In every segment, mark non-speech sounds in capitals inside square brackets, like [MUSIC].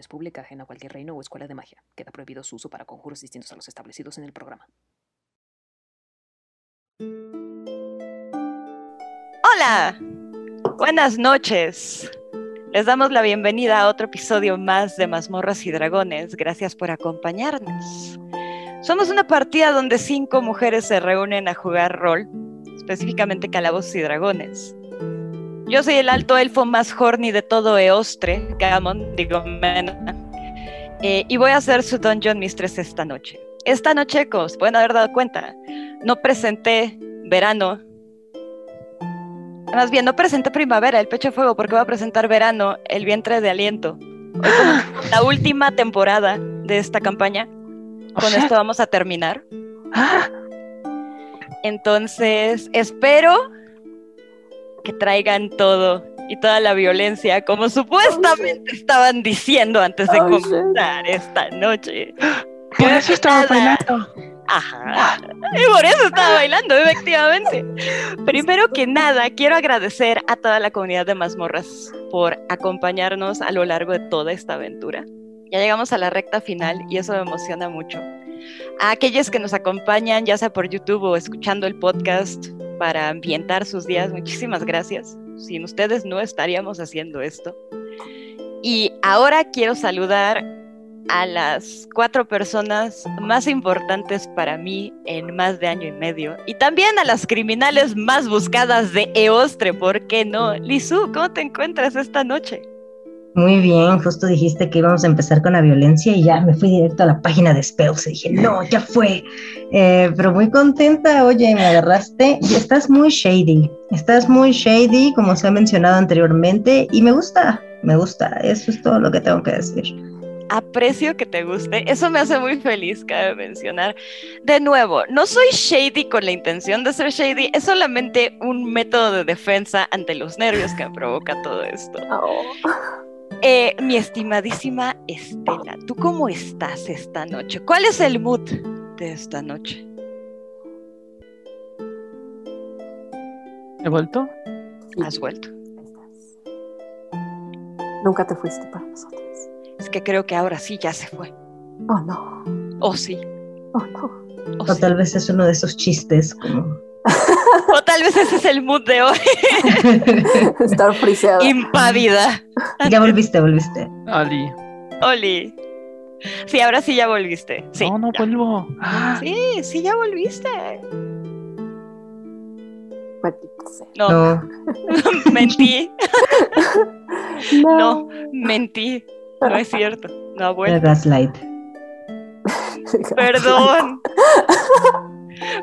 Es pública, ajena cualquier reino o escuela de magia. Queda prohibido su uso para conjuros distintos a los establecidos en el programa. Hola, buenas noches. Les damos la bienvenida a otro episodio más de Mazmorras y Dragones. Gracias por acompañarnos. Somos una partida donde cinco mujeres se reúnen a jugar rol, específicamente calabozos y dragones. Yo soy el alto elfo más horny de todo Eostre, Gamon, digo Mena, eh, y voy a hacer su Dungeon Mistress esta noche. Esta noche, como se pueden haber dado cuenta, no presenté verano. Más bien, no presenté primavera, el pecho de fuego, porque voy a presentar verano, el vientre de aliento. [LAUGHS] la última temporada de esta campaña. Con esto vamos a terminar. [GASPS] Entonces, espero que traigan todo y toda la violencia como supuestamente estaban diciendo antes de comenzar esta noche. [GASPS] Por eso estaba bailando. Ajá. Y por eso estaba bailando, efectivamente. Primero que nada, quiero agradecer a toda la comunidad de mazmorras por acompañarnos a lo largo de toda esta aventura. Ya llegamos a la recta final y eso me emociona mucho. A aquellos que nos acompañan, ya sea por YouTube o escuchando el podcast, para ambientar sus días. Muchísimas gracias. Sin ustedes no estaríamos haciendo esto. Y ahora quiero saludar a las cuatro personas más importantes para mí en más de año y medio. Y también a las criminales más buscadas de Eostre, ¿por qué no? Lizu, ¿cómo te encuentras esta noche? Muy bien, justo dijiste que íbamos a empezar con la violencia y ya me fui directo a la página de Spells y dije, no, ya fue. Eh, pero muy contenta, oye, me agarraste y estás muy shady, estás muy shady, como se ha mencionado anteriormente, y me gusta, me gusta, eso es todo lo que tengo que decir. Aprecio que te guste, eso me hace muy feliz, cabe mencionar. De nuevo, no soy shady con la intención de ser shady, es solamente un método de defensa ante los nervios que me provoca todo esto. Oh. Eh, mi estimadísima Estela, ¿tú cómo estás esta noche? ¿Cuál es el mood de esta noche? ¿He vuelto? ¿Has vuelto? Nunca te fuiste para nosotros. Es que creo que ahora sí ya se fue. Oh, no. Oh, sí. Oh, no. O, o tal vez es uno de esos chistes como o tal vez ese es el mood de hoy. [LAUGHS] Estar friseado. Impávida. Ya volviste, volviste. Oli. Oli. Sí, ahora sí ya volviste. Sí, no, no vuelvo. Sí, sí ya volviste. No. no. [LAUGHS] mentí. [LAUGHS] No. no. mentí. No es cierto. No ha vuelto. Gaslight. Perdón.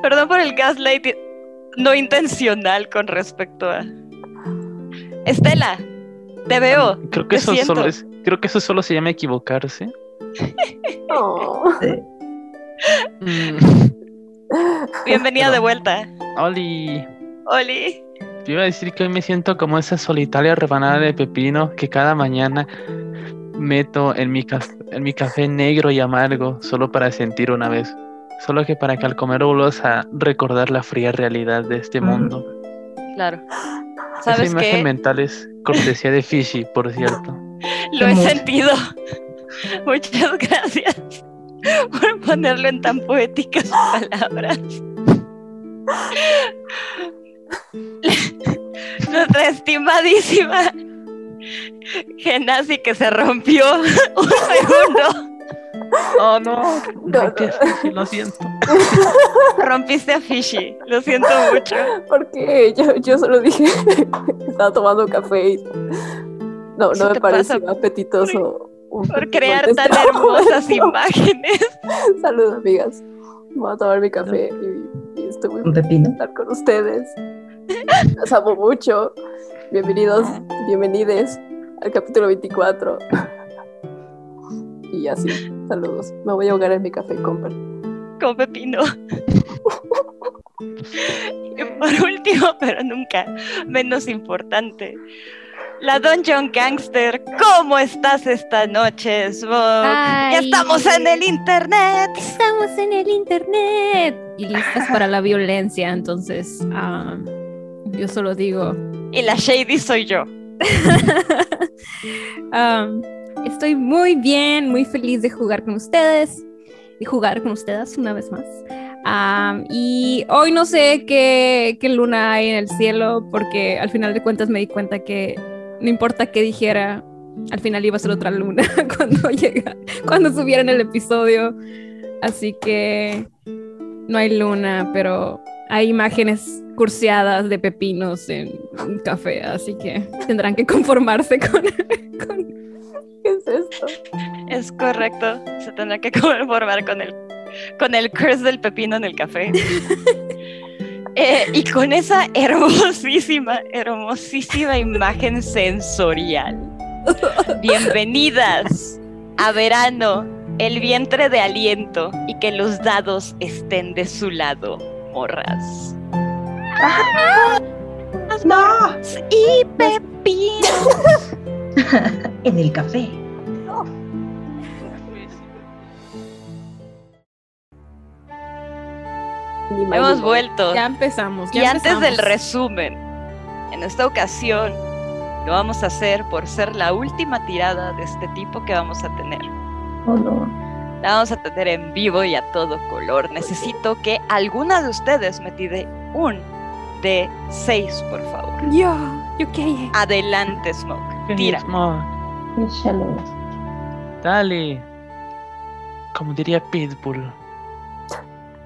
Perdón por el gaslight no intencional con respecto a. Estela, te veo. Creo que, eso solo, es, creo que eso solo se llama equivocarse. Oh. [LAUGHS] Mm. Bienvenida de vuelta. Oli. Oli. Te iba a decir que hoy me siento como esa solitaria rebanada de pepino que cada mañana meto en mi, en mi café negro y amargo solo para sentir una vez. Solo que para que al comer vuelvas a recordar la fría realidad de este mundo. Claro. ¿Sabes Esa imagen mental es cortesía de Fishy, por cierto. [LAUGHS] Lo he sentido. [LAUGHS] Muchas gracias por ponerlo en tan poéticas palabras. [LAUGHS] Nuestra estimadísima Genasi que se rompió un segundo. Oh no, Fishy, lo siento. [LAUGHS] Rompiste a Fishy, lo siento mucho. Porque yo, yo solo dije estaba tomando café y no, no me pareció apetitoso. Por, crear tan hermosas [LAUGHS] imágenes. Saludos, amigas. Voy a tomar mi café y, estoy muy feliz de estar con ustedes. Los amo mucho. Bienvenidos, bienvenides al capítulo 24 y así. Saludos. Me voy a ahogar en mi café con, con pepino. [LAUGHS] y por último, pero nunca menos importante, la Dungeon Gangster. ¿Cómo estás esta noche, Smoke? Ya estamos en el internet. Estamos en el internet. Y listas para la violencia, entonces um, yo solo digo. Y la Shady soy yo. um, [LAUGHS] Estoy muy bien, muy feliz de jugar con ustedes y jugar con ustedes una vez más. y hoy no sé qué, luna hay en el cielo porque al final de cuentas me di cuenta que no importa qué dijera, al final iba a ser otra luna [LAUGHS] cuando llega, cuando subieran el episodio. Así que no hay luna, pero hay imágenes curseadas de pepinos en un café, así que tendrán que conformarse [LAUGHS] con, ¿Qué es esto? Es correcto, se tendrá que [LAUGHS] conformar con el, con el curse del pepino en el café. [LAUGHS] Eh, y con esa hermosísima, hermosísima imagen sensorial. Bienvenidas a verano, el vientre de aliento y que los dados estén de su lado, morras. ¡No! Y pepinos. [LAUGHS] en el café. Hemos vuelto. Ya empezamos. y antes del resumen, en esta ocasión lo vamos a hacer por ser la última tirada de este tipo que vamos a tener. Oh, no. La vamos a tener en vivo y a todo color. Necesito que alguna de ustedes me tire un de 6, por favor. Yo, yo qué. Adelante, Smoke. Tira. Smoke. Dale. Como diría Pitbull.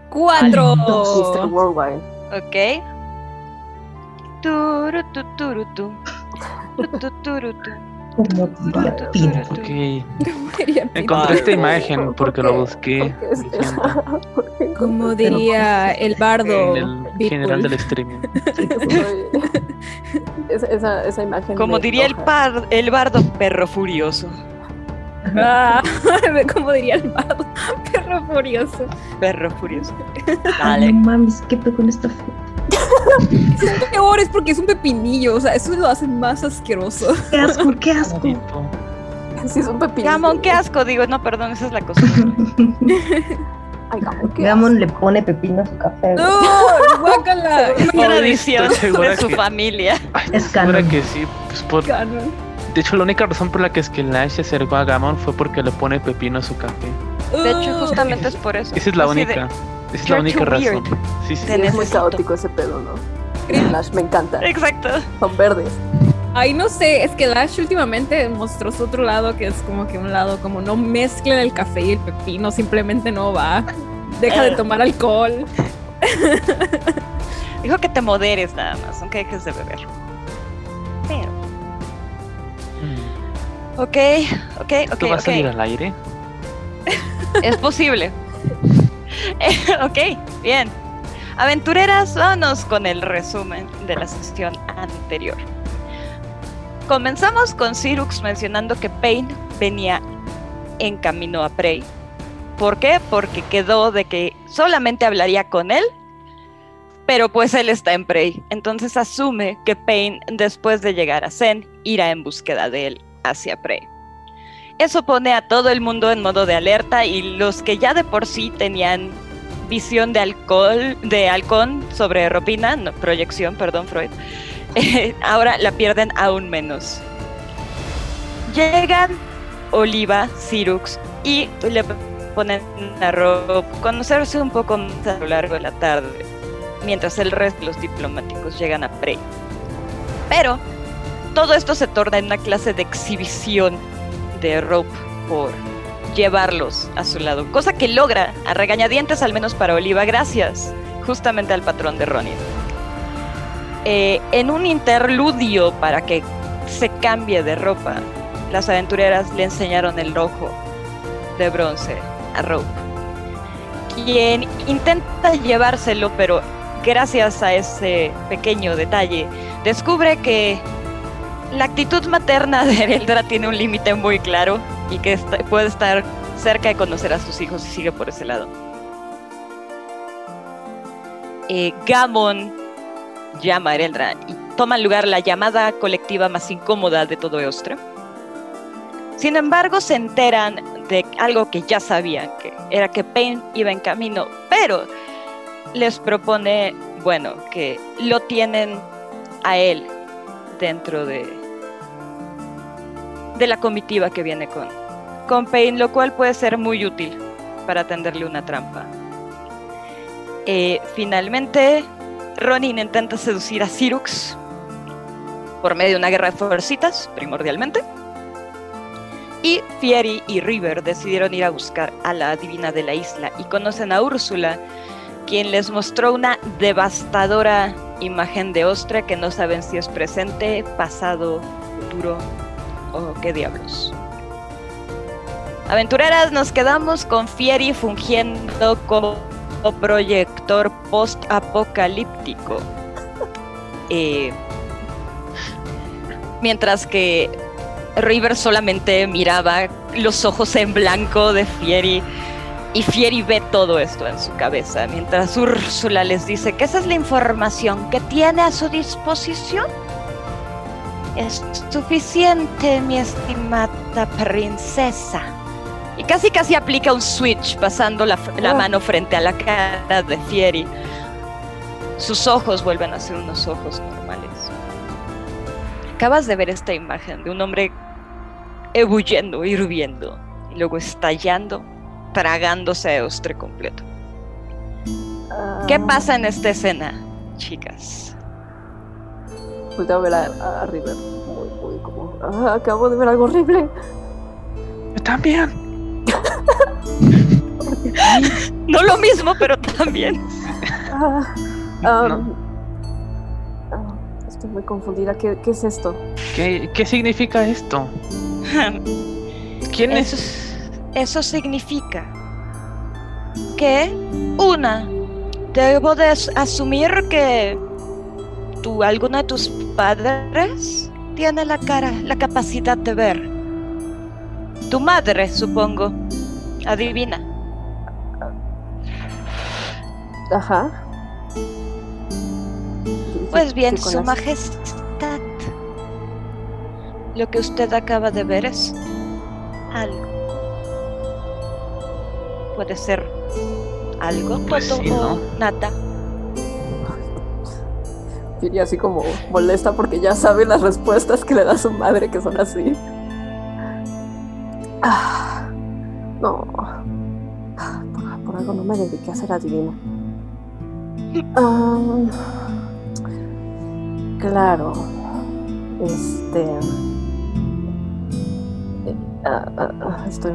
Cuatro. Worldwide. Ok. Turu, tu, turu, tu. Turu, tu. Encontré esta imagen porque lo busqué. ¿Por qué es esa? [LAUGHS] ¿Por qué Como diría el bardo. En el general del streaming. [LAUGHS] esa, esa, esa imagen. Como diría el, par, el bardo perro furioso. Ah, [LAUGHS] como diría el bardo. Perro furioso. Perro furioso. Dale. no mames, ¿qué pedo con esta foto? [LAUGHS] Es peor, es porque es un pepinillo. O sea, eso lo hace más asqueroso. ¡Qué asco, qué asco! Sí, es un pepino. Gamon, qué asco. Digo, no, perdón, esa es la cosa. [LAUGHS] Ay, le pone pepino a su café. güey. ¡No! ¡Guácala! [LAUGHS] Es tradición Estoy segura de su que- familia. ay, Es segura canon. que sí. Pues por, Canon. de hecho, la única razón por la que es que Lash se acercó a Gamon fue porque le pone pepino a su café. De hecho, Uh, justamente es por eso. Esa es la Así de- única. Esa es la única razón. Sí, sí. Es muy caótico ese pedo, ¿no? Flash, me encanta. Exacto. Son verdes. Ay, no sé, es que Lash últimamente mostró su otro lado, que es como que un lado como no mezclen el café y el pepino, simplemente no va. Deja de tomar alcohol. [LAUGHS] Dijo que te moderes nada más, aunque dejes de beber. Pero, Mm. ok, ok, ok, ¿Esto va a salir al aire? Es posible. Eh, [LAUGHS] ok, bien. Aventureras, vámonos con el resumen de la sesión anterior. Comenzamos con Cyrux mencionando que Pain venía en camino a Prey. ¿Por qué? Porque quedó de que solamente hablaría con él, pero pues él está en Prey. Entonces asume que Pain, después de llegar a Zen, irá en búsqueda de él hacia Prey. Eso pone a todo el mundo en modo de alerta y los que ya de por sí tenían visión de alcohol, de halcón sobre Ropina, no, proyección, perdón, Freud, [LAUGHS] ahora la pierden aún menos. Llegan Oliva, Cyrux y le ponen a Rob conocerse un poco más a lo largo de la tarde, mientras el resto de los diplomáticos llegan a Prey. Pero todo esto se torna en una clase de exhibición de Rope por llevarlos a su lado, cosa que logra a regañadientes al menos para Oliva gracias justamente al patrón de Ronin. Eh, en un interludio para que se cambie de ropa, las aventureras le enseñaron el ojo de bronce a Rope, quien intenta llevárselo, pero gracias a ese pequeño detalle descubre que la actitud materna de Eldra tiene un límite muy claro y que puede estar cerca de conocer a sus hijos y sigue por ese lado. Eh, Gamon llama a Eldra y toma lugar la llamada colectiva más incómoda de todo Eostre. Sin embargo, se enteran de algo que ya sabían, que era que Pain iba en camino, pero les propone, bueno, que lo tienen a él dentro de de la comitiva que viene con, con Pain, lo cual puede ser muy útil para tenderle una trampa. Eh, finalmente, Ronin intenta seducir a Cyrux por medio de una guerra de fuercitas, primordialmente. Y Fieri y River decidieron ir a buscar a la divina de la isla y conocen a Úrsula, quien les mostró una devastadora imagen de ostra que no saben si es presente, pasado, futuro o qué diablos. Aventureras, nos quedamos con Fieri fungiendo como proyector post-apocalíptico. Eh, mientras que River solamente miraba los ojos en blanco de Fieri y Fieri ve todo esto en su cabeza, mientras Úrsula les dice que esa es la información que tiene a su disposición. Es suficiente, mi estimada princesa. Y casi casi aplica un switch pasando la, la mano frente a la cara de Fieri. Sus ojos vuelven a ser unos ojos normales. Acabas de ver esta imagen de un hombre ebulliendo, hirviendo y luego estallando, tragándose a Ostre completo. ¿Qué Ah, pasa en esta escena, chicas? Volteo a ver a, a River. Muy, muy como. "Ah, acabo de ver algo horrible. Yo también. [LAUGHS] No lo mismo, pero también. Ah, No. ah, estoy muy confundida. ¿Qué, qué es esto? ¿Qué, qué significa esto? ¿Quién Eso, es? eso significa que, una, debo de as- asumir que tú, alguno de tus padres tiene la cara, la capacidad de ver. Tu madre, supongo. Adivina. Ajá. Pues bien, ¿Qué con Su Majestad, lo que usted acaba de ver es algo. Puede ser algo, Pues todo sí, o ¿no? nada. Y así como molesta porque ya sabe las respuestas que le da su madre que son así. Ah, no. Ah, Por, por algo no me dediqué a ser adivina. Ah, claro. Este. eh, ah, estoy.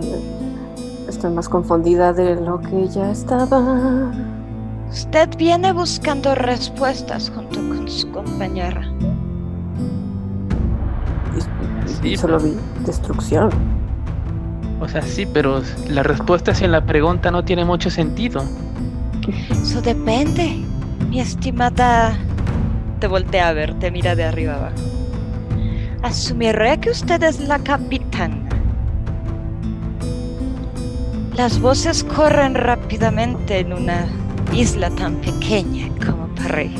Estoy más confundida de lo que ya estaba. Usted viene buscando respuestas junto con su compañera. Y, y- solo vi destrucción. O sea, sí, pero la respuesta sin la pregunta no tiene mucho sentido. Eso depende, mi estimada. Te voltea a ver, te mira de arriba abajo. Asumiré que usted es la capitana. Las voces corren rápidamente en una isla tan pequeña como Parry.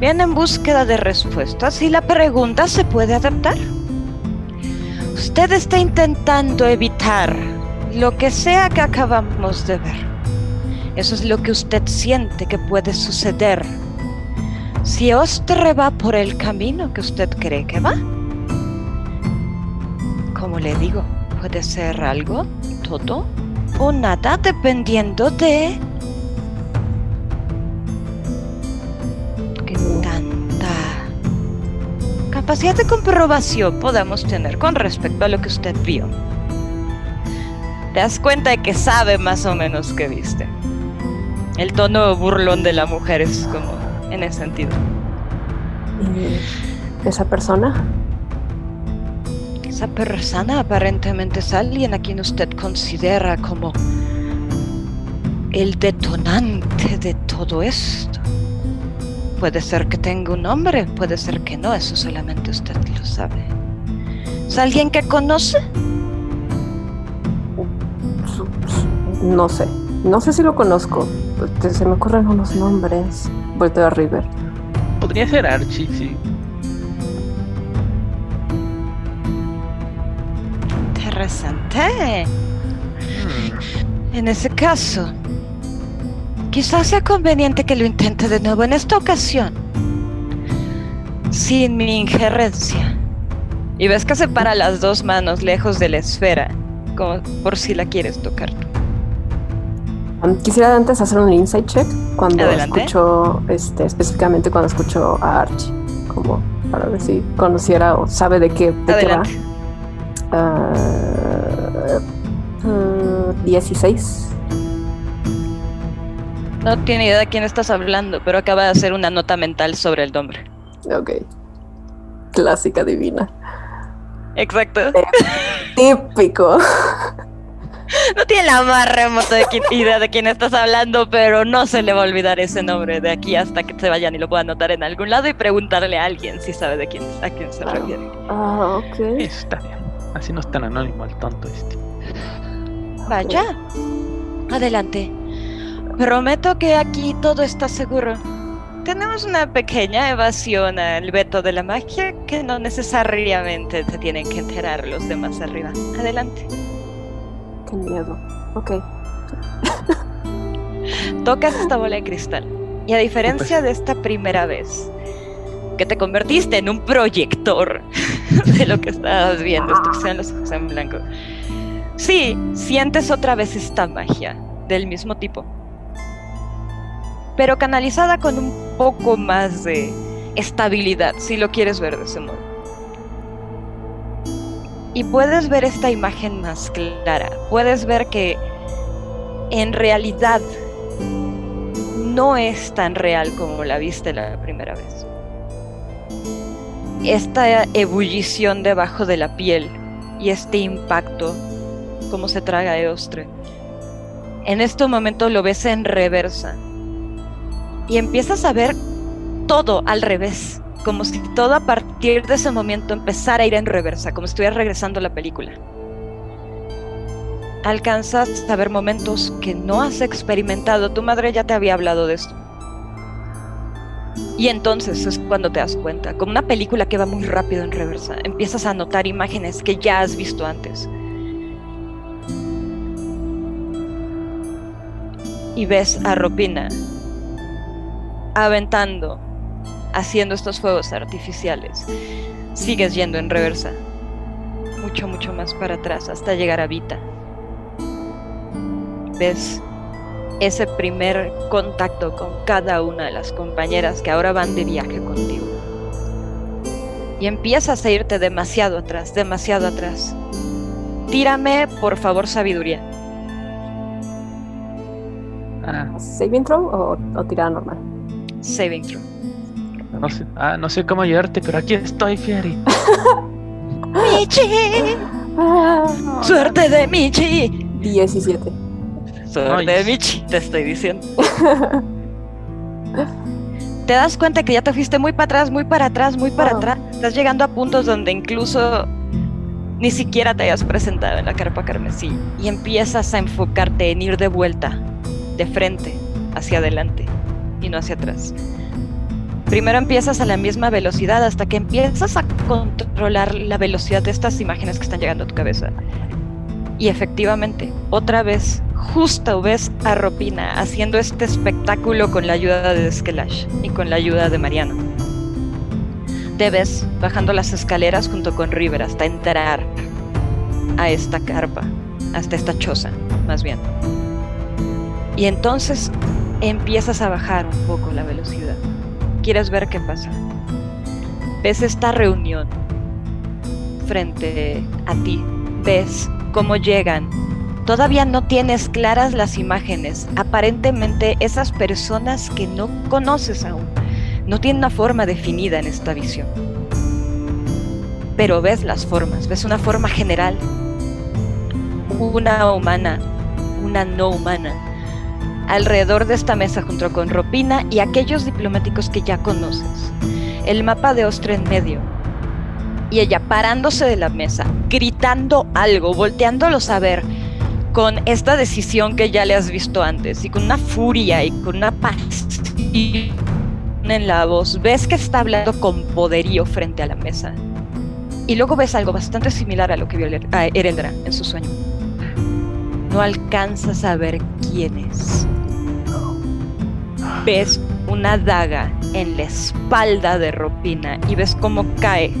Viene en búsqueda de respuestas y la pregunta se puede adaptar. Usted está intentando evitar lo que sea que acabamos de ver. Eso es lo que usted siente que puede suceder. Si Ostre va por el camino que usted cree que va. Como le digo, puede ser algo, todo o nada dependiendo de capacidad de comprobación podamos tener con respecto a lo que usted vio. Te das cuenta de que sabe más o menos qué viste. El tono burlón de la mujer es como en ese sentido. ¿Y esa persona? Esa persona aparentemente es alguien a quien usted considera como el detonante de todo esto. Puede ser que tenga un nombre, puede ser que no, eso solamente usted lo sabe. ¿Es alguien que conoce? No sé. No sé si lo conozco. Se me ocurren unos nombres. Volteo a River. Podría ser Archie, sí. Interesante. Hmm, En ese caso, quizás sea conveniente que lo intente de nuevo en esta ocasión, sin mi injerencia. Y ves que separa las dos manos lejos de la esfera, como por si la quieres tocar. Um, quisiera antes hacer un insight check cuando escucho, este, específicamente cuando escucho a Archie, como para ver si conociera o sabe de qué, de qué va. 16. Ah, uh, no tiene idea de quién estás hablando, pero acaba de hacer una nota mental sobre el nombre. Ok. Clásica divina. Exacto. típico. No tiene la más remota idea de quién estás hablando, pero no se le va a olvidar ese nombre de aquí hasta que se vayan y lo pueda anotar en algún lado y preguntarle a alguien si sabe de quién, a quién se refiere. Ah, ok. Está bien. Así no es tan anónimo el tonto este. Vaya. Adelante. Prometo que aquí todo está seguro. Tenemos una pequeña evasión al veto de la magia que no necesariamente se tienen que enterar los demás arriba. Adelante. Qué miedo. Ok. Tocas esta bola de cristal. Y a diferencia de esta primera vez, que te convertiste en un proyector [LAUGHS] de lo que estabas viendo, esto los ojos en blanco. Sí, sientes otra vez esta magia del mismo tipo, pero canalizada con un poco más de estabilidad, si lo quieres ver de ese modo. Y puedes ver esta imagen más clara, puedes ver que en realidad no es tan real como la viste la primera vez. Esta ebullición debajo de la piel y este impacto, como se traga Eostre, en este momento lo ves en reversa y empiezas a ver todo al revés, como si todo a partir de ese momento empezara a ir en reversa, como si estuvieras regresando a la película. Alcanzas a ver momentos que no has experimentado, tu madre ya te había hablado de esto. Y entonces es cuando te das cuenta, como una película que va muy rápido en reversa, empiezas a notar imágenes que ya has visto antes. Y ves a Ropina aventando, haciendo estos fuegos artificiales. Sigues yendo en reversa, mucho, mucho más para atrás, hasta llegar a Vita. Ves ese primer contacto con cada una de las compañeras que ahora van de viaje contigo. Y empiezas a irte demasiado atrás, demasiado atrás. Tírame, por favor, sabiduría. Ah. ¿Saving throw o, o tirada normal? Saving throw. No sé, ah, no sé cómo ayudarte, pero aquí estoy, Fieri. [LAUGHS] ¡Michi! Ah. ¡Suerte de Michi! 17. Suerte de Michi, te estoy diciendo. [LAUGHS] te das cuenta que ya te fuiste muy para atrás, muy para atrás, muy para atrás. Estás llegando a puntos donde incluso ni siquiera te hayas presentado en la carpa carmesí y empiezas a enfocarte en ir de vuelta, de frente, hacia adelante y no hacia atrás. Primero empiezas a la misma velocidad hasta que empiezas a controlar la velocidad de estas imágenes que están llegando a tu cabeza. Y efectivamente, otra vez, justo ves a Ropina haciendo este espectáculo con la ayuda de Skelash y con la ayuda de Mariano. Te ves bajando las escaleras junto con River hasta entrar a esta carpa, hasta esta choza, más bien. Y entonces empiezas a bajar un poco la velocidad. Quieres ver qué pasa. Ves esta reunión frente a ti. Ves cómo llegan. Todavía no tienes claras las imágenes. Aparentemente esas personas que no conoces aún no tienen una forma definida en esta visión. Pero ves las formas, ves una forma general. Una humana, una no humana alrededor de esta mesa junto con Ropina y aquellos diplomáticos que ya conoces. El mapa de Ostre en medio. Y ella parándose de la mesa, gritando algo, volteándolos a ver, con esta decisión que ya le has visto antes, y con una furia y con una pasión en la voz. Ves que está hablando con poderío frente a la mesa. Y luego ves algo bastante similar a lo que vio Ereldra en su sueño. No alcanzas a ver quién es ves una daga en la espalda de Ropina y ves cómo cae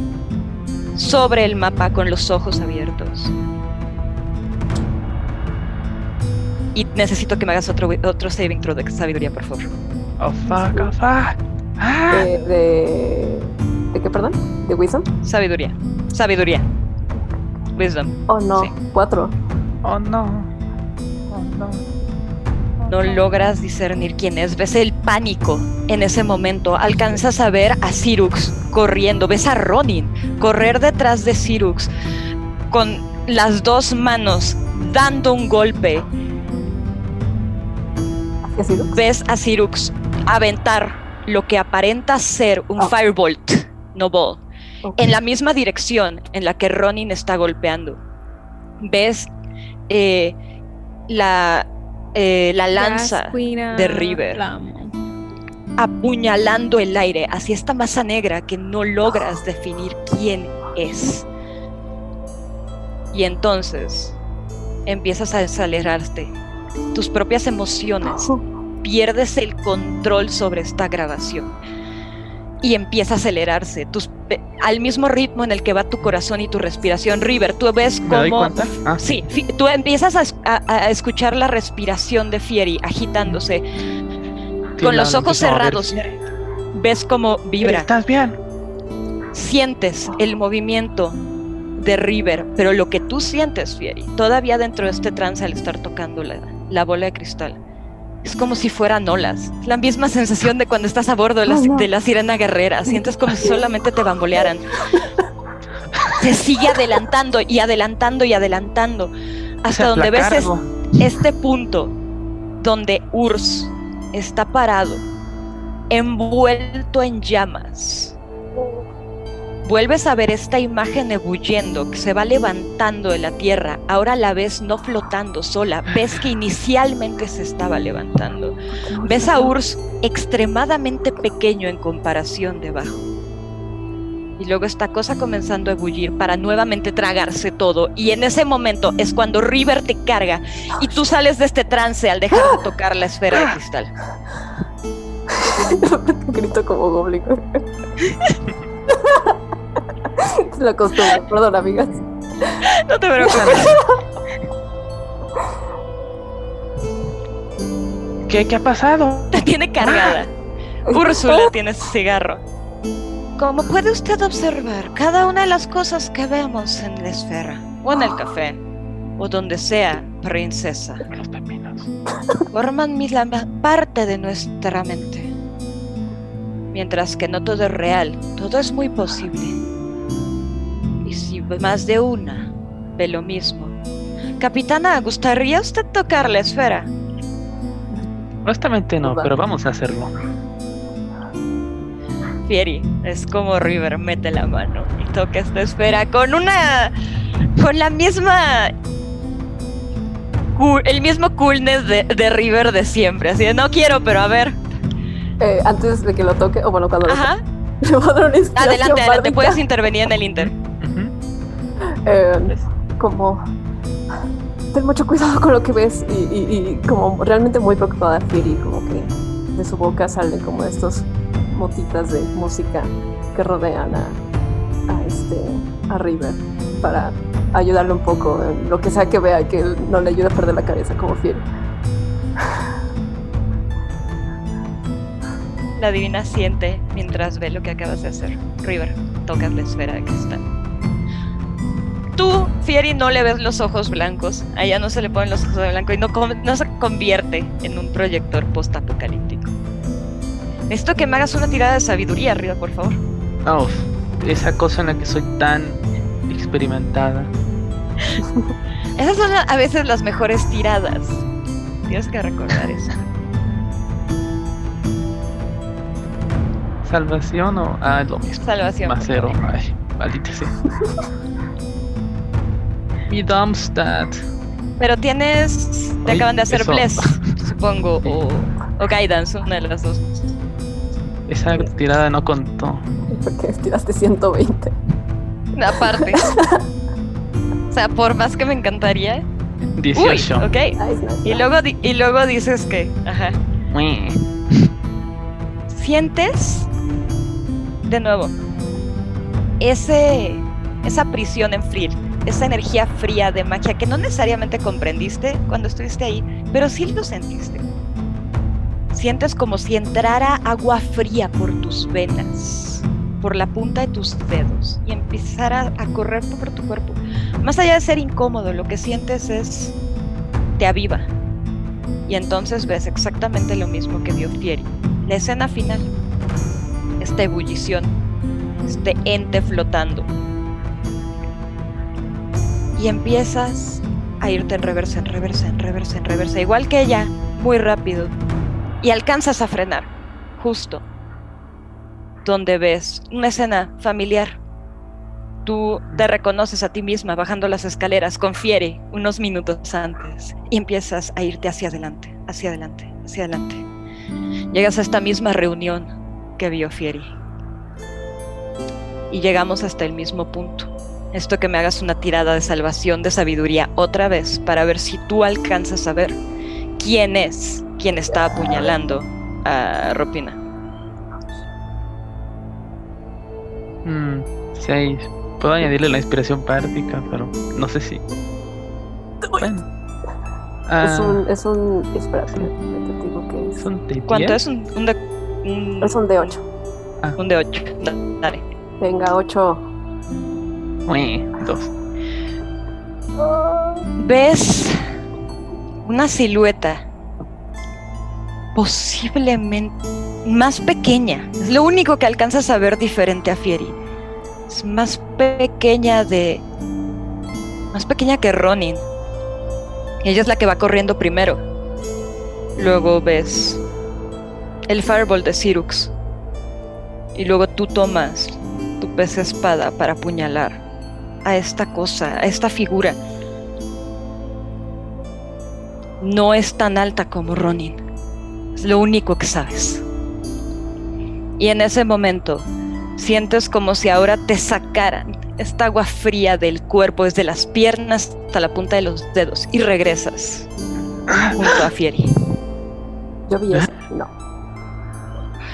sobre el mapa con los ojos abiertos. Y necesito que me hagas otro, otro saving throw de sabiduría, por favor. Oh fuck, oh fuck. Ah. De, de, ¿De qué, perdón? ¿De Wisdom? Sabiduría. Sabiduría. Wisdom. Oh no, Sí. cuatro. Oh no. Oh no. No logras discernir quién es. Ves el pánico en ese momento. Alcanzas a ver a Cyrux corriendo. Ves a Ronin correr detrás de Cyrux con las dos manos dando un golpe. Ves a Cyrux aventar lo que aparenta ser un Oh. firebolt, no ball, en la misma dirección en la que Ronin está golpeando. Ves eh, la, eh, la lanza de River. apuñalando el aire hacia esta masa negra que no logras [GASPS] definir quién es. Y entonces empiezas a acelerarte. Tus propias emociones. [GASPS] Pierdes el control sobre esta grabación. Y empieza a acelerarse. Tus, al mismo ritmo en el que va tu corazón y tu respiración. River, tú ves ¿Me doy cómo? Ah, Sí, tú empiezas a, es- a- a escuchar la respiración de Fieri agitándose. sí, Con los ojos cerrados, ves cómo vibra. ¿Estás bien? Sientes el movimiento de River, pero lo que tú sientes, Fieri, todavía dentro de este trance al estar tocando la, la bola de cristal, es como si fueran olas. Es la misma sensación de cuando estás a bordo de la, Oh, no. de la sirena guerrera. Sientes como si solamente te bambolearan. Se sigue adelantando y adelantando y adelantando hasta Se donde ves es- este punto donde Urs está parado, envuelto en llamas. Vuelves a ver esta imagen ebulliendo que se va levantando de la tierra. Ahora la ves no flotando sola, ves que inicialmente se estaba levantando. Ves a Urs extremadamente pequeño en comparación debajo. Y luego esta cosa comenzando a ebullir para nuevamente tragarse todo. Y en ese momento es cuando River te carga y tú sales de este trance al dejar de tocar la esfera de cristal. [LAUGHS] Grito como goblin. [LAUGHS] [LAUGHS] es la costumbre, perdón, amigas. No te preocupes. [LAUGHS] ¿Qué, ¿Qué ha pasado? Te tiene cargada. Úrsula tiene su cigarro. Como puede usted observar, cada una de las cosas que vemos en la esfera, o en el café, o donde sea, princesa, forman mi- la parte de nuestra mente. Mientras que no todo es real, todo es muy posible. Más de una ve lo mismo. Capitana, ¿gustaría usted tocar la esfera? Honestamente no, pero vamos a hacerlo. Fieri, es como River mete la mano y toca esta esfera con una. con la misma. el mismo coolness de, de River de siempre. Así de no quiero, pero a ver. Eh, antes de que lo toque, o bueno, cuando lo Ajá. toque, [LAUGHS] le voy a dar una Adelante, adelante. Puedes intervenir en el Inter. Eh, como ten mucho cuidado con lo que ves y, y- y como realmente muy preocupada Fieri, como que de su boca salen como estos motitas de música que rodean a, a este a River para ayudarle un poco en lo que sea que vea que él no le ayude a perder la cabeza como Fieri. La divina siente mientras ve lo que acabas de hacer. River, tocas la esfera de cristal. Tú, Fieri, no le ves los ojos blancos. A ella no se le ponen los ojos de blanco y no, no se convierte en un proyector post-apocalíptico. Necesito que me hagas una tirada de sabiduría arriba, por favor. Oh, esa cosa en la que soy tan experimentada. [LAUGHS] Esas son a veces las mejores tiradas. Tienes que recordar eso. ¿Salvación o.? Ah, es lo mismo. Salvación. Más cero. Ay, maldita sea. [LAUGHS] Mi Dumpstat. Pero tienes. Te Ay, acaban de hacer eso. Bless, [LAUGHS] supongo, o, o Guidance, una de las dos. Esa tirada no contó. Porque tiraste 120. Aparte. [LAUGHS] o sea, por más que me encantaría. Uy, 18. ok. Nice, nice, Y luego, di- y luego dices que. Ajá. Uy. sientes de nuevo ese esa prisión en Friel, esa energía fría de magia que no necesariamente comprendiste cuando estuviste ahí, pero sí lo sentiste. Sientes como si entrara agua fría por tus venas, por la punta de tus dedos y empezara a correr por tu cuerpo. Más allá de ser incómodo, lo que sientes es te aviva. Y entonces ves exactamente lo mismo que vio Fieri. La escena final. Esta ebullición. Este ente flotando. Y empiezas a irte en reversa, en reversa, en reversa, en reversa. Igual que ella, muy rápido. Y alcanzas a frenar. Justo. Donde ves una escena familiar tú te reconoces a ti misma bajando las escaleras con Fieri unos minutos antes y empiezas a irte hacia adelante, hacia adelante, hacia adelante. Llegas a esta misma reunión que vio Fieri. Y llegamos hasta el mismo punto. Esto que me hagas una tirada de salvación, de sabiduría otra vez, para ver si tú alcanzas a ver quién es quien está apuñalando a Ropina. Mm, seis. Puedo añadirle la inspiración práctica, pero no sé si. Bueno. Es un. Es un. Te digo que es. un ¿Cuánto es un, un, de, un... Es un de 8. Ah. Un de 8. Dale. Venga, 8. Dos. ¿Ves una silueta posiblemente más pequeña? Es lo único que alcanzas a ver diferente a Fieri es más pequeña de... Más pequeña que Ronin. Ella es la que va corriendo primero. Luego ves el fireball de Sirux. Y luego tú tomas tu pez espada para apuñalar a esta cosa, a esta figura. No es tan alta como Ronin. Es lo único que sabes. Y en ese momento Sientes como si ahora te sacaran esta agua fría del cuerpo desde las piernas hasta la punta de los dedos y regresas junto a Fieri. Yo vi eso, no.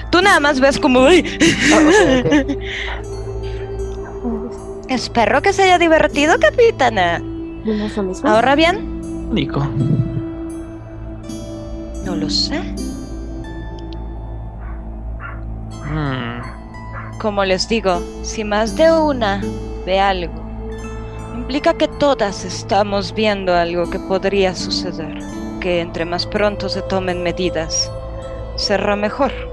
Tú nada más ves como... [LAUGHS] Espero que se haya divertido, capitana. ¿Ahora bien? Nico. No lo sé. Hmm. Como les digo, si más de una ve algo, implica que todas estamos viendo algo que podría suceder, que entre más pronto se tomen medidas, será mejor.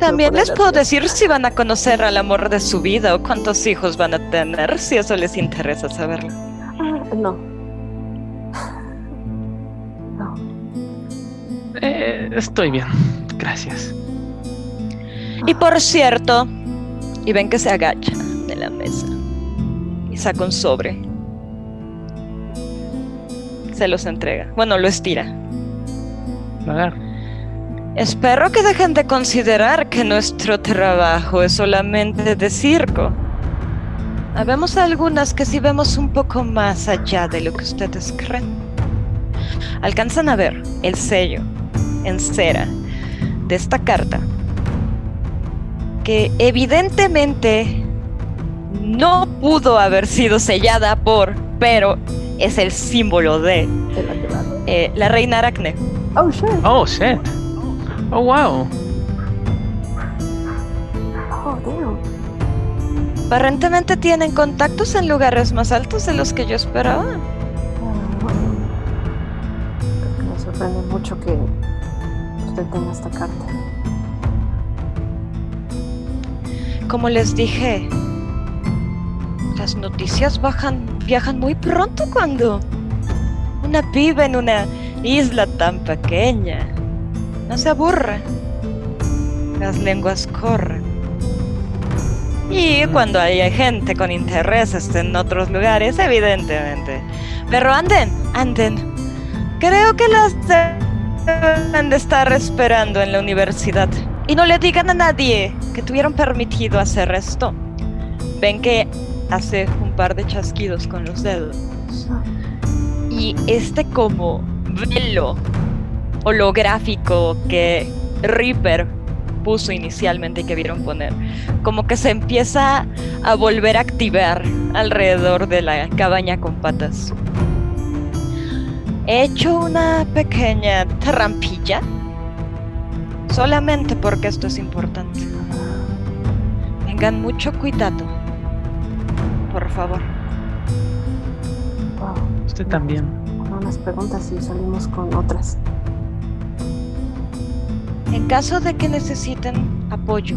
También les puedo decir si van a conocer al amor de su vida o cuántos hijos van a tener, si eso les interesa saberlo. Ah, no. [LAUGHS] No. Eh, estoy bien. Gracias. Y por cierto, y ven que se agacha de la mesa y saca un sobre. Se los entrega. Bueno, lo estira. Espero que dejen de considerar que nuestro trabajo es solamente de circo. Habemos algunas que sí vemos un poco más allá de lo que ustedes creen. Alcanzan a ver el sello en cera de esta carta, que evidentemente no pudo haber sido sellada por, pero es el símbolo de eh, la reina Aracne. Oh shit. Oh shit. Oh wow. Oh damn. Aparentemente tienen contactos en lugares más altos de los que yo esperaba. Creo que me sorprende mucho que tenga esta carta. Como les dije, las noticias bajan, viajan muy pronto cuando una vive en una isla tan pequeña. No se aburre. Las lenguas corren. Y cuando hay gente con intereses en otros lugares, evidentemente. Pero anden, anden. Creo que las deben de estar esperando en la universidad. Y no le digan a nadie que tuvieron permitido hacer esto. Ven que hace un par de chasquidos con los dedos. Y este como velo holográfico que Reaper puso inicialmente y que vieron poner, como que se empieza a volver a activar alrededor de la cabaña con patas. He hecho una pequeña trampilla, solamente porque esto es importante. Tengan mucho cuidado, por favor. Usted también. Unas preguntas y salimos con otras. En caso de que necesiten apoyo,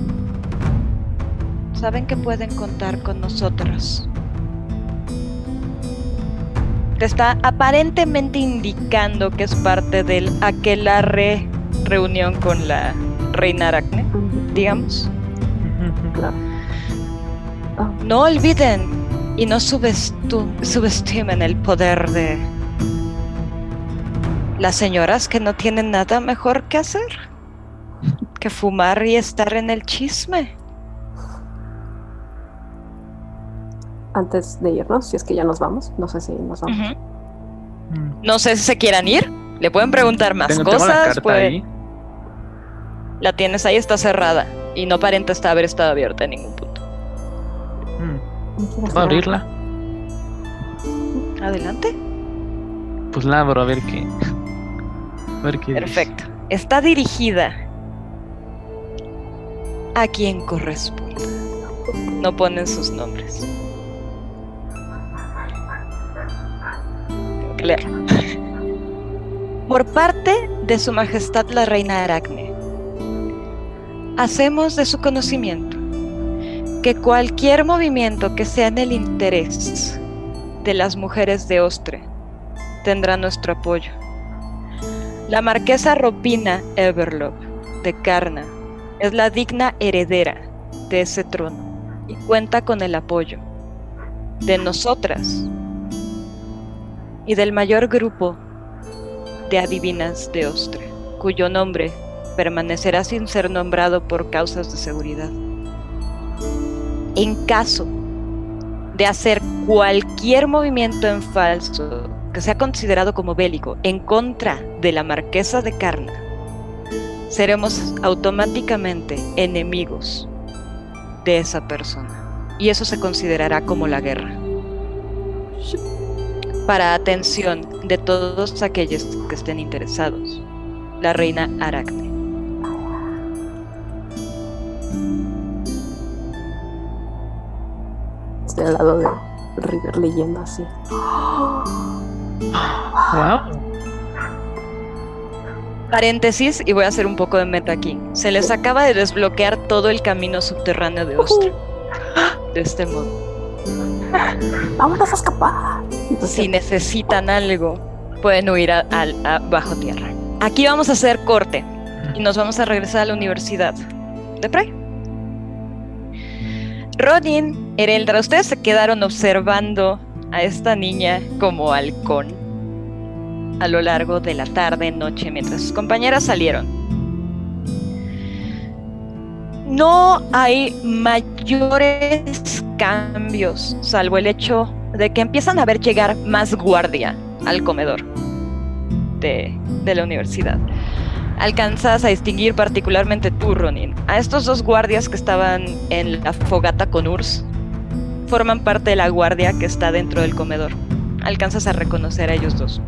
saben que pueden contar con nosotros. Te está aparentemente indicando que es parte del aquelarre reunión con la reina Aracne, digamos. No olviden y no subestimen el poder de las señoras que no tienen nada mejor que hacer que fumar y estar en el chisme. Antes de irnos, si es que ya nos vamos, no sé si nos vamos. No sé si se quieran ir. Le pueden preguntar más cosas. la, la tienes ahí, está cerrada. Y no aparenta haber estado abierta en ningún punto. Mm. ¿Puedo abrirla? Adelante. Pues la abro a ver qué. [LAUGHS] A ver qué Perfecto. Está dirigida a quien corresponde. No ponen sus nombres. Claro. Por parte de Su Majestad la Reina Aracne, hacemos de su conocimiento que cualquier movimiento que sea en el interés de las mujeres de Ostre tendrá nuestro apoyo. La marquesa Robina Everlove de Carna es la digna heredera de ese trono y cuenta con el apoyo de nosotras y del mayor grupo de adivinas de Ostre, cuyo nombre permanecerá sin ser nombrado por causas de seguridad. En caso de hacer cualquier movimiento en falso que sea considerado como bélico en contra de la marquesa de Carna, seremos automáticamente enemigos de esa persona. Y eso se considerará como la guerra. Para atención de todos aquellos que estén interesados, la reina Aracne. Estoy al lado de River leyendo así. Wow. Paréntesis, y voy a hacer un poco de meta aquí. Se les acaba de desbloquear todo el camino subterráneo de Ostra. De este modo. Vámonos a escapar. Si necesitan algo, pueden huir a, bajo tierra. Aquí vamos a hacer corte y nos vamos a regresar a la universidad de Prey. Ronin, Ereldra, ustedes se quedaron observando a esta niña como halcón a lo largo de la tarde, noche, mientras sus compañeras salieron. No hay mayores cambios, salvo el hecho de que empiezan a ver llegar más guardia al comedor de, de la universidad. Alcanzas a distinguir particularmente tú, Ronin, a estos dos guardias que estaban en la fogata con Urs. Forman parte de la guardia que está dentro del comedor. Alcanzas a reconocer a ellos dos.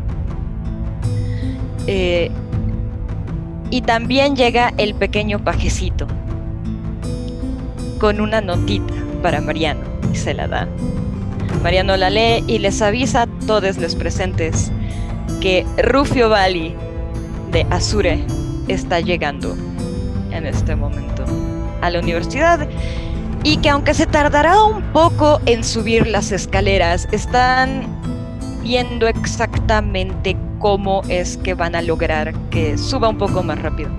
Eh, y también llega el pequeño pajecito con una notita para Mariano y se la da. Mariano la lee y les avisa a todos los presentes que Rufio Vali de Azure está llegando en este momento a la universidad y que aunque se tardará un poco en subir las escaleras, están viendo exactamente cómo es que van a lograr que suba un poco más rápido.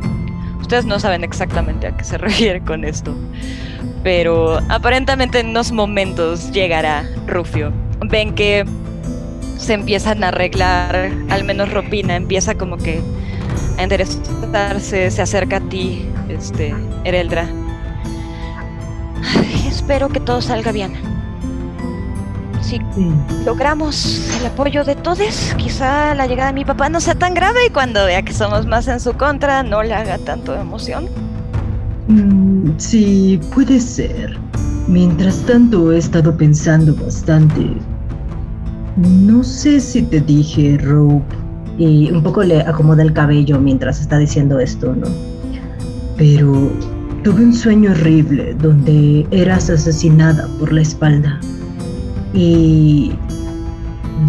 Ustedes no saben exactamente a qué se [LAUGHS] refiere con esto, pero aparentemente en unos momentos llegará Rufio. Ven que se empiezan a arreglar, al menos Ropina empieza como que a enderezarse, se acerca a ti, este, Ereldra. espero que todo salga bien si logramos el apoyo de todos, quizá la llegada de mi papá no sea tan grave y cuando vea que somos más en su contra no le haga tanto emoción. Mm, sí, puede ser. Mientras tanto he estado pensando bastante. No sé si te dije, Rope. Y un poco le acomoda el cabello mientras está diciendo esto, ¿no? Pero tuve un sueño horrible donde eras asesinada por la espalda. Y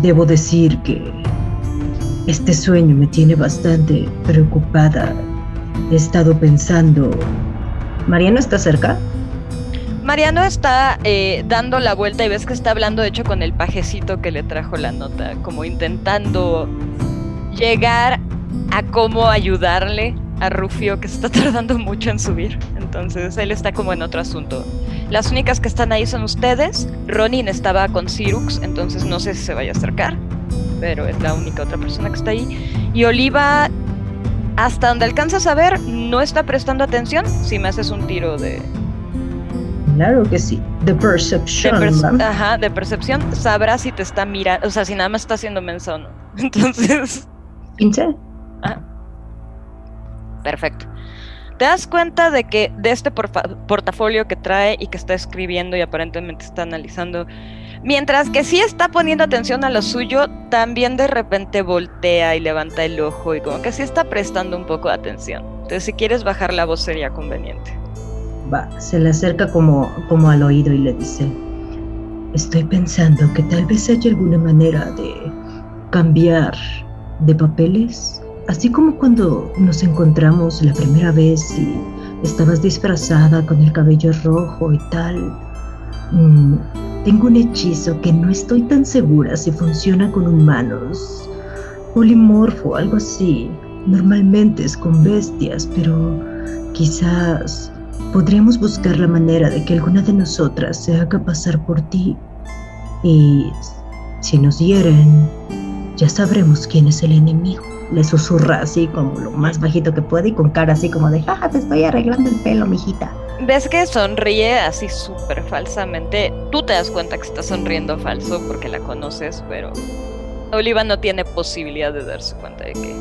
debo decir que este sueño me tiene bastante preocupada. He estado pensando... ¿Mariano está cerca? Mariano está eh, dando la vuelta y ves que está hablando de hecho con el pajecito que le trajo la nota, como intentando llegar a cómo ayudarle a Rufio que se está [LAUGHS] tardando mucho en subir. Entonces él está como en otro asunto. Las únicas que están ahí son ustedes. Ronin estaba con Cyrux, entonces no sé si se vaya a acercar, pero es la única otra persona que está ahí. Y Oliva, hasta donde alcanzas a ver, no está prestando atención. Si me haces un tiro de. Claro que sí. De percepción. ajá, de percepción. Sabrás si te está mirando, o sea, si nada más está haciendo mención. [LAUGHS] Entonces. ¿15? Ah. Perfecto te das cuenta de que de este portafolio que trae y que está escribiendo y aparentemente está analizando, mientras que sí está poniendo atención a lo suyo, también de repente voltea y levanta el ojo y como que sí está prestando un poco de atención. Entonces si quieres bajar la voz sería conveniente. Va, se le acerca como, como al oído y le dice, estoy pensando que tal vez haya alguna manera de cambiar de papeles Así como cuando nos encontramos la primera vez y estabas disfrazada con el cabello rojo y tal. Mm, tengo un hechizo que no estoy tan segura si funciona con humanos. Polimorfo, algo así. Normalmente es con bestias, pero quizás podríamos buscar la manera de que alguna de nosotras se haga pasar por ti. Y si nos hieren, ya sabremos quién es el enemigo le susurra así como lo más bajito que puede y con cara así como de, jaja, te estoy arreglando el pelo, mijita. Ves que sonríe así súper falsamente. Tú te das cuenta que está sonriendo falso porque la conoces, pero Oliva no tiene posibilidad de darse cuenta de que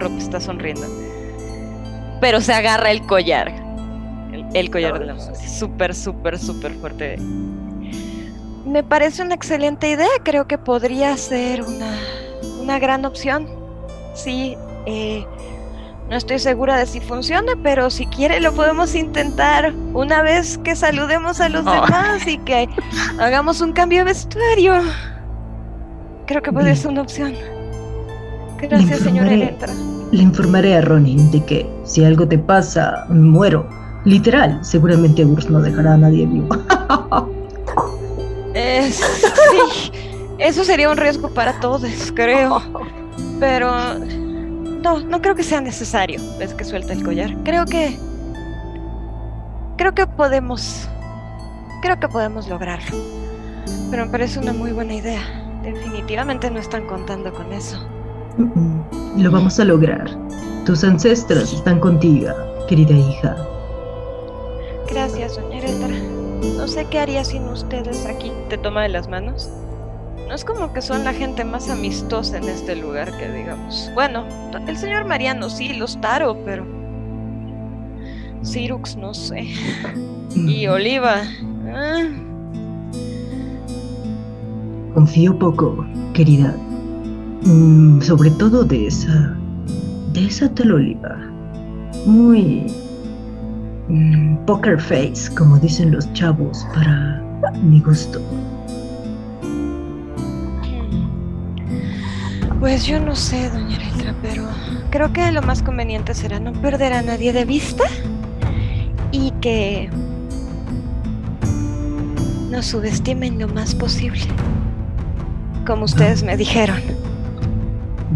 Rob está sonriendo. Pero se agarra el collar. El, collar de la mano. Súper, súper, súper fuerte. Me parece una excelente idea. Creo que podría ser una, una gran opción sí, eh, no estoy segura de si funciona, pero si quiere lo podemos intentar una vez que saludemos a los oh. demás y que hagamos un cambio de vestuario. Creo que puede ser una opción. Gracias, señora Electra. Le informaré a Ronin de que si algo te pasa, muero. Literal, seguramente Urs no dejará a nadie vivo. [LAUGHS] sí, eso sería un riesgo para todos, creo. [LAUGHS] Pero no, no creo que sea necesario. Ves que suelta el collar. Creo que creo que podemos creo que podemos lograrlo. Pero me parece una muy buena idea. Definitivamente no están contando con eso. Lo vamos a lograr. Tus ancestros están contigo, querida hija. Gracias, doña Eretra. No sé qué haría sin ustedes aquí. ¿Te toma de las manos? No es como que son la gente más amistosa en este lugar que digamos. Bueno, el señor Mariano sí, los Taro, pero. Cyrux no sé. Y Oliva. Ah. Confío poco, querida. Mm, sobre todo de esa. de esa tal Oliva. Muy. Mm, poker face, como dicen los chavos, para mi gusto. Pues yo no sé, doña Electra, pero creo que lo más conveniente será no perder a nadie de vista y que nos subestimen lo más posible, como ustedes me dijeron.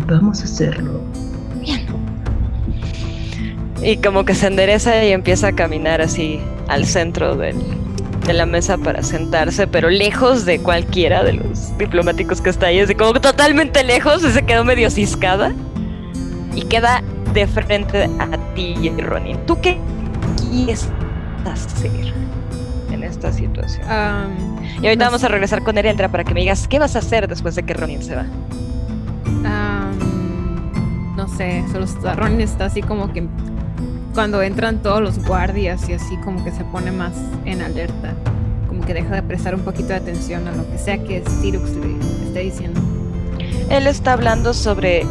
Vamos a hacerlo. Bien. Y como que se endereza y empieza a caminar así al centro del, de la mesa para sentarse, pero lejos de cualquiera de los diplomáticos que está ahí, así como totalmente lejos, y se quedó medio ciscada y queda de frente a ti, Ronin. ¿Tú qué quieres hacer en esta situación? y ahorita vamos a regresar con Ereldra para que me digas qué vas a hacer después de que Ronin se va. no sé, solo Ronin está así como que cuando entran todos los guardias y así como que se pone más en alerta, como que deja de prestar un poquito de atención a lo que sea que Sirux le esté diciendo. Él está hablando sobre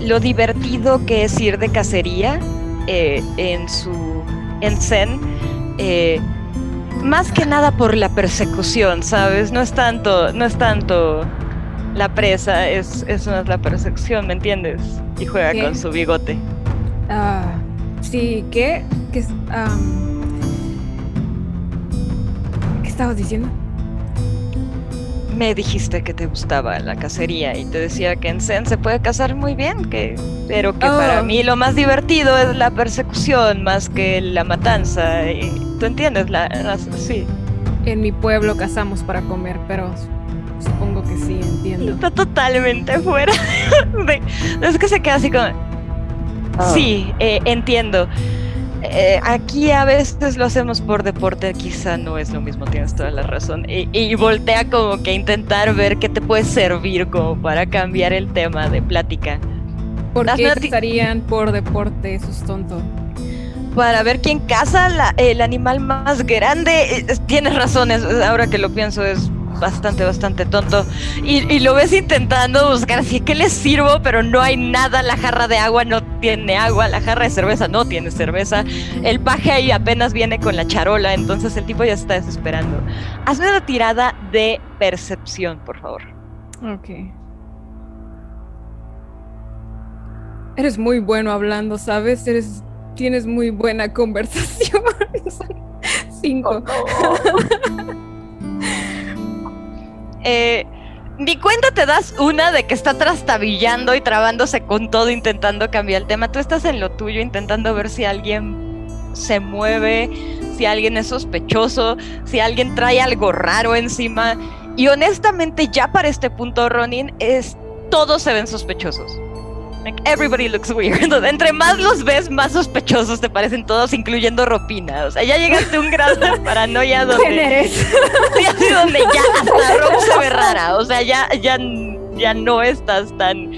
lo divertido que es ir de cacería eh, en su en Zen. Eh, más que nada por la persecución, ¿sabes? No es tanto, no es tanto la presa, es, es más la persecución, ¿me entiendes? Y juega con su bigote. Ah, sí, ¿qué? ¿Qué, ¿Qué estabas diciendo? me dijiste que te gustaba la cacería y te decía que en Zen se puede cazar muy bien, que, pero que para oh. mí lo más divertido es la persecución más que la matanza. Y, ¿Tú entiendes? La, sí. En mi pueblo cazamos para comer, pero supongo que sí, entiendo. Está totalmente fuera. [LAUGHS] es que se queda así como... Ah. Sí, eh, entiendo. Eh, aquí a veces lo hacemos por deporte, quizá no es lo mismo, tienes toda la razón. Y, voltea como que intentar ver qué te puede servir como para cambiar el tema de plática. ¿Por qué estarían por deporte? Eso es tonto. Para ver quién caza el animal más grande. Eh, tienes razones, ahora que lo pienso es bastante, bastante tonto. Y, lo ves intentando buscar así que le sirvo, pero no hay nada. La jarra de agua no tiene agua, la jarra de cerveza no tiene cerveza. El paje ahí apenas viene con la charola, entonces el tipo ya está desesperando. Hazme una tirada de percepción, por favor. Ok. Eres muy bueno hablando, ¿sabes? Eres, tienes muy buena [LAUGHS] conversación. Cinco. Oh, [LAUGHS] eh, ni cuenta te das una de que está trastabillando y trabándose con todo intentando cambiar el tema. Tú estás en lo tuyo intentando ver si alguien se mueve, si alguien es sospechoso, si alguien trae algo raro encima. Y honestamente ya para este punto, Ronin, es, todos se ven sospechosos everybody looks weird. [LAUGHS] Entre más los ves, más sospechosos te parecen todos, incluyendo Ropina. O sea, ya llegaste a un grado de [LAUGHS] paranoia donde. ¿Quién eres? [LAUGHS] Sí, donde ya hasta Rob se ve rara. O sea, ya, ya, ya no estás tan.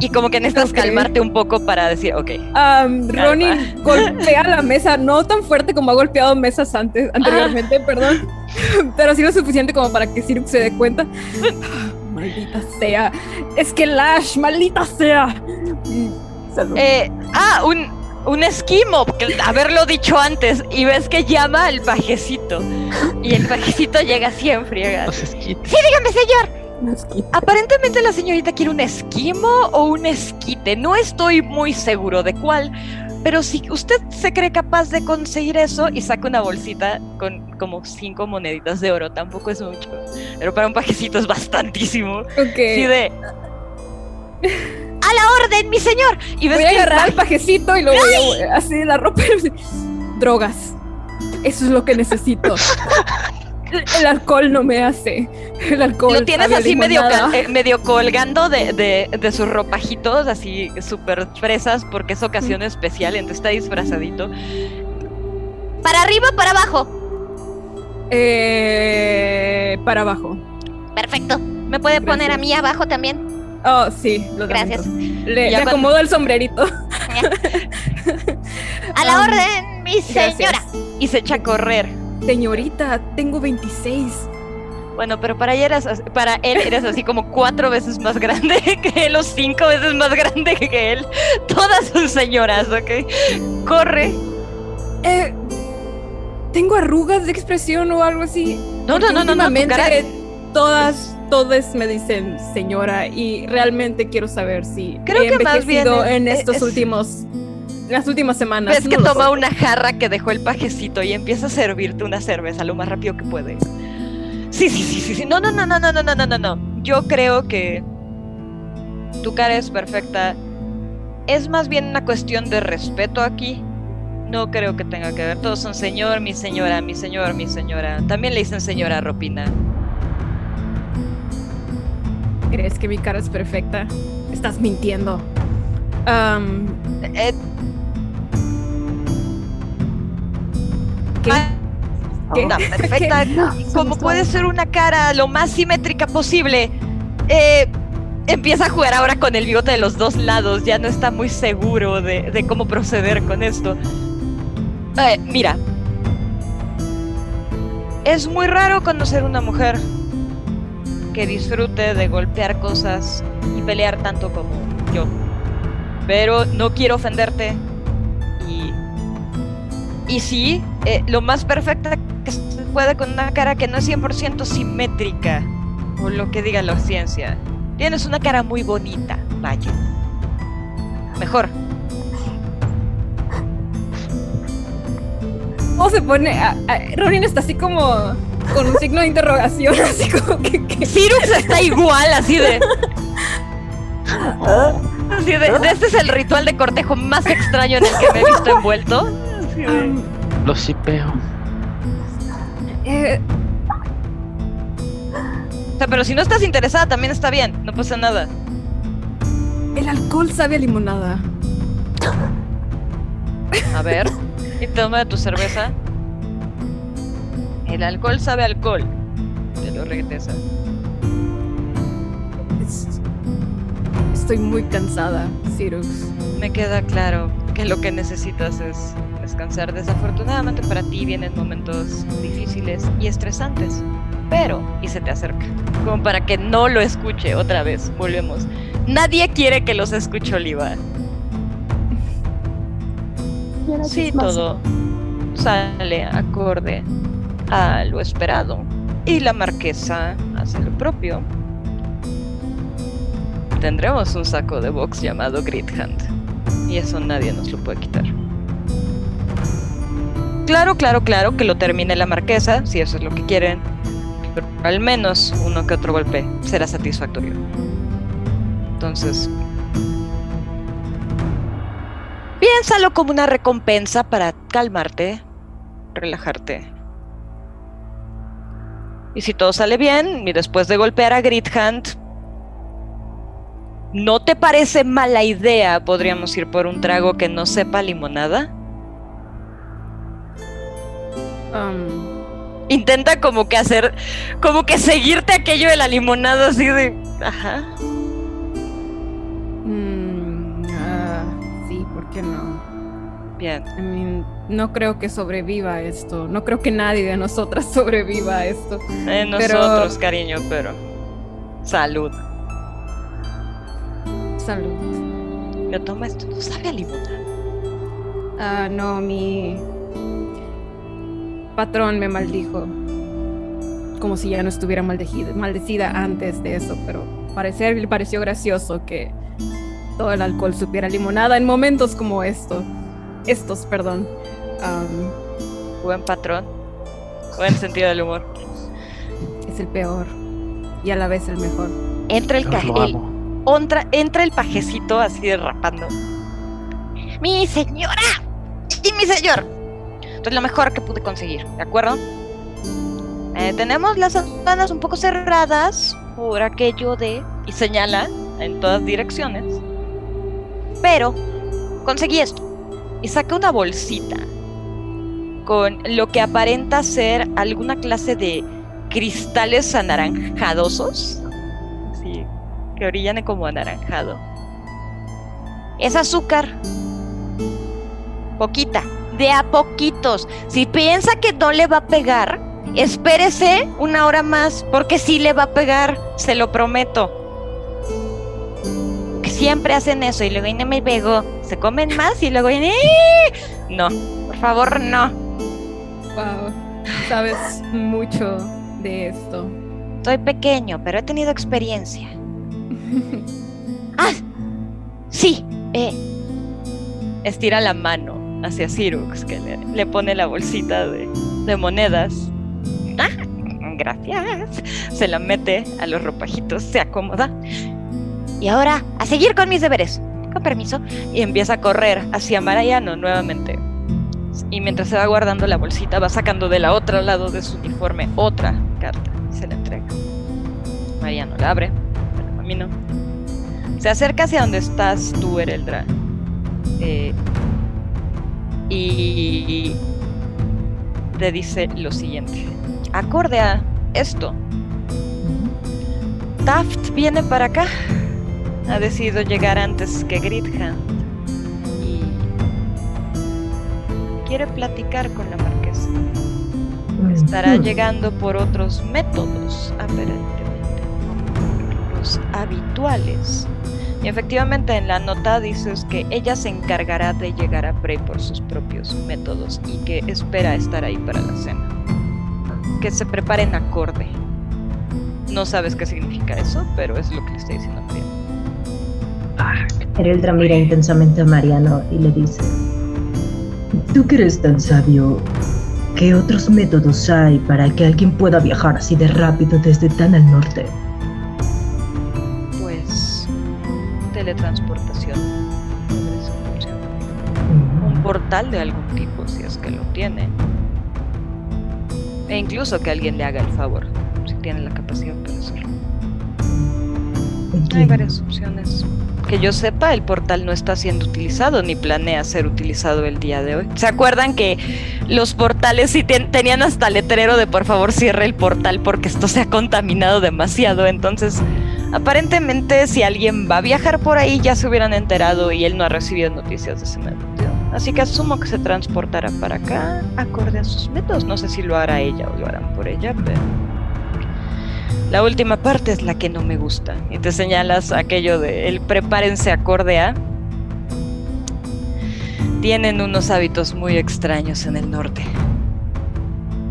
Y como que necesitas calmarte un poco para decir, ok. Um, Ronnie golpea la mesa, no tan fuerte como ha golpeado mesas antes, anteriormente, perdón. Pero sí lo suficiente como para que Siruk se dé cuenta. Maldita sea. Es que Lash, maldita sea. Eh, ah, un, un esquimo, haberlo dicho antes, y ves que llama al pajecito. Y el pajecito llega siempre. Sí, dígame, señor. Aparentemente la señorita quiere un esquimo o un esquite. No estoy muy seguro de cuál, pero si usted se cree capaz de conseguir eso y saca una bolsita con como cinco moneditas de oro, tampoco es mucho. Pero para un pajecito es bastantísimo. Ok. Sí, de. ¡A la orden, mi señor! Y ves voy a agarrar al pajecito y lo voy a así la ropa. Drogas. Eso es lo que necesito. [LAUGHS] [LAUGHS] el alcohol no me hace. El alcohol. Lo tienes así medio, eh, medio colgando de, de, sus ropajitos, así súper fresas, porque es ocasión especial, entonces está disfrazadito. ¿Para arriba o para abajo? Eh, para abajo. Perfecto. ¿Me puede poner a mí abajo también? Oh, sí, lo Gracias. Le, acomodo el sombrerito. [LAUGHS] a la [LAUGHS] orden, mi señora. Y se echa a correr. Señorita, tengo 26. Bueno, pero para, ella eras, para él eres así como cuatro veces más grande [LAUGHS] que él o cinco veces más grande [LAUGHS] que él. Todas son señoras, ¿ok? Corre. Eh, ¿Tengo arrugas de expresión o algo así? No, no, no, no, no. Todas, todas me dicen señora y realmente quiero saber si Creo he que más bien en estos últimos las últimas semanas. Ves que toma una jarra que dejó el pajecito y empieza a servirte una cerveza lo más rápido que puede. Sí, sí, sí, sí, sí. No, no, no, no, no, no, no, no, no. Yo creo que tu cara es perfecta. Es más bien una cuestión de respeto aquí. No creo que tenga que ver. Todos son señor, mi señora, mi señor, mi señora. También le dicen señora Ropina. ¿Crees que mi cara es perfecta? Estás mintiendo. Um, eh, Una [LAUGHS] perfecta, como puede ser una cara lo más simétrica posible. Eh, empieza a jugar ahora con el bigote de los dos lados, ya no está muy seguro de, cómo proceder con esto. Eh, mira, es muy raro conocer una mujer que disfrute de golpear cosas y pelear tanto como yo. Pero no quiero ofenderte. Y, sí, eh, lo más perfecta que se puede con una cara que no es 100% simétrica, o lo que diga la ciencia. Tienes una cara muy bonita, vaya. Mejor. ¿Cómo se pone? A, Ronin está así como con un signo de interrogación, [LAUGHS] así como que. que... Cyrus está igual, así de. Así de, este es el ritual de cortejo más extraño en el que me he visto envuelto. Lo sipeo. Eh, o sea, pero si no estás interesada también está bien, no pasa nada. El alcohol sabe a limonada. A ver, y toma de tu cerveza. El alcohol sabe a alcohol. Te lo regresa. Estoy muy cansada, Cyrus. Me queda claro que lo que necesitas es descansar. Desafortunadamente para ti vienen momentos difíciles y estresantes. Pero, y se te acerca, como para que no lo escuche otra vez. Volvemos. Nadie quiere que los escuche Oliva. Sí, todo sale acorde a lo esperado. Y la marquesa hace lo propio. Tendremos un saco de box llamado Grid Hand. Y eso nadie nos lo puede quitar. Claro, claro, claro que lo termine la marquesa, si eso es lo que quieren. Pero al menos uno que otro golpe será satisfactorio. Entonces, piénsalo como una recompensa para calmarte, relajarte. Y si todo sale bien, y después de golpear a Grithand, ¿no te parece mala idea? Podríamos ir por un trago que no sepa limonada. Um, Intenta como que hacer, como que seguirte aquello de la limonada así de, ajá. mm, ah, sí, ¿por qué no? Bien. I mean, no creo que sobreviva esto. No creo que nadie de nosotras [LAUGHS] sobreviva a esto. Eh, Pero- nosotros, cariño, pero salud. Salud. Yo toma esto, no sabe a limonada. Ah, no, mi patrón me maldijo. Como si ya no estuviera maldecida, maldecida antes de eso, pero parecer, le pareció gracioso que todo el alcohol supiera limonada en momentos como esto. Estos, perdón. Buen patrón. Buen sentido del humor. es el peor y a la vez el mejor. Entra el, ca- el- entra, el pajecito así derrapando. ¡Mi señora! ¡Y mi señor! Esto es lo mejor que pude conseguir, ¿de acuerdo? Eh, tenemos las ventanas un poco cerradas por aquello de... Y señala en todas direcciones. Pero conseguí esto. Y saca una bolsita con lo que aparenta ser alguna clase de cristales anaranjadosos. Que brillan como anaranjado. Es azúcar. Poquita, de a poquitos. Si piensa que no le va a pegar, espérese una hora más, porque sí le va a pegar, se lo prometo. Que siempre hacen eso y luego y me pegó. Se comen más y luego y- no, por favor no. Wow, sabes mucho de esto. Soy pequeño, pero he tenido experiencia. [LAUGHS] Ah, sí. Eh. Estira la mano hacia Cyrus, que le, le pone la bolsita de, de monedas. Ah, gracias. Se la mete a los ropajitos, se acomoda. Y ahora, a seguir con mis deberes. Con permiso. Y empieza a correr hacia Mariano nuevamente. Y mientras se va guardando la bolsita, va sacando del otro lado de su uniforme otra carta. y Se la entrega. Mariano la abre. Se acerca hacia donde estás tú, Ereldra. Eh, y te dice lo siguiente. Acorde a esto, Taft viene para acá. Ha decidido llegar antes que Gridhand. Y quiere platicar con la marquesa. Estará llegando por otros métodos, aparentemente, los habituales. Y efectivamente en la nota dices que ella se encargará de llegar a Prey por sus propios métodos y que espera estar ahí para la cena. Que se preparen acorde. No sabes qué significa eso, pero es lo que le estoy diciendo a Mariano. Ereldra mira intensamente a Mariano y le dice, Tú que eres tan sabio, ¿qué otros métodos hay para que alguien pueda viajar así de rápido desde tan al norte? Teletransportación. Un portal de algún tipo, si es que lo tiene. E incluso que alguien le haga el favor, si tiene la capacidad para hacerlo. Hay varias opciones que yo sepa, el portal no está siendo utilizado ni planea ser utilizado el día de hoy. ¿Se acuerdan que los portales sí tenían hasta letrero de por favor cierre el portal porque esto se ha contaminado demasiado? Entonces, aparentemente si alguien va a viajar por ahí ya se hubieran enterado y él no ha recibido noticias de ese método. Así que asumo que se transportará para acá acorde a sus métodos. No sé si lo hará ella o lo harán por ella, pero... La última parte es la que no me gusta. Y te señalas aquello de el prepárense acorde a. Tienen unos hábitos muy extraños en el norte.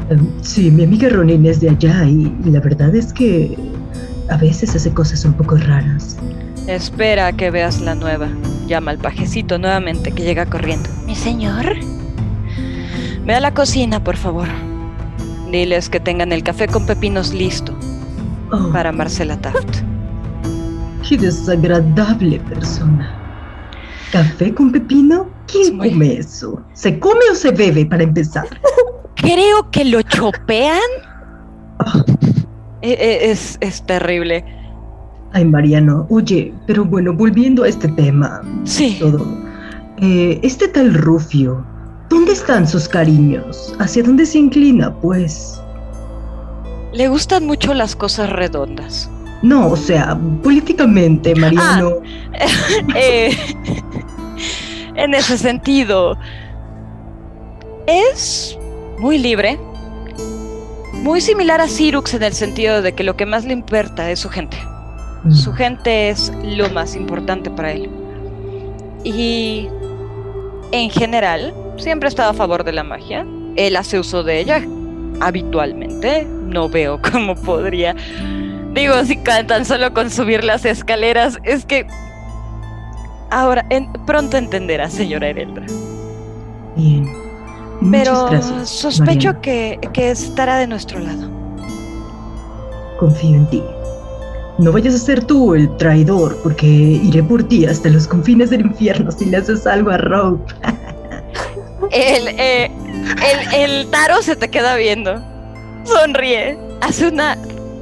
Em, sí, mi amiga Ronin es de allá y la verdad es que a veces hace cosas un poco raras. Espera a que veas la nueva. Llama al pajecito nuevamente que llega corriendo. ¿Mi señor? Ve a la cocina, por favor. Diles que tengan el café con pepinos listo. Oh. para Marcela Taft. Qué desagradable persona. ¿Café con pepino? ¿Quién come eso? ¿Se come o se bebe para empezar? [LAUGHS] Creo que lo chopean. Ah. E, e, es, es, terrible. Ay, Mariano, oye, pero bueno, volviendo a este tema. Sí. Todo. Eh, este tal Rufio, ¿dónde están sus cariños? ¿Hacia dónde se inclina, pues? Le gustan mucho las cosas redondas. No, o sea, políticamente, Mariano. Ah, [LAUGHS] eh, en ese sentido, es muy libre, muy similar a Cyrux en el sentido de que lo que más le importa es su gente. Mm. Su gente es lo más importante para él. Y en general, siempre ha estado a favor de la magia. Él hace uso de ella habitualmente no veo [LAUGHS] cómo podría. Digo, si tan solo con subir las escaleras, es que. Ahora, pronto entenderá, señora Ereldra. Bien. Pero sospecho que, que estará de nuestro lado. Confío en ti. No vayas a ser tú el traidor, porque iré por ti hasta los confines del infierno si le haces algo a Rogue. el, eh, el, el Taro se te queda viendo sonríe, hace una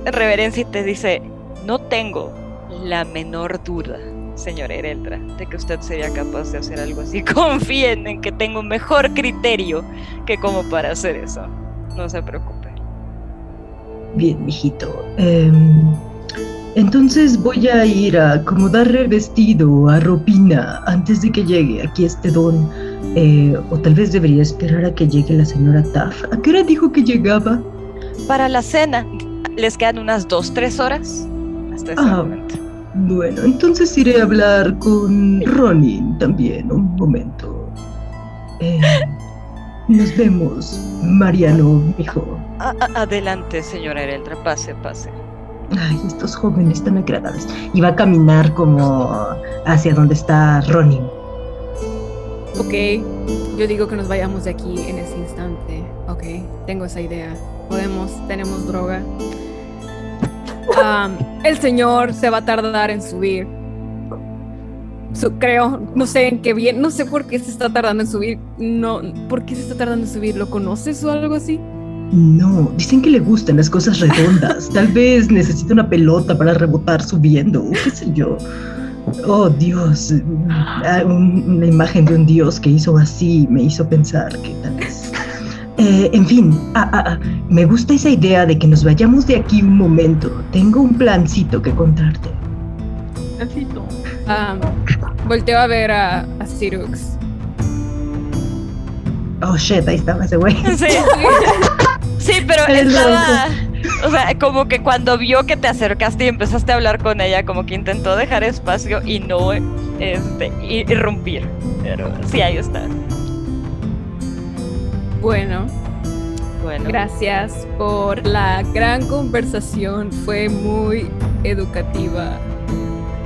reverencia y te dice, no tengo la menor duda, señor Ereldra, de que usted sería capaz de hacer algo así. [LAUGHS] Confíen en que tengo un mejor criterio que como para hacer eso. No se preocupe. Bien, mijito. Em, entonces voy a ir a acomodarle el vestido a Ropina antes de que llegue aquí este don. Eh, o tal vez debería esperar a que llegue la señora Taff. ¿A qué hora dijo que llegaba? para la cena. Les quedan unas dos, tres horas hasta ese ah, momento. Bueno, entonces iré a hablar con Ronin también, un momento. Eh, nos vemos, Mariano, hijo. adelante, señora Ereldra, pase, pase. Ay, estos jóvenes tan agradables. Y va a caminar como hacia donde está Ronin. Ok, yo digo que nos vayamos de aquí en ese instante. Ok, tengo esa idea podemos, tenemos droga. El señor se va a tardar en subir. creo, no sé en qué bien, no sé por qué se está tardando en subir. No, ¿por qué se está tardando en subir? ¿Lo conoces o algo así? No, dicen que le gustan las cosas redondas. Tal vez necesita una pelota para rebotar subiendo, qué sé yo. Oh Dios, ah, una imagen de un Dios que hizo así me hizo pensar que tal vez eh, en fin, ah, ah, ah, me gusta esa idea de que nos vayamos de aquí un momento. Tengo un plancito que contarte. Plancito. volteo a ver a, a Cyrux. oh shit, ahí estaba ese güey. Sí, sí pero estaba. O sea, como que cuando vio que te acercaste y empezaste a hablar con ella, como que intentó dejar espacio y no este, irrumpir. Pero sí, ahí está. Bueno, bueno. Gracias por la gran conversación. Fue muy educativa.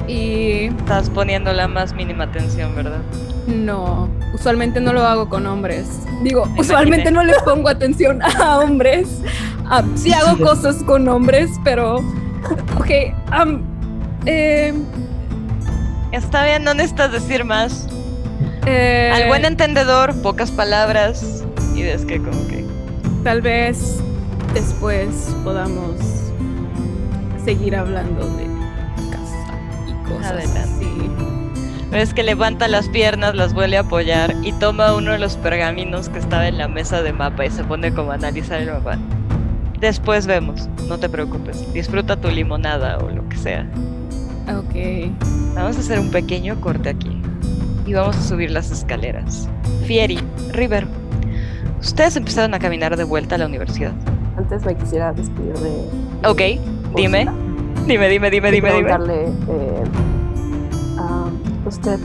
Y. Estás poniendo la más mínima atención, ¿verdad? No, usualmente no lo hago con hombres. Digo, [LAUGHS] usualmente no les pongo atención a hombres. Ah, sí hago cosas con hombres, pero. Ok, eh, Está bien, no necesitas decir más. Eh, Al buen entendedor, pocas palabras. Y ves que, como que. Tal vez después podamos seguir hablando de casa y cosas Adelante. Ves que levanta las piernas, las vuelve a apoyar y toma uno de los pergaminos que estaba en la mesa de mapa y se pone como a analizar el mapa. Después vemos, no te preocupes. Disfruta tu limonada o lo que sea. Ok. Vamos a hacer un pequeño corte aquí. Y vamos a subir las escaleras. Fieri, River, ustedes empezaron a caminar de vuelta a la universidad. Antes me quisiera despedir de... Ok, dime. Dime, dime, dime, dime, dime. Eh, a usted,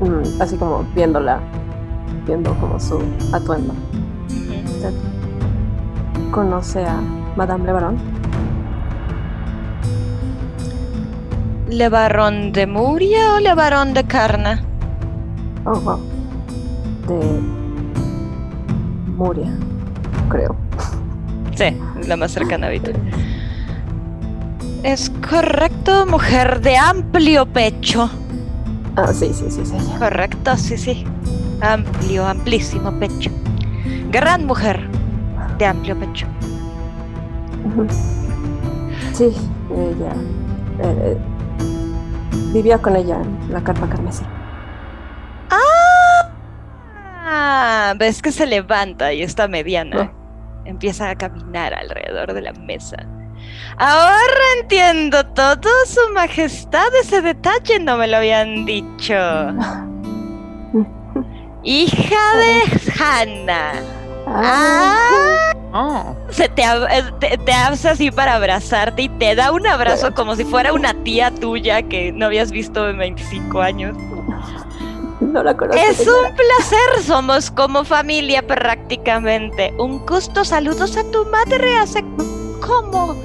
mm, así como viéndola, viendo como su atuendo. ¿Usted conoce a Madame Lebaron? ¿Lebaron de Muria o Lebaron de Carna? Oh, wow. De Creo. Sí, la más cercana a. Es correcto, mujer de amplio pecho. Ah, sí, sí, sí, sí. Correcto, sí, sí. Amplio, amplísimo pecho. Gran mujer de amplio pecho. Sí, ella. Eh, vivía con ella en la carpa carmesí. ¡Ah! Ves que se levanta y está mediana. Empieza a caminar alrededor de la mesa. Ahora entiendo todo, Su Majestad. Ese detalle no me lo habían dicho. [LAUGHS] Hija de Hanna. Ah. Oh. Se te, te, hace así para abrazarte y te da un abrazo como si fuera una tía tuya que no habías visto en 25 años. No la conozco. Es un placer, somos como familia prácticamente. Un gusto, saludos a tu madre. Hace como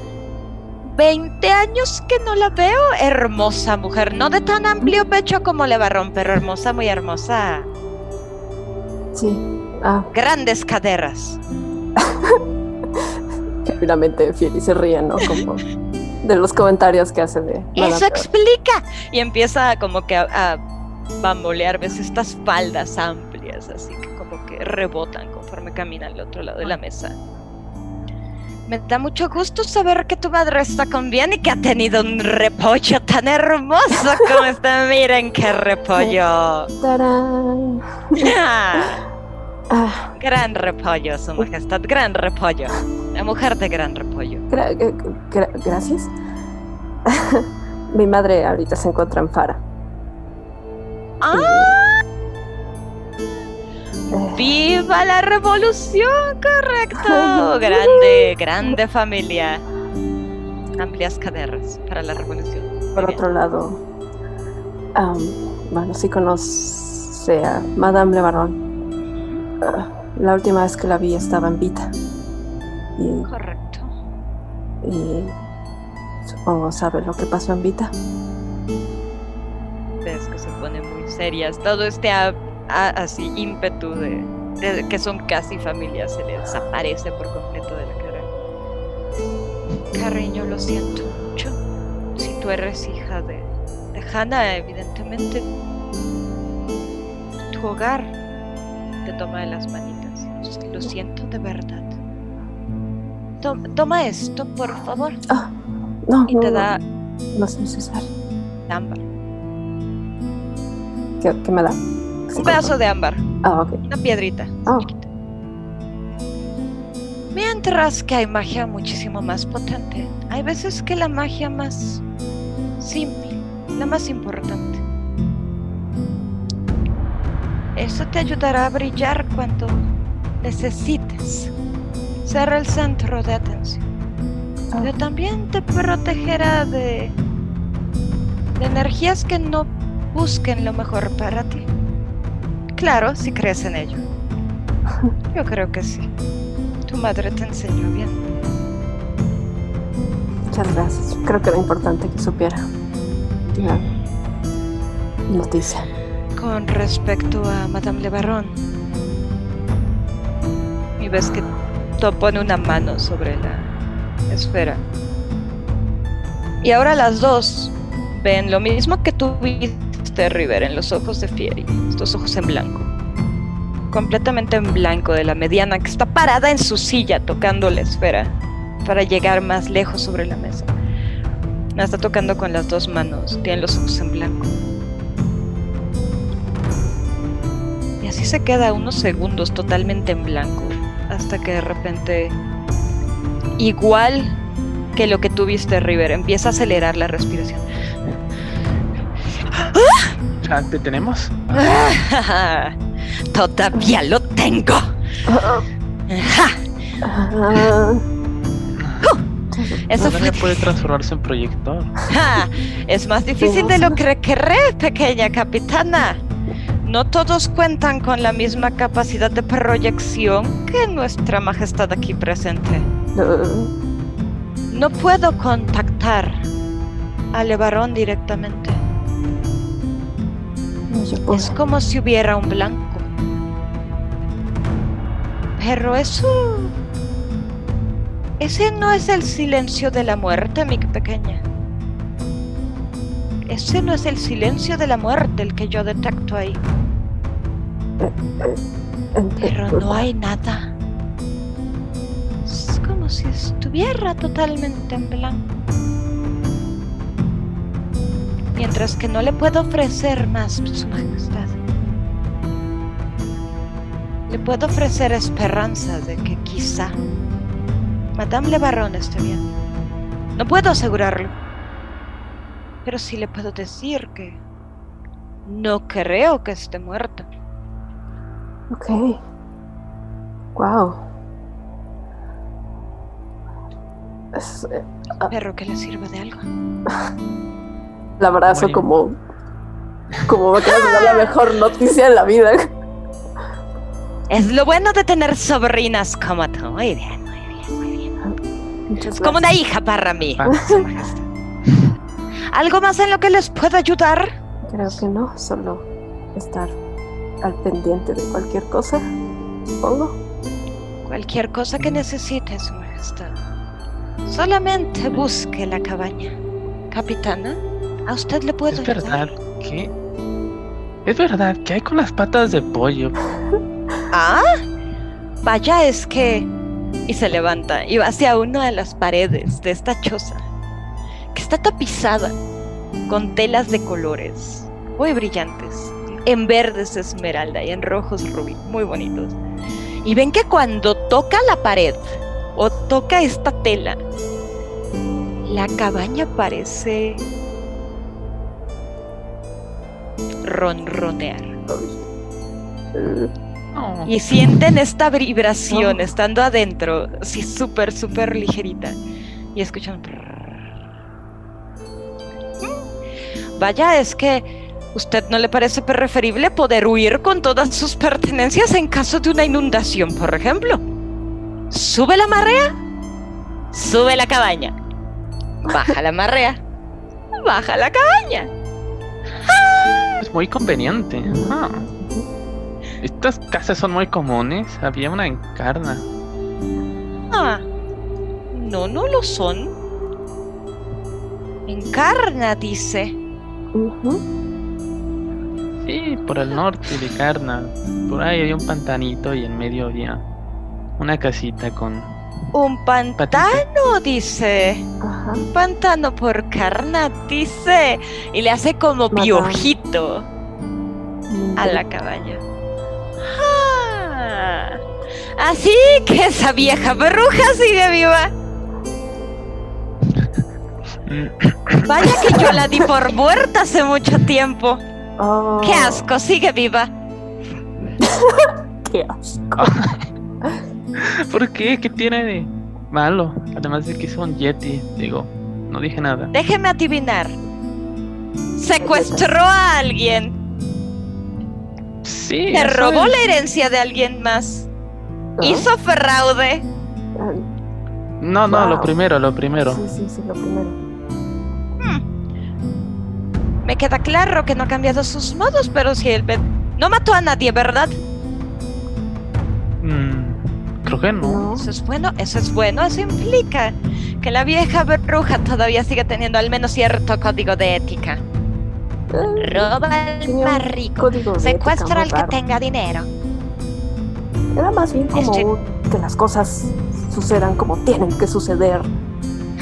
20 años que no la veo. Hermosa mujer, no de tan amplio pecho como le va a romper, hermosa, muy hermosa. Sí. Ah. Grandes caderas. [LAUGHS] Finalmente fiel y se ríe, ¿no? Como de los comentarios que hace de. Eso explica. Y empieza como que a, ves estas faldas amplias, así que como que rebotan conforme camina al otro lado de la mesa. Me da mucho gusto saber que tu madre está con bien y que ha tenido un repollo tan hermoso como [LAUGHS] este. Miren qué repollo. ¡Tarán! [LAUGHS] Ah. Gran repollo, su majestad, gran repollo. La mujer de gran repollo. gracias. [LAUGHS] Mi madre ahorita se encuentra en Fara. ¡Ah! ¡Viva la revolución! Correcto. [LAUGHS] Grande, grande familia. Amplias caderas para la revolución. Por otro lado, bueno, sí conoce a Madame Le Baron. Ah, la última vez que la vi estaba en Vita. Correcto. Y supongo sabe lo que pasó en Vita. Ves que se pone muy serias. Todo este así ímpetu de, que son casi familias se le desaparece por completo de la cara. Cariño, lo siento mucho. Si tú eres hija de, de Hannah, evidentemente tu hogar te toma de las manitas. Lo siento de verdad. Toma, esto, por favor. Ah, no, y te da. No es necesario. Ámbar. ¿Qué, me da? Un pedazo de ámbar. Ah, ok. Una piedrita. Ah. Mientras que hay magia muchísimo más potente, hay veces que la magia más simple, la más importante, Eso te ayudará a brillar cuando necesites ser el centro de atención. Ah. Pero también te protegerá de, de energías que no busquen lo mejor para ti. Claro, si crees en ello. [LAUGHS] Yo creo que sí. Tu madre te enseñó bien. Muchas gracias. Creo que era importante que supiera la noticia. Con respecto a Madame Le Baron. Y ves que to- pone una mano sobre la esfera. Y ahora las dos ven lo mismo que tú viste, River, en los ojos de Fieri. Estos ojos en blanco. Completamente en blanco de la mediana que está parada en su silla tocando la esfera para llegar más lejos sobre la mesa. La está tocando con las dos manos. Tiene los ojos en blanco. Y así se queda unos segundos totalmente en blanco. Hasta que de repente, igual que lo que tú viste, River, empieza a acelerar la respiración. Te tenemos. [LAUGHS] Todavía lo tengo. Ah, Eso fue puede transformarse en proyector. Es más difícil de lo que cree, pequeña capitana. No todos cuentan con la misma capacidad de proyección que nuestra majestad aquí presente. No puedo contactar a Levarón directamente. Es como si hubiera un blanco. Pero eso... Ese no es el silencio de la muerte, mi pequeña. Ese no es el silencio de la muerte el que yo detecto ahí. Pero no hay nada. Es como si estuviera totalmente en blanco. Mientras que no le puedo ofrecer más, Su Majestad. Le puedo ofrecer esperanza de que quizá Madame Le Baron esté bien. No puedo asegurarlo. Pero sí le puedo decir que no creo que esté muerta. Ok. Wow. Es, eh, Espero que le sirva de algo. [LAUGHS] la abrazo Bueno. como. Como me acabas de dar la mejor noticia de la vida. Es lo bueno de tener sobrinas como tú. Muy bien, muy bien, muy bien. Es como una hija para mí. Ah. [LAUGHS] ¿Algo más en lo que les pueda ayudar? Creo que no, solo estar al pendiente de cualquier cosa, supongo. Cualquier cosa que necesite, Su Majestad. Solamente busque la cabaña. Capitana, ¿a usted le puedo Es ayudar? verdad que. Es verdad que hay con las patas de pollo. [LAUGHS] Ah, vaya, es que... Y se levanta y va hacia una de las paredes de esta choza, que está tapizada con telas de colores muy brillantes, en verdes esmeralda y en rojos rubí, muy bonitos. Y ven que cuando toca la pared o toca esta tela, la cabaña parece ronronear. Y sienten esta vibración estando adentro, sí, súper, súper ligerita. Y escuchan. Vaya, es que ¿usted no le parece preferible poder huir con todas sus pertenencias en caso de una inundación, por ejemplo? Sube la marea, sube la cabaña. Baja la marea, baja la cabaña. Es muy conveniente. Ah. Estas casas son muy comunes. Había una en Carna. Ah, no, no lo son. Encarna, dice. ujú. Sí, por el norte de Carna. Por ahí había un pantanito y en medio había una casita con Un pantano, dice. Ajá. Un pantano por carna, dice. Y le hace como piojito a la cabaña. Ah, así que esa vieja bruja sigue viva. [COUGHS] Vaya que yo la di por muerta hace mucho tiempo. Oh, ¡Qué asco! Sigue viva. [LAUGHS] Qué asco. [LAUGHS] ¿Por qué? ¿Qué tiene de malo? Además de que es un Yeti, digo, no dije nada. Déjeme adivinar. Secuestró a alguien. Sí. Se robó es- la herencia de alguien más. Hizo fraude. No, no, lo primero, lo primero. Sí, sí, sí, lo primero. Me queda claro que no ha cambiado sus modos, pero si él ve- no mató a nadie, ¿verdad? Creo que no. No. Eso es bueno, eso es bueno. Eso implica que la vieja bruja todavía sigue teniendo al menos cierto código de ética. Roba al más rico. código de ética Secuestra al que raro. tenga dinero. Era más bien como Este- que las cosas sucedan como tienen que suceder,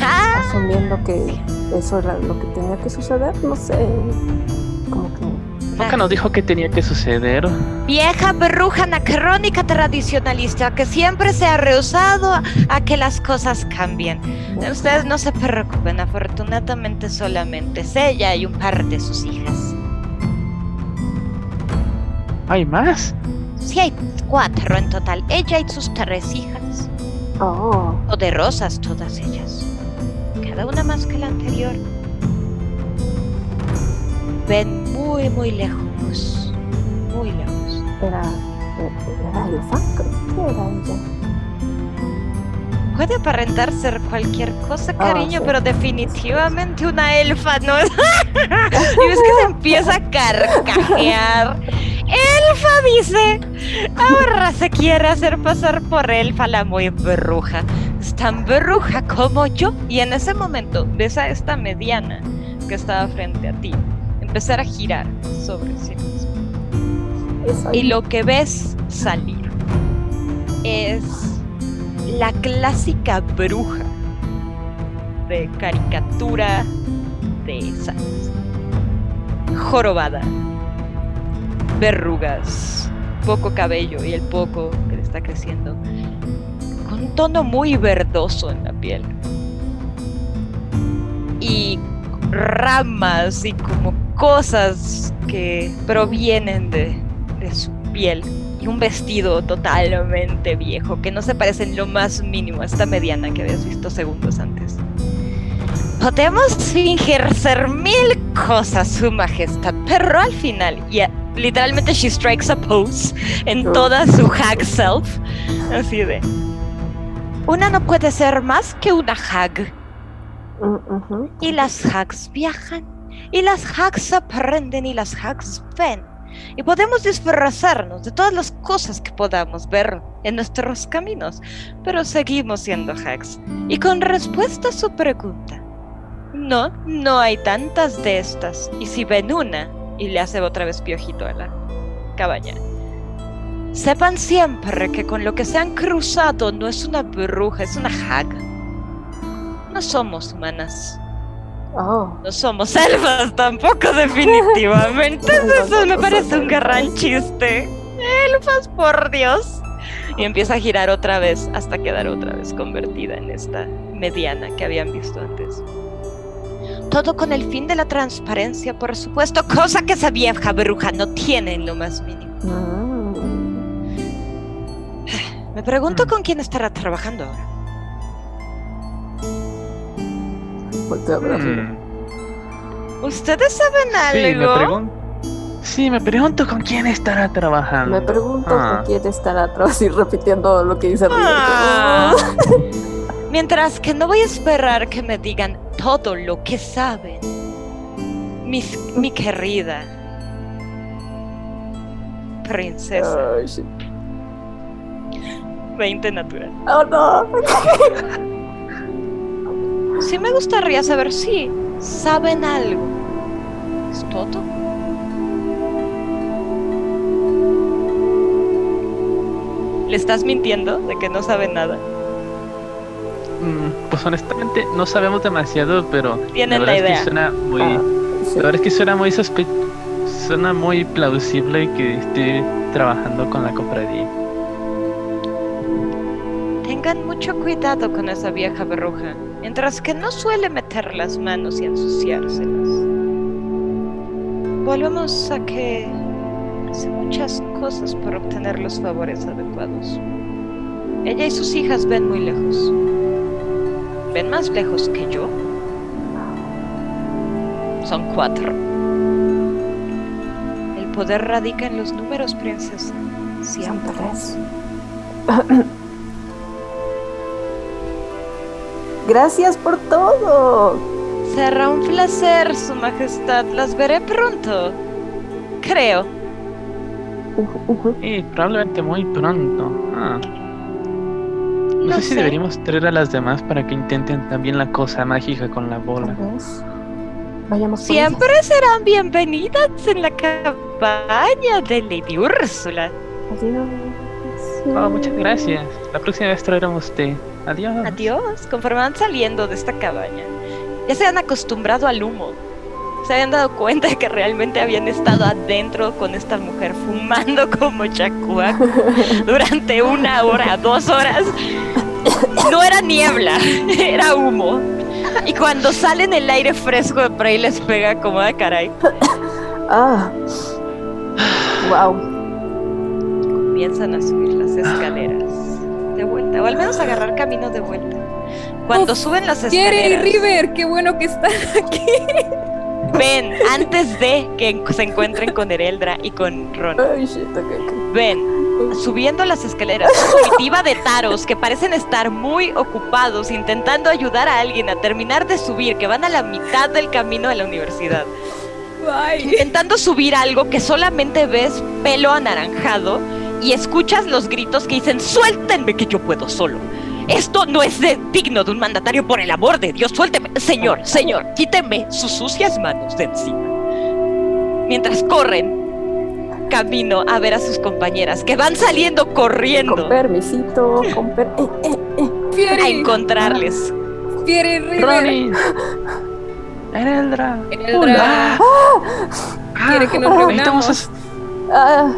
¡Ah! asumiendo que eso era lo que tenía que suceder, no sé. Como que Nunca nos dijo que tenía que suceder. Vieja bruja anacrónica tradicionalista que siempre se ha rehusado a, a que las cosas cambien. Ustedes no se preocupen, afortunadamente solamente es ella y un par de sus hijas. ¿Hay más? Sí, hay cuatro en total. Ella y sus tres hijas. Oh, Poderosas todas ellas. Cada una más que la anterior. Ven muy, muy lejos. Muy lejos. era. Era era ella. Puede aparentar ser cualquier cosa, cariño, sí. pero definitivamente una elfa no [LAUGHS] es. y ves que se empieza a carcajear. Elfa dice. Ahora se quiere hacer pasar por elfa la muy bruja. Es tan bruja como yo. Y en ese momento ves a esta mediana que estaba frente a ti empezar a girar sobre sí misma. Eso Y lo que ves salir es la clásica bruja de caricatura de esas. Jorobada, verrugas, poco cabello y el poco que le está creciendo, con un tono muy verdoso en la piel. Y ramas y como cosas que provienen de, de su piel y un vestido totalmente viejo que no se parece en lo más mínimo a esta mediana que habías visto segundos antes. Podemos fingir ser mil cosas, su majestad, pero al final, ya literalmente she strikes a pose en toda su hag self, así de... Una no puede ser más que una hag. Y las hags viajan, y las hags aprenden, y las hags ven. Y podemos disfrazarnos de todas las cosas que podamos ver en nuestros caminos, pero seguimos siendo hags. Y con respuesta a su pregunta, no, no hay tantas de estas. Y si ven una, y le hace otra vez piojito a la cabaña, sepan siempre que con lo que se han cruzado no es una bruja, es una hag. No somos humanas. Oh, No somos elfas tampoco, definitivamente. [LAUGHS] Eso me parece un gran chiste. Elfas, por Dios. Y empieza a girar otra vez hasta quedar otra vez convertida en esta mediana que habían visto antes. Todo con el fin de la transparencia, por supuesto, cosa que esa vieja bruja no tiene en lo más mínimo. mm. Me pregunto Mm. con quién estará trabajando ahora. Volteo a ver arriba. Mm, ¿Ustedes saben Sí, me algo? pregunto. Sí, me pregunto con quién estará trabajando. Me pregunto Ah. con quién estará atrás y repitiendo lo que dice Ah. arriba. [LAUGHS] Mientras que no voy a esperar que me digan todo lo que saben. Mis- mi querida princesa. Ay, shit. 20 natural. Oh no. [LAUGHS] Sí me gustaría saber si saben algo. ¿Es todo? ¿Le estás mintiendo de que no saben nada? Mm, pues honestamente no sabemos demasiado, pero Tienen la la verdad es idea. que suena muy, Ah, sí. la verdad es que suena muy sospe suena muy plausible que esté trabajando con la cofradía. Tengan mucho cuidado con esa vieja bruja, mientras que no suele meter las manos y ensuciárselas. Volvemos a que Hace muchas cosas por obtener los favores adecuados. Ella y sus hijas ven muy lejos. Ven más lejos que yo. Son cuatro. El poder radica en los números, princesa. Siempre. [CLEARS THROAT] Gracias por todo. Será un placer, Su Majestad. Las veré pronto. Creo. Sí, probablemente muy pronto. Ah. No, sé, si deberíamos traer a las demás para que intenten también la cosa mágica con la bola. Vayamos Siempre serán bienvenidas en la cabaña de Lady Úrsula. Oh, muchas gracias. La próxima vez traeremos té. Adiós. Adiós. Conforme van saliendo de esta cabaña, ya se han acostumbrado al humo. Se habían dado cuenta de que realmente habían estado adentro con esta mujer fumando [LAUGHS] como chacua [LAUGHS] durante una hora, dos horas. No era niebla, [LAUGHS] era humo. Y cuando salen el aire fresco de por ahí les pega como de caray. Ah. [SIGHS] Wow. Comienzan a subir las escaleras de vuelta, o al menos agarrar camino de vuelta. Cuando suben las escaleras. River, qué bueno que están aquí. Ven, antes de que se encuentren con Ereldra y con Ron. Ven, subiendo las escaleras, comitiva de taros que parecen estar muy ocupados intentando ayudar a alguien a terminar de subir, que van a la mitad del camino de la universidad. Intentando subir algo que solamente ves pelo anaranjado y escuchas los gritos que dicen, suéltenme que yo puedo solo. Esto no es digno de un mandatario, por el amor de Dios, suélteme. Señor, señor, quíteme sus sucias manos de encima. Mientras corren camino a ver a sus compañeras que van saliendo corriendo. Con permisito, con per eh, eh, eh. A encontrarles. Fieri Ronnie. Ereldra. Ereldra. Ah, quiere que nos ah, reunamos. Ah.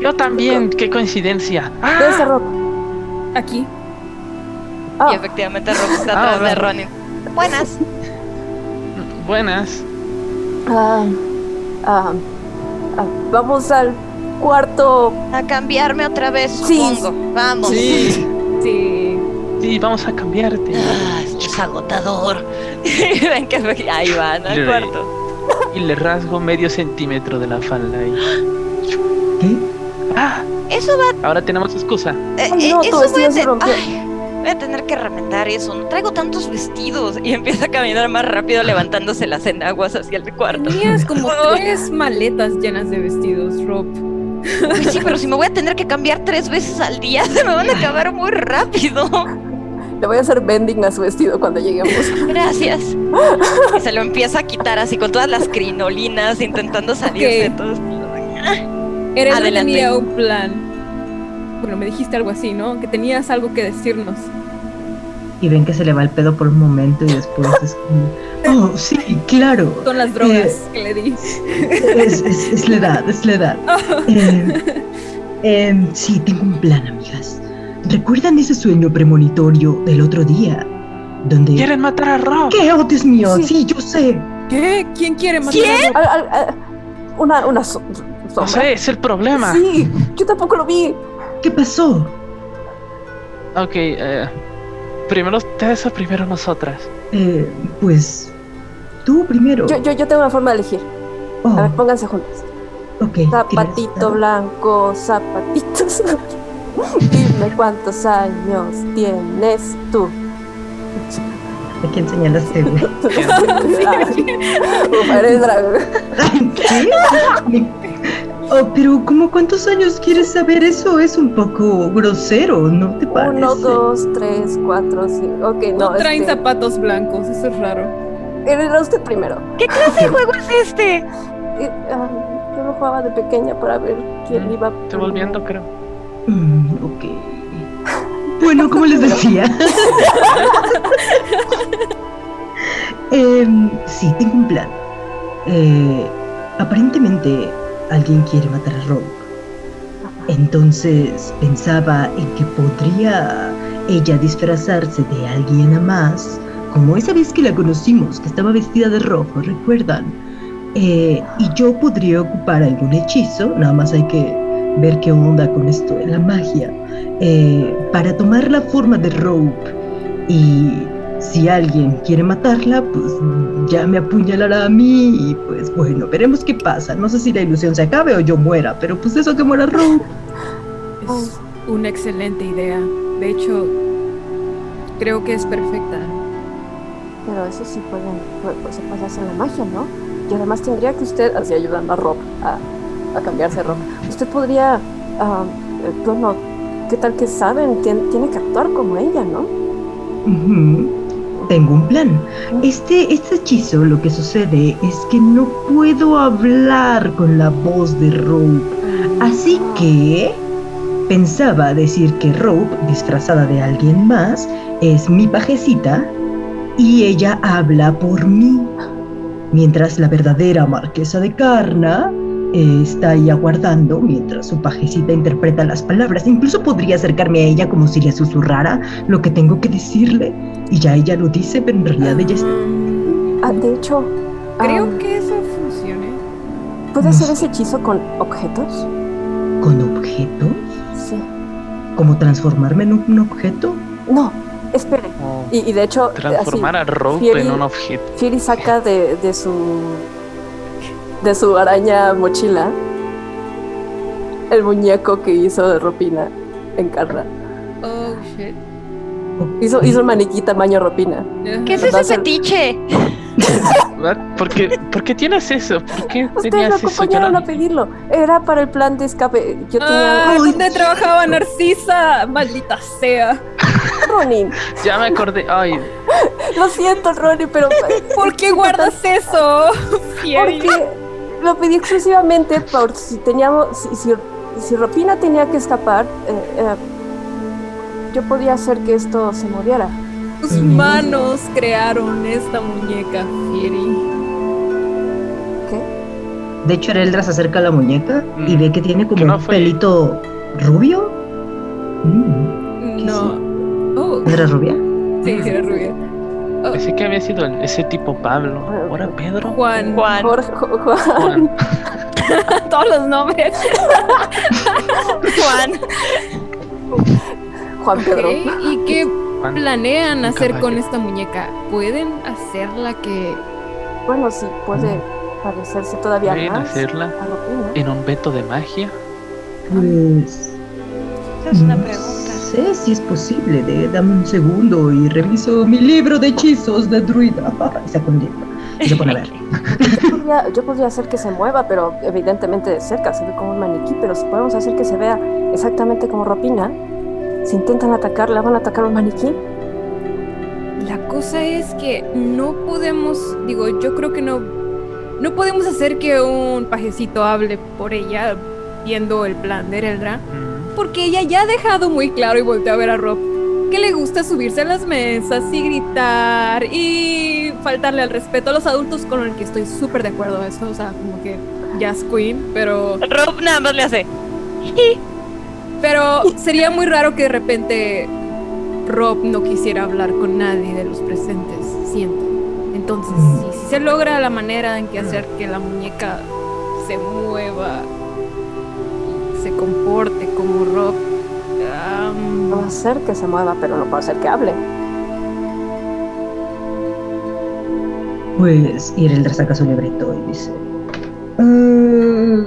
Yo también, qué coincidencia. ¿Dónde Rob? Aquí. Y efectivamente Rob está atrás de Ronin. Buenas. Buenas. Ah, ah, ah, vamos al cuarto. A cambiarme otra vez, supongo. Vamos. Sí. Sí. Sí, vamos a cambiarte. Ah, es agotador. [LAUGHS] Ven que ahí van al cuarto. Y le rasgo medio centímetro de la falda ahí. [GASPS] ¿Qué? Ah. Eso va. Ahora tenemos excusa. Eh, eh, no, eso voy a tener que remendar eso, no traigo tantos vestidos. Y empieza a caminar más rápido levantándose las enaguas hacia el cuarto. Tenías como tres maletas llenas de vestidos, Rob. Pues sí, pero si me voy a tener que cambiar tres veces al día, [LAUGHS] se me van a acabar muy rápido. Le voy a hacer bending a su vestido cuando lleguemos. Gracias. [LAUGHS] Y se lo empieza a quitar así con todas las crinolinas, intentando salir de todos. Eres tenía un plan bueno, me dijiste algo así, ¿no? Que tenías algo que decirnos. Y ven que se le va el pedo por un momento y después es como, oh, sí, claro. Son las drogas eh, que le di. Es, la edad, es la edad. Eh, em, sí, tengo un plan, amigas. ¿Recuerdan ese sueño premonitorio del otro día? Donde... Quieren matar a Rob. ¿Qué? Oh, Dios mío, sí, yo sé. ¿Qué? ¿Quién quiere matar ¿Quién? a Rob? Una, una No sé, es el problema. Sí, yo tampoco lo vi. ¿Qué pasó? Ok, eh, primero ustedes o primero nosotras. Eh, pues tú primero. Yo, yo, yo tengo una forma de elegir. A ver, oh. pónganse juntos. Ok. Zapatito blanco, zapatitos. [LAUGHS] Dime cuántos años tienes tú. ¿A quién señalaste, güey? [LAUGHS] Eres [LAUGHS] dragón. ¿Qué? Oh, pero ¿cómo cuántos años quieres saber eso? Es un poco grosero, ¿no te parece? Uno, dos, tres, cuatro, cinco. Ok, no. No traen zapatos blancos, eso es raro. Era usted primero. ¿Qué clase de [LAUGHS] juego es este? Eh, yo lo jugaba de pequeña para ver quién mm, iba. Estoy volviendo, creo. Mm, ok. [LAUGHS] Bueno, como les decía. [LAUGHS] Em, sí, tengo un plan. Eh, aparentemente alguien quiere matar a Rogue. Entonces pensaba en que podría ella disfrazarse de alguien a más, como esa vez que la conocimos, que estaba vestida de rojo, ¿recuerdan? Eh, y yo podría ocupar algún hechizo, nada más hay que ver qué onda con esto de la magia, eh, para tomar la forma de Rope. Y si alguien quiere matarla, pues ya me apuñalará a mí y pues bueno, veremos qué pasa. No sé si la ilusión se acabe o yo muera, pero pues eso que muera Rope. Es una excelente idea. De hecho, creo que es perfecta. Pero eso sí pueden, pues, se puede hacer la magia, ¿no? Y además tendría que usted, así ayudando a Rob a, a cambiarse de ropa, usted podría, uh, bueno, ¿qué tal que saben? tiene que actuar como ella, ¿no? Tengo un plan. Este, este hechizo lo que sucede es que no puedo hablar con la voz de Rope. Así que pensaba decir que Rope, disfrazada de alguien más, es mi pajecita y ella habla por mí mientras la verdadera marquesa de Carna eh, está ahí aguardando mientras su pajecita interpreta las palabras. Incluso podría acercarme a ella como si le susurrara lo que tengo que decirle y ya ella lo dice, pero en realidad ella está... Ah, de hecho... Creo que eso funcione. ¿Puede hacer ese hechizo con objetos? ¿Con objetos? Sí. ¿Como transformarme en un objeto? No, espere. Y, de hecho. Transformar a Rope en un objeto. Fury saca de, de su. De su araña mochila el muñeco que hizo de Ropina en Carla. Oh shit. Hizo, hizo un maniquí tamaño Ropina. ¿Qué es ese fetiche? ¿Por qué, ¿Por qué tienes eso? ¿Por qué Ustedes me acompañaron a pedirlo. Era para el plan de escape. Yo tenía. Ah, ¿Dónde trabajaba Narcisa? Maldita sea. Ronin. Ya me acordé. Ay. Lo siento, Ronin, pero. ¿Por qué guardas eso? Porque lo pedí exclusivamente por si teníamos. Si, si, Ropina tenía que escapar, eh, eh, yo podía hacer que esto se moviera. Tus manos crearon esta muñeca, Fieri. ¿Qué? De hecho, Ereldra se acerca a la muñeca y mm. ve que tiene como un pelito rubio. Mm, no. Oh. ¿Era rubia? Sí, sí, era rubia. Pensé que había sido ese tipo Pablo. ¿Ahora Pedro? Juan. Juan. Juan. [LAUGHS] Todos los nombres. [LAUGHS] Juan. Juan Pedro. ¿Y qué planean hacer con esta muñeca? ¿Pueden hacerla que.? Bueno, sí, puede parecerse todavía ¿Pueden más. hacerla en un veto de magia? Pues. Esa es una pregunta. Sé si es posible. De, dame un segundo y reviso mi libro de hechizos de druida. y saco un libro. Y se pone a ver. yo, podría, yo podría hacer que se mueva, pero evidentemente de cerca se ve como un maniquí. Pero si podemos hacer que se vea exactamente como Ropina, si intentan atacarla, van a atacar un maniquí. La cosa es que no podemos, digo, yo creo que no, no podemos hacer que un pajecito hable por ella viendo el plan de Ereldra, porque ella ya ha dejado muy claro y volteó a ver a Rob que le gusta subirse a las mesas y gritar y faltarle al respeto a los adultos con el que estoy súper de acuerdo a eso, o sea, como que Jazz Queen, pero... Rob nada más le hace... Pero sería muy raro que de repente Rob no quisiera hablar con nadie de los presentes, siento. Entonces, mm. si, se logra la manera en que hacer que la muñeca se mueva, se comporte como Rob, no va a hacer que se mueva, pero no puede hacer que hable. Pues Ireldra saca su librito y dice: ah,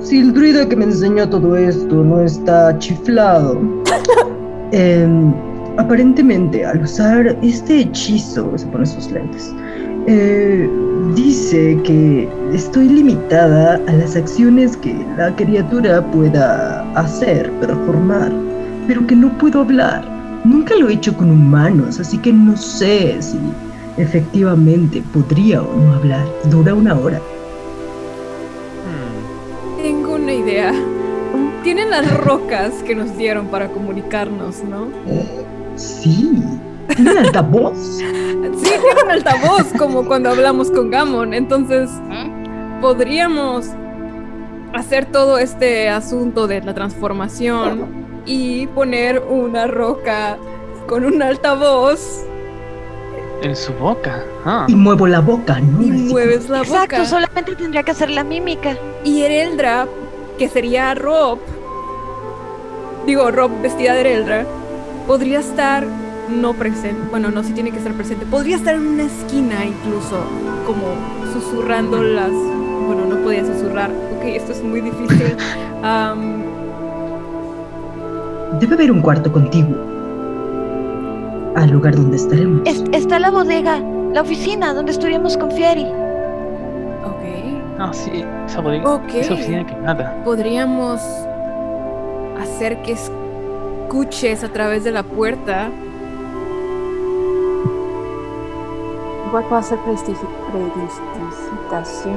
si el druida que me enseñó todo esto no está chiflado. [LAUGHS] Em, aparentemente, al usar este hechizo, se pone sus lentes, eh, dice que estoy limitada a las acciones que la criatura pueda hacer, performar, pero que no puedo hablar. Nunca lo he hecho con humanos, así que no sé si efectivamente podría o no hablar. Dura una hora una idea. Tienen las rocas que nos dieron para comunicarnos, ¿no? Sí. ¿Tienen altavoz? sí, tienen altavoz, como cuando hablamos con Gamon. Entonces, podríamos hacer todo este asunto de la transformación y poner una roca con un altavoz En su boca. Ah. Y muevo la boca, ¿no? Y mueves la Exacto, boca. solamente tendría que hacer la mímica. Y Ereldra, que sería Rob, digo, Rob vestida de Ereldra, podría estar no presente, bueno, no, si tiene que estar presente, podría estar en una esquina incluso, como susurrando las, bueno, no podía susurrar, ok, esto es muy difícil. [LAUGHS] Debe haber un cuarto contiguo. Al lugar donde estaremos. Es- está la bodega, la oficina donde estuvimos con Fieri. ok, Ah, sí, esa bodega. Ok. Esa oficina quemada. podríamos hacer que escuches a través de la puerta. Igual puedo hacer prestidigitación.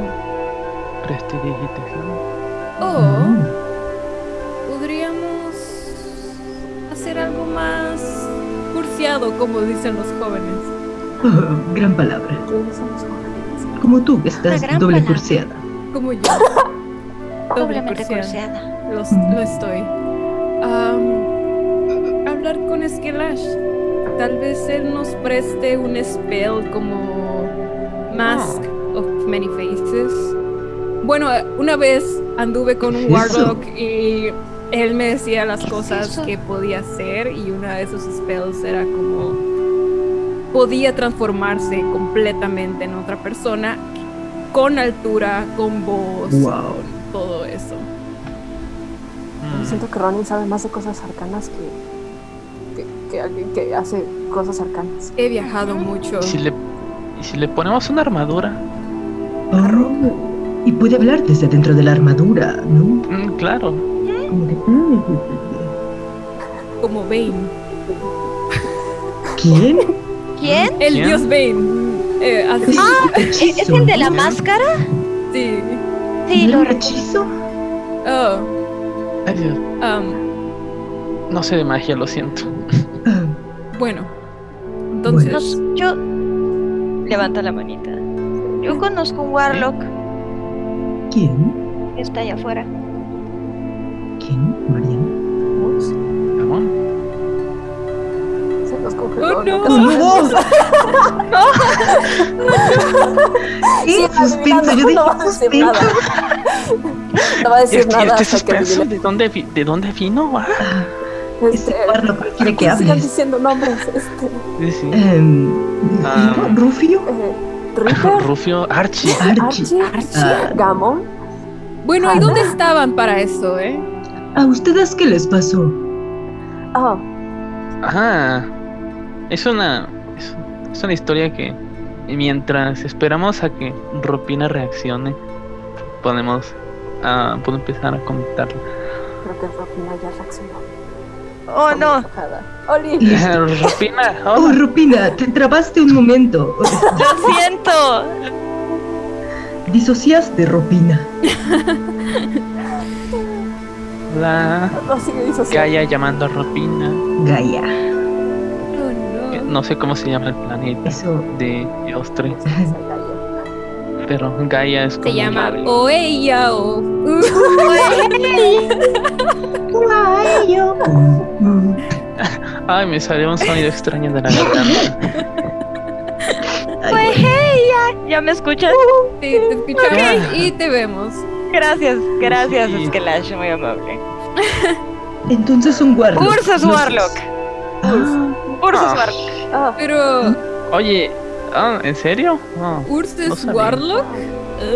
Prestidigitación. O Mm. podríamos hacer algo más cursiado, como dicen los jóvenes. Oh, gran palabra. Como tú, que estás doble palabra. curseada. Como yo. [LAUGHS] Doblemente cursiada. curseada. Lo, lo estoy. Hablar con Skelash. Tal vez él nos preste un spell como Mask of Many Faces. Bueno, una vez anduve con un. [LAUGHS] Warlock y él me decía las ¿Qué es cosas que podía hacer y una de esos spells era como podía transformarse completamente en otra persona con altura, con voz, Wow. con todo eso. Mm. Siento que Ronin sabe más de cosas arcanas que, que, alguien que hace cosas arcanas. He viajado mucho. ¿Y si le, y si le ponemos una armadura? Oh, y puede hablar desde dentro de la armadura, ¿no? Mm, claro. Como que, mm, [LAUGHS] Como Bane. ¿Quién? ¿Quién? El ¿Quién? dios Bane. Eh, así. Ah, ¿Es es el de la máscara? Sí. Sí, ¿No lo hechizo? Oh, Ay, Dios. um, No sé de magia, lo siento. Bueno. Entonces, yo. Levanta la manita. Yo conozco un Warlock ¿Quién? que está allá afuera. ¿Quién? Mariana. Ups, Ramón. Se nos congeló. Oh, no. casi- [LAUGHS] ¿Qué? Sí, suspenso, yo no dije suspenso. nada. [LAUGHS] No va a decir nada este hasta que suspenso, adivine. ¿de dónde, vi- ¿de dónde vino? Ah, Ese Este, Warlock quiere que sigan hables. diciendo nombres. Este, sí, sí. Em, Ah. ¿Rufio? eh, Rufio [LAUGHS] Archie. Archie. Archie, Ah. Gamon. bueno, ¿y dónde estaban para eso, eh? ¿A ustedes qué les pasó? Oh, Ajá. Es una. Es, es una historia que. Mientras esperamos a que Rupina reaccione, podemos. ah, puedo empezar a comentarla. creo que Rupina ya reaccionó. Oh, no. [LAUGHS] Rupina, Oh. Rupina, te trabaste un momento. [LAUGHS] Lo siento. Disociaste, Rupina. No sigue disociando. Gaia llamando a Rupina. Gaia. Oh, que no. No sé cómo se llama el planeta Eso. de Gaia. [LAUGHS] pero Gaia es como. Se llama amable. o ella o. Ay, me salió un sonido extraño de la garganta. Pues [LAUGHS] ¿ya me escuchas? Sí, te escuchamos y te vemos. Gracias, gracias, Sí. Skelash, muy amable. [LAUGHS] Entonces un Warlock. Ursus Warlock. Ah, Ursus Ah. Warlock. Ah, Pero, Oye, ah, ¿en serio? No. ¿Urs No sabía. Warlock?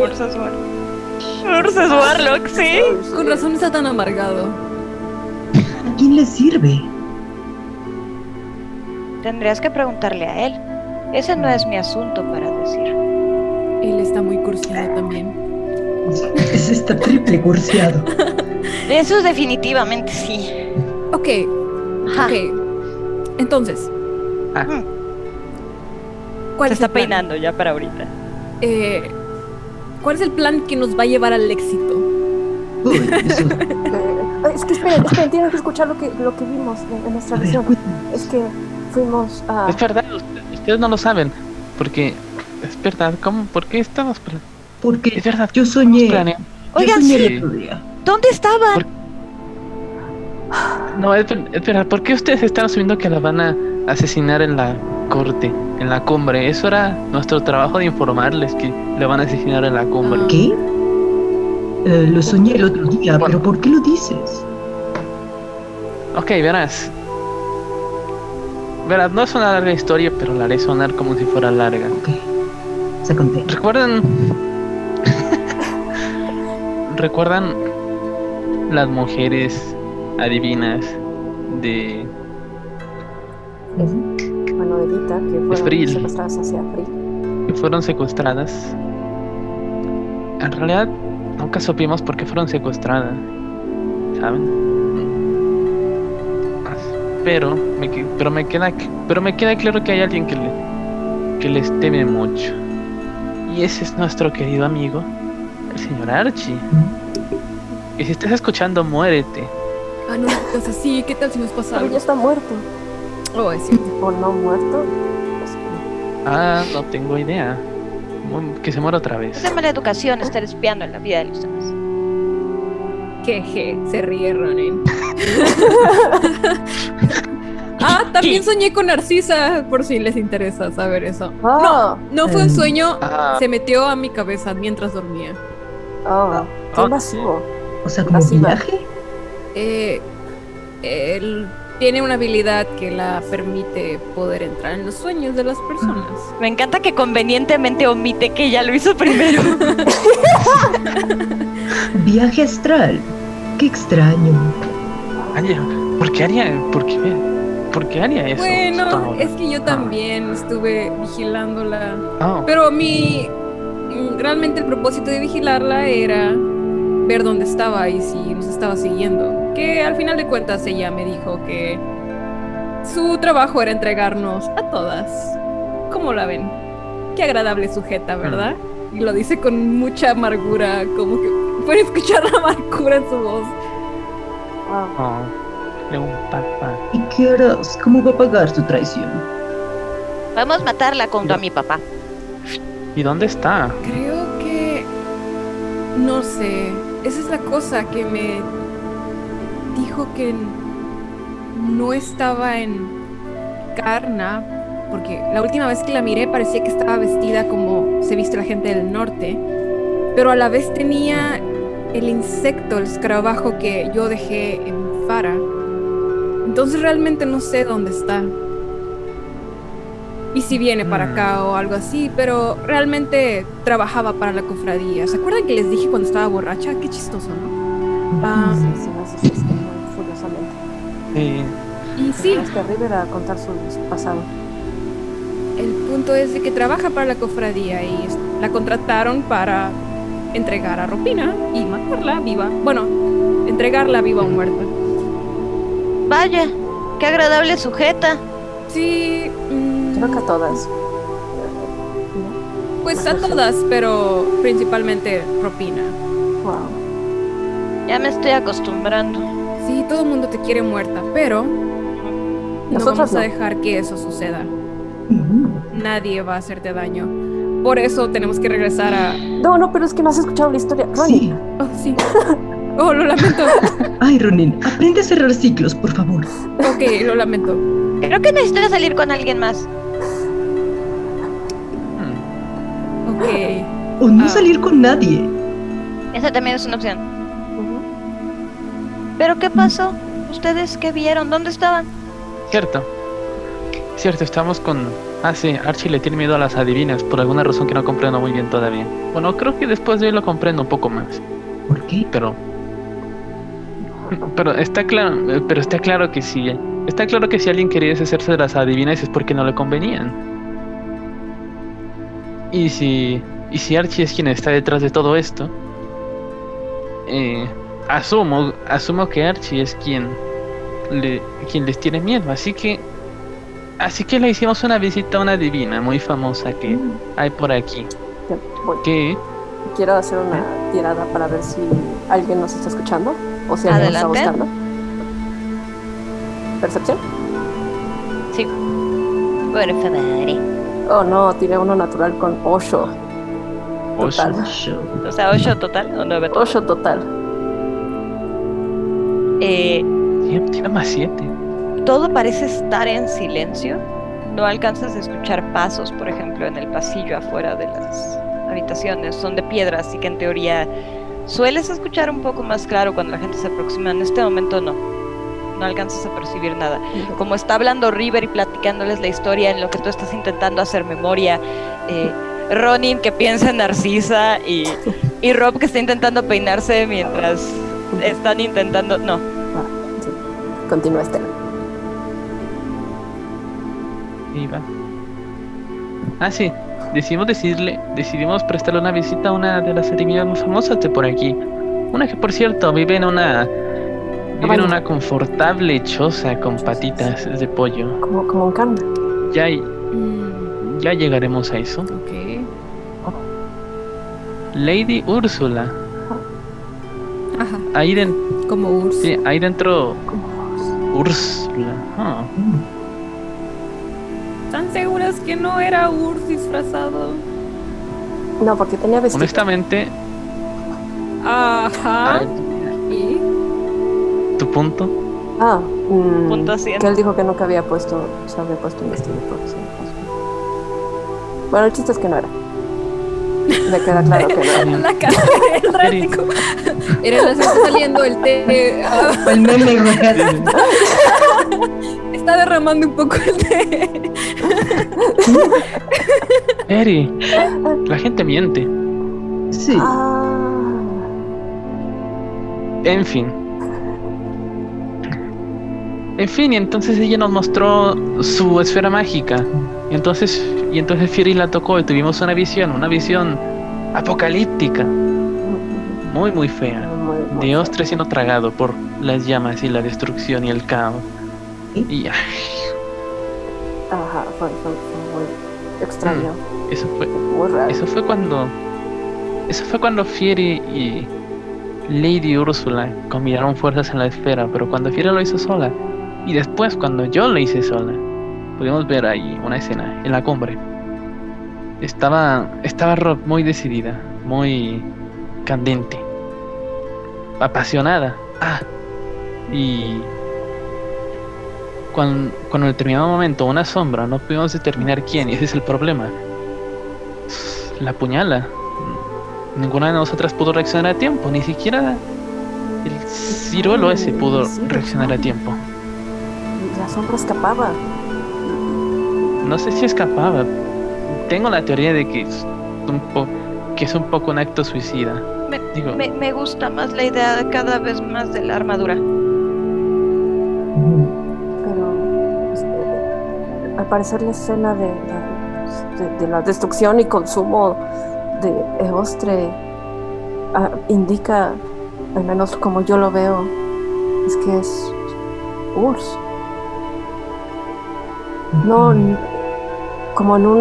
Ursus Warlock. Ursus Warlock, sí. con razón está tan amargado. ¿A quién le sirve? Tendrías que preguntarle a él. Ese no es mi asunto para decir. Él está muy cursiado también. [LAUGHS] Es esta triple cursiado. [LAUGHS] Eso definitivamente sí. Ok, Ajá. ok. Entonces. Ah. ¿Cuál Se es está plan? peinando ya para ahorita. Eh, ¿Cuál es el plan que nos va a llevar al éxito? Uy, [LAUGHS] eso. eh, es que esperen, esperen, tienen que escuchar lo que, lo que vimos en, en nuestra visión. Es que fuimos a. Es verdad, usted- ustedes no lo saben. Porque. Es verdad, ¿cómo? ¿Por qué estamos pla- Porque Es verdad, yo soñé. planeando? Yo Oigan, soñé sí. el otro día. ¿Dónde estaban? Por- No, es, es verdad, ¿por qué ustedes están asumiendo que la van a asesinar en la corte en la cumbre. Eso era nuestro trabajo de informarles que le van a asesinar en la cumbre. ¿Qué? Eh, lo soñé el otro día, pero ¿por qué lo dices? Ok, verás. Verás, no es una larga historia, pero la haré sonar como si fuera larga. Ok. Se conté. ¿Recuerdan? [LAUGHS] ¿Recuerdan las mujeres adivinas de de Vita, que fueron Fril. secuestradas hacia Free. que fueron secuestradas? En realidad, nunca supimos por qué fueron secuestradas. ¿Saben? Pero me, pero me queda pero me queda claro que hay alguien que le, que les teme mucho. Y ese es nuestro querido amigo, el señor Archie. Y si estás escuchando, muérete. Ah, no, pues así, ¿qué tal si nos pasa Pero ya está muerto. Oh, es cierto. O no muerto. Ah, no tengo idea. Que se muera otra vez. Es de mala educación estar espiando en la vida de los demás. Jeje, se ríe Ronin. [LAUGHS] ah, también soñé con Narcisa, por si les interesa saber eso. Ah, No fue un Em, sueño, Ah, se metió a mi cabeza mientras dormía. oh, qué invasivo. O sea, como viaje. Eh, él tiene una habilidad que la permite poder entrar en los sueños de las personas. [LAUGHS] Me encanta que convenientemente omite que ella lo hizo primero. [LAUGHS] Viaje astral. Qué extraño. Haría- ¿Por qué haría, por qué, por qué haría eso? Bueno, es que yo también estuve vigilándola. Oh, Pero mi. Realmente el propósito de vigilarla era ver dónde estaba y si nos estaba siguiendo. Que al final de cuentas ella me dijo que su trabajo era entregarnos a todas. ¿Cómo la ven? Qué agradable sujeta, ¿verdad? Y lo dice con mucha amargura, como que pueden escuchar la amargura en su voz. Oh, de un papá. ¿Y qué harás? ¿Cómo va a pagar tu traición? Vamos a matarla junto a mi papá. ¿Y dónde está? Creo que... No sé. Esa es la cosa que me dijo que no estaba en Karna. Porque la última vez que la miré parecía que estaba vestida como se viste la gente del norte. Pero a la vez tenía el insecto, el escarabajo que yo dejé en Fara. Entonces realmente no sé dónde está. Y si viene para acá o algo así, pero realmente trabajaba para la cofradía. ¿Se acuerdan que les dije cuando estaba borracha? Qué chistoso, ¿no? Ah, sí, sí, asustaste muy furiosamente. Eh, y sí, Es que a contar su pasado. el punto es de que trabaja para la cofradía y la contrataron para entregar a Ropina y matarla viva. Bueno, entregarla viva o muerta. Vaya, qué agradable sujeta. Sí, mm, Creo que a todas. pues a todas, pero principalmente Ropina. Wow. Ya me estoy acostumbrando. Sí, todo el mundo te quiere muerta, pero no Nosotras vamos a no. dejar que eso suceda. Nadie va a hacerte daño. Por eso tenemos que regresar a... No, no, pero es que no has escuchado la historia. Sí. Oh, sí. Oh, lo lamento. [LAUGHS] Ay, Ronin, aprende a cerrar ciclos, por favor. Ok, lo lamento. Creo que necesito salir con alguien más. Ok. O no Ah. salir con nadie. Esa también es una opción. ¿Pero qué pasó? ¿Ustedes qué vieron? ¿Dónde estaban? Cierto. Cierto, estamos con... Ah, sí, Archie le tiene miedo a las adivinas, por alguna razón que no comprendo muy bien todavía. Bueno, creo que después de hoy lo comprendo un poco más, ¿Por qué? pero... Pero está claro, pero está claro que si... Está claro que si alguien quería deshacerse de las adivinas es porque no le convenían. Y si... Y si Archie es quien está detrás de todo esto... Eh, asumo, asumo que Archie es quien... Le, quien les tiene miedo, así que... Así que le hicimos una visita a una divina muy famosa que hay por aquí. Que Quiero hacer una tirada para ver si alguien nos está escuchando o si alguien nos está buscando. ¿Percepción? Por favor. Oh no, tiré uno natural con 8. Total. O sea, 8 total o 9 total. 8 total. Eh, tiene, tiene más siete. todo parece estar en silencio. no alcanzas a escuchar pasos, por ejemplo, en el pasillo afuera de las habitaciones. Son de piedra, así que en teoría sueles escuchar un poco más claro cuando la gente se aproxima. En este momento no. No alcanzas a percibir nada. Como está hablando River y platicándoles la historia en lo que tú estás intentando hacer memoria, eh, Ronin que piensa en Narcisa y, y Rob que está intentando peinarse mientras están intentando. No. Ah, sí. Continúa Estela. Iba. Ah, sí. Decidimos decirle, decidimos prestarle una visita a una de las eremitas más famosas de por aquí. Una que por cierto vive en una vive en una confortable choza con patitas de pollo. Como, como un carne. Ya, Mm, ya llegaremos a eso. ok. Lady Úrsula. Ajá, Ahí, den- como Urs. sí, ahí dentro. Úrsula. Ah. ¿Están seguras que no era Urs disfrazado? No, porque tenía vestido. Honestamente, Ajá. ah, ¿Y? Tu punto. Ah, mm, Punto cien. que él dijo que nunca había puesto, se había puesto un vestido porque se Bueno, el chiste es que no era. Me queda claro que no era. [LAUGHS] La cara del rático. [LAUGHS] Era está saliendo el té. [LAUGHS] El meme, está derramando un poco el té. Eri, la gente miente. Sí. Ah, En fin. En fin, y entonces ella nos mostró su esfera mágica. Y entonces, y entonces Fury la tocó y tuvimos una visión, una visión apocalíptica. Muy, muy fea. muy Dios siendo tragado por las llamas y la destrucción y el caos. Y ay, Ajá, fue, fue- fue muy extraño, eso fue, muy raro. eso fue cuando, eso fue cuando Fieri y Lady Úrsula combinaron fuerzas en la esfera, pero cuando Fieri lo hizo sola y después cuando yo lo hice sola, pudimos ver ahí una escena en la cumbre. Estaba, estaba Rob muy decidida, muy candente, apasionada. Ah, y cuando, cuando en determinado momento una sombra, no pudimos determinar quién, y ese es el problema. La puñala. Ninguna de nosotras pudo reaccionar a tiempo, ni siquiera el ciruelo ese pudo reaccionar a tiempo. La sombra escapaba. No sé si escapaba. Tengo la teoría de que es un, po- que es un poco un acto suicida. Me, Digo, me- me gusta más la idea de cada vez más de la armadura. Pero eh, al parecer la escena de la, de, de la destrucción y consumo de Eostre ah, indica, al menos como yo lo veo, es que es Urs. No, n- como en un,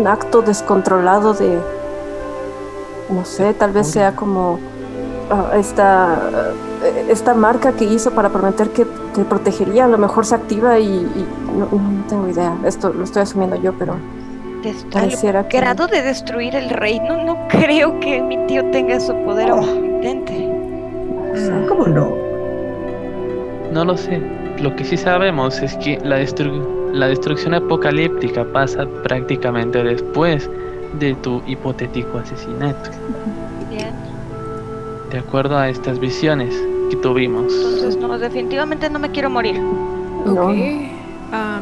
un acto descontrolado de, no sé, tal vez sea como ah, esta, eh, esta marca que hizo para prometer que, que protegería, a lo mejor se activa y, y no, no tengo idea. Esto lo estoy asumiendo yo, pero al pareciera que... grado de destruir el reino, no creo que mi tío tenga ese poder aunque lo intente. ¿Cómo no? no lo sé. Lo que sí sabemos es que la, destru- la destrucción apocalíptica pasa prácticamente después de tu hipotético asesinato. Bien. De acuerdo a estas visiones que tuvimos. Entonces, no, definitivamente no me quiero morir. No. Ok. Ah,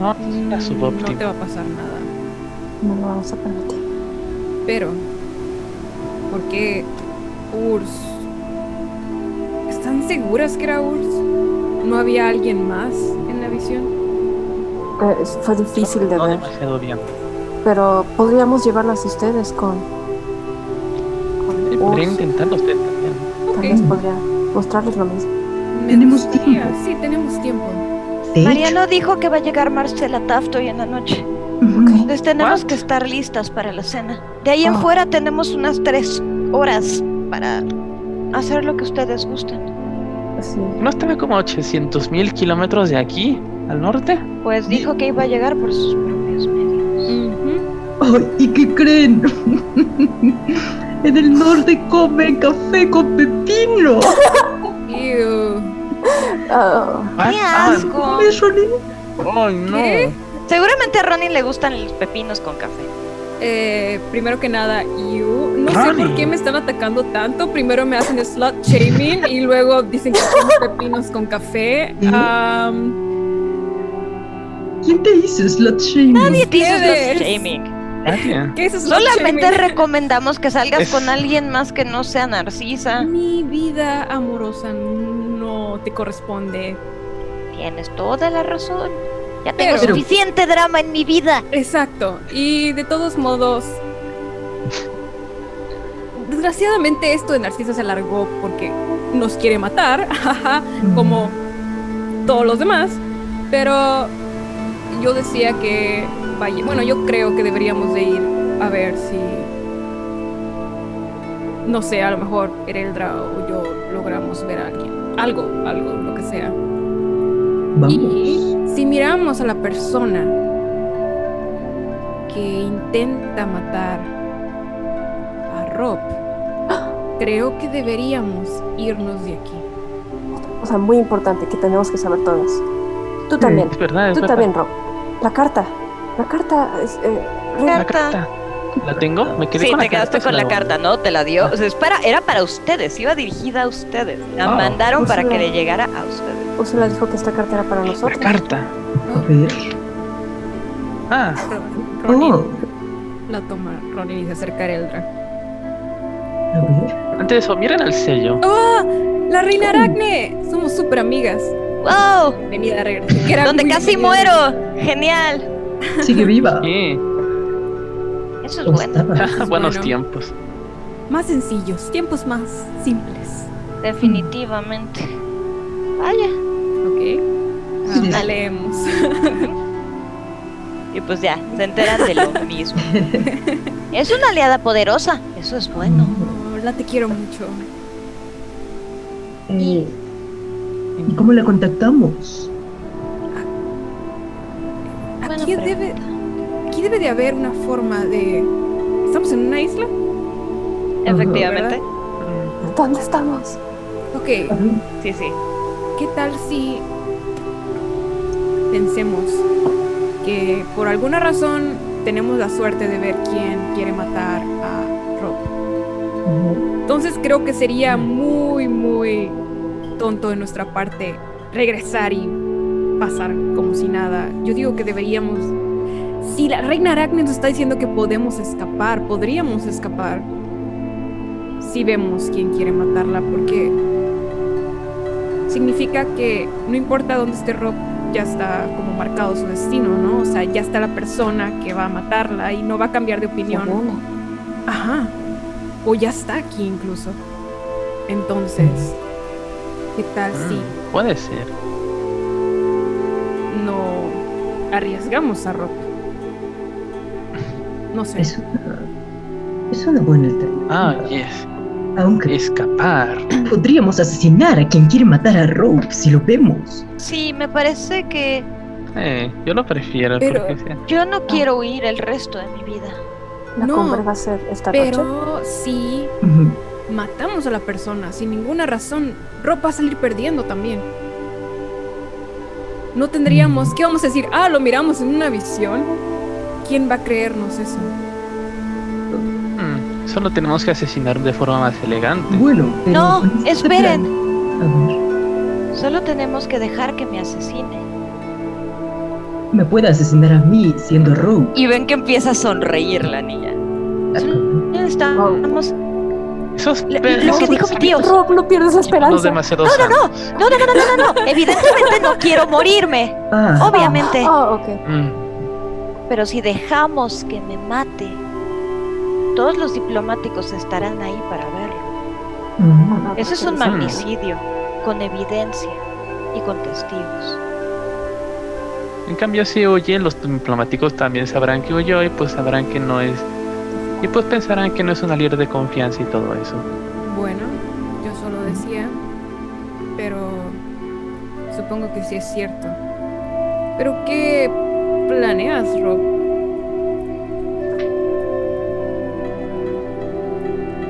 No, era mm, no te va a pasar nada. No lo vamos a permitir. Pero, ¿por qué Urs? ¿Están seguras que era Urs? ¿No había alguien más en la visión? Eh, fue difícil de No ver, demasiado bien. pero podríamos llevarlas a ustedes con... con Sí, Podría intentarlo usted también. Tal vez podría mostrarles lo mismo. Tenemos tiempo. Sí, tenemos tiempo. Mariano dijo que va a llegar Marcela Taft hoy en la noche. Ujú. Entonces tenemos What? que estar listas para la cena. De ahí en Ah. fuera tenemos unas tres horas para hacer lo que ustedes gusten. Sí. ¿No estaba como a 800 mil kilómetros de aquí, al norte? Pues dijo que iba a llegar por sus propios medios. Ay, ¿y qué creen? [LAUGHS] en el norte comen café con pepino. Ew. [LAUGHS] Ah, ¡Qué ah, asco! ¡Ay, no! ¿Qué? Seguramente a Ronnie le gustan los pepinos con café. Eh, primero que nada, yo no sé por qué me están atacando tanto. Primero me hacen slot shaming y luego dicen que tengo pepinos con café. Um, ¿Quién te hizo slot shaming? Nadie te hizo slot shaming. ¿Qué es slot Solamente shaming? recomendamos que salgas Es- con alguien más que no sea Narcisa. Mi vida amorosa no te corresponde. Tienes toda la razón. Ya tengo Pero- suficiente drama en mi vida. Exacto. Y de todos modos, desgraciadamente esto de Narciso se alargó porque nos quiere matar, [LAUGHS] como todos los demás. Pero yo decía que, vaya, bueno, yo creo que deberíamos de ir a ver si, no sé, a lo mejor Ereldra o yo logramos ver a alguien. Algo, algo, lo que sea. Vamos. Y si miramos a la persona que intenta matar a Rob, creo que deberíamos irnos de aquí. O sea, muy importante que tenemos que saber todas. Tú también. Es verdad, es Tú verdad. también, Rob. La carta. La carta es. eh, La carta. ¿La tengo? Me quedé Sí, con te la quedaste carta, con la la- carta, ¿no? Te la dio. O sea, es para- era para ustedes, iba dirigida a ustedes. La Ah, mandaron para la- que le llegara a ustedes. Úrsula dijo que esta carta era para La nosotros. carta. A ver. Ah, Ronin Oh, la toma, Ronin y se acerca a Ereldra. A ver. antes de eso, miren el sello. ¡Ah! ¡La reina Aracne! Somos súper amigas. ¡Wow! Venida a regresar. Donde casi muero. Genial. Sigue viva. Sí. Eso es ¿Cómo bueno. [LAUGHS] Buenos bueno. tiempos. Más sencillos, tiempos más simples. Definitivamente. Vaya. ¿Ok? Ah, leemos. Y pues ya, se enteran de lo mismo. [LAUGHS] Es una aliada poderosa. Eso es bueno. Te quiero mucho. Eh, ¿Y cómo la contactamos? Aquí debe, aquí debe de haber una forma de... ¿Estamos en una isla? Efectivamente. ¿Dónde estamos? Ok, Sí, sí. ¿qué tal si pensemos que por alguna razón tenemos la suerte de ver quién quiere matar a? Entonces creo que sería muy, muy tonto de nuestra parte regresar y pasar como si nada. Yo digo que deberíamos... Si la reina Aracne nos está diciendo que podemos escapar, podríamos escapar. Si vemos quién quiere matarla, porque significa que no importa dónde esté Rob, ya está como marcado su destino, ¿no? O sea, ya está la persona que va a matarla y no va a cambiar de opinión. Ajá. O ya está aquí incluso. Entonces, ¿qué tal si Mm, Puede ser. no arriesgamos a Rob? No sé. Es una, es una buena alternativa. Ah, yes. Aunque Escapar. podríamos asesinar a quien quiere matar a Rope si lo vemos. Sí, me parece que Eh, yo lo prefiero Pero- porque sea. yo no quiero huir el resto de mi vida. La No, compra va a ser esta noche. Pero si Ujú. matamos a la persona sin ninguna razón, Rob va a salir perdiendo también. No tendríamos, ¿qué vamos a decir? Ah, lo miramos en una visión. ¿Quién va a creernos eso? Mm, solo tenemos que asesinar de forma más elegante. Bueno, pero No, esperen. plan- A ver, Solo tenemos que dejar que me asesine. Me puede asesinar a mí siendo Rope. Y ven que empieza a sonreír la niña. Estamos... Le- pe- lo que dijo mi tío. Rob, no la No esperanza. No, no, no. No, no, no, no, no, no. Evidentemente no quiero morirme. Ah, Obviamente. Ah. Mm, Pero si dejamos que me mate, todos los diplomáticos estarán ahí para verlo. mm, Eso es un Mm. magnicidio, con evidencia y con testigos. En cambio, si oyen, los diplomáticos también sabrán que huyó y pues sabrán que no es. Y pues pensarán que no es una líder de confianza y todo eso. Bueno, yo solo decía, pero supongo que sí es cierto. ¿Pero qué planeas, Rob?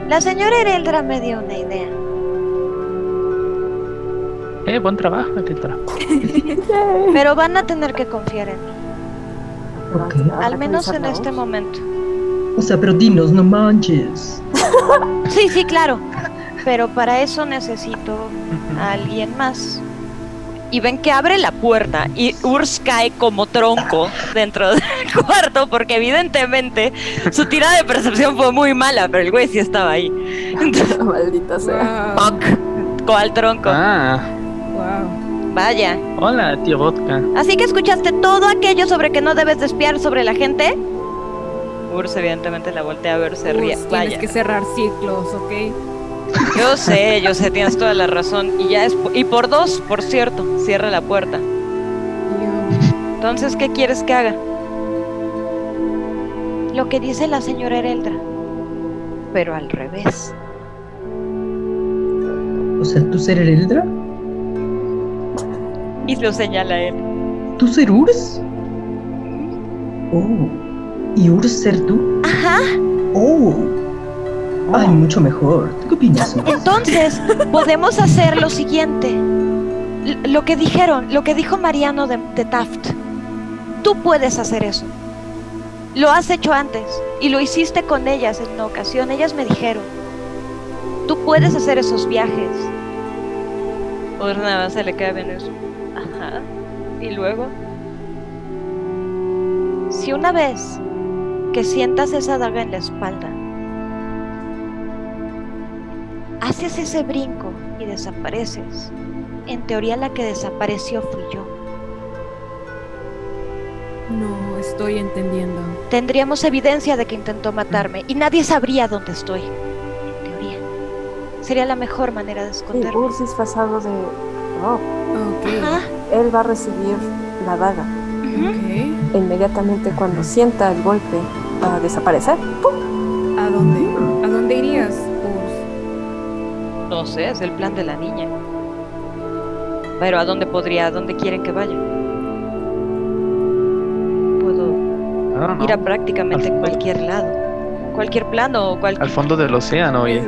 La señora Hereldra me dio una idea. Eh, buen trabajo, Tetra. [LAUGHS] Pero van a tener que confiar en mí. Al menos en este momento. O sea, pero dinos, no manches. [LAUGHS] Sí, sí, claro. Pero para eso necesito a alguien más. Y ven que abre la puerta y Urs cae como tronco dentro del [LAUGHS] cuarto porque evidentemente su tirada de percepción fue muy mala, pero el güey sí estaba ahí. Maldita sea. Wow. tronco. Ah. Wow. Vaya. Hola, tío Vodka. Así que escuchaste todo aquello sobre que no debes despiar sobre la gente. Urs evidentemente la voltea a ver, se ríe. Tienes que cerrar ciclos, ¿ok? Yo sé, yo sé, tienes toda la razón. Y ya es y por dos, por cierto, cierra la puerta. Entonces, ¿qué quieres que haga? Lo que dice la señora Ereldra, pero al revés. O sea, ¿tú ser Ereldra? Y lo señala él. ¿Tú ser Urs? Oh. ¿Y Urs ser tú? Ajá. Oh. Ay, mucho mejor. qué opinas? Entonces, podemos hacer lo siguiente. lo que dijeron, lo que dijo Mariano de, de Taft. Tú puedes hacer eso. Lo has hecho antes y lo hiciste con ellas en una ocasión. Ellas me dijeron, tú puedes hacer esos viajes. O nada se le queda bien eso. Ajá. Y luego, si una vez que sientas esa daga en la espalda, haces ese brinco y desapareces, en teoría la que desapareció fui yo. No estoy entendiendo. Tendríamos evidencia de que intentó matarme y nadie sabría dónde estoy. En teoría. Sería la mejor manera de esconderme. Sí, disfrazado de Rob. Él va a recibir la daga. E inmediatamente cuando sienta el golpe va a desaparecer. ¿A dónde? ¿A dónde irías? No sé, es el plan de la niña. Pero ¿a dónde podría, a dónde quieren que vaya? Puedo ir a prácticamente cualquier lado. Cualquier plano o cualquier... Al fondo del océano y,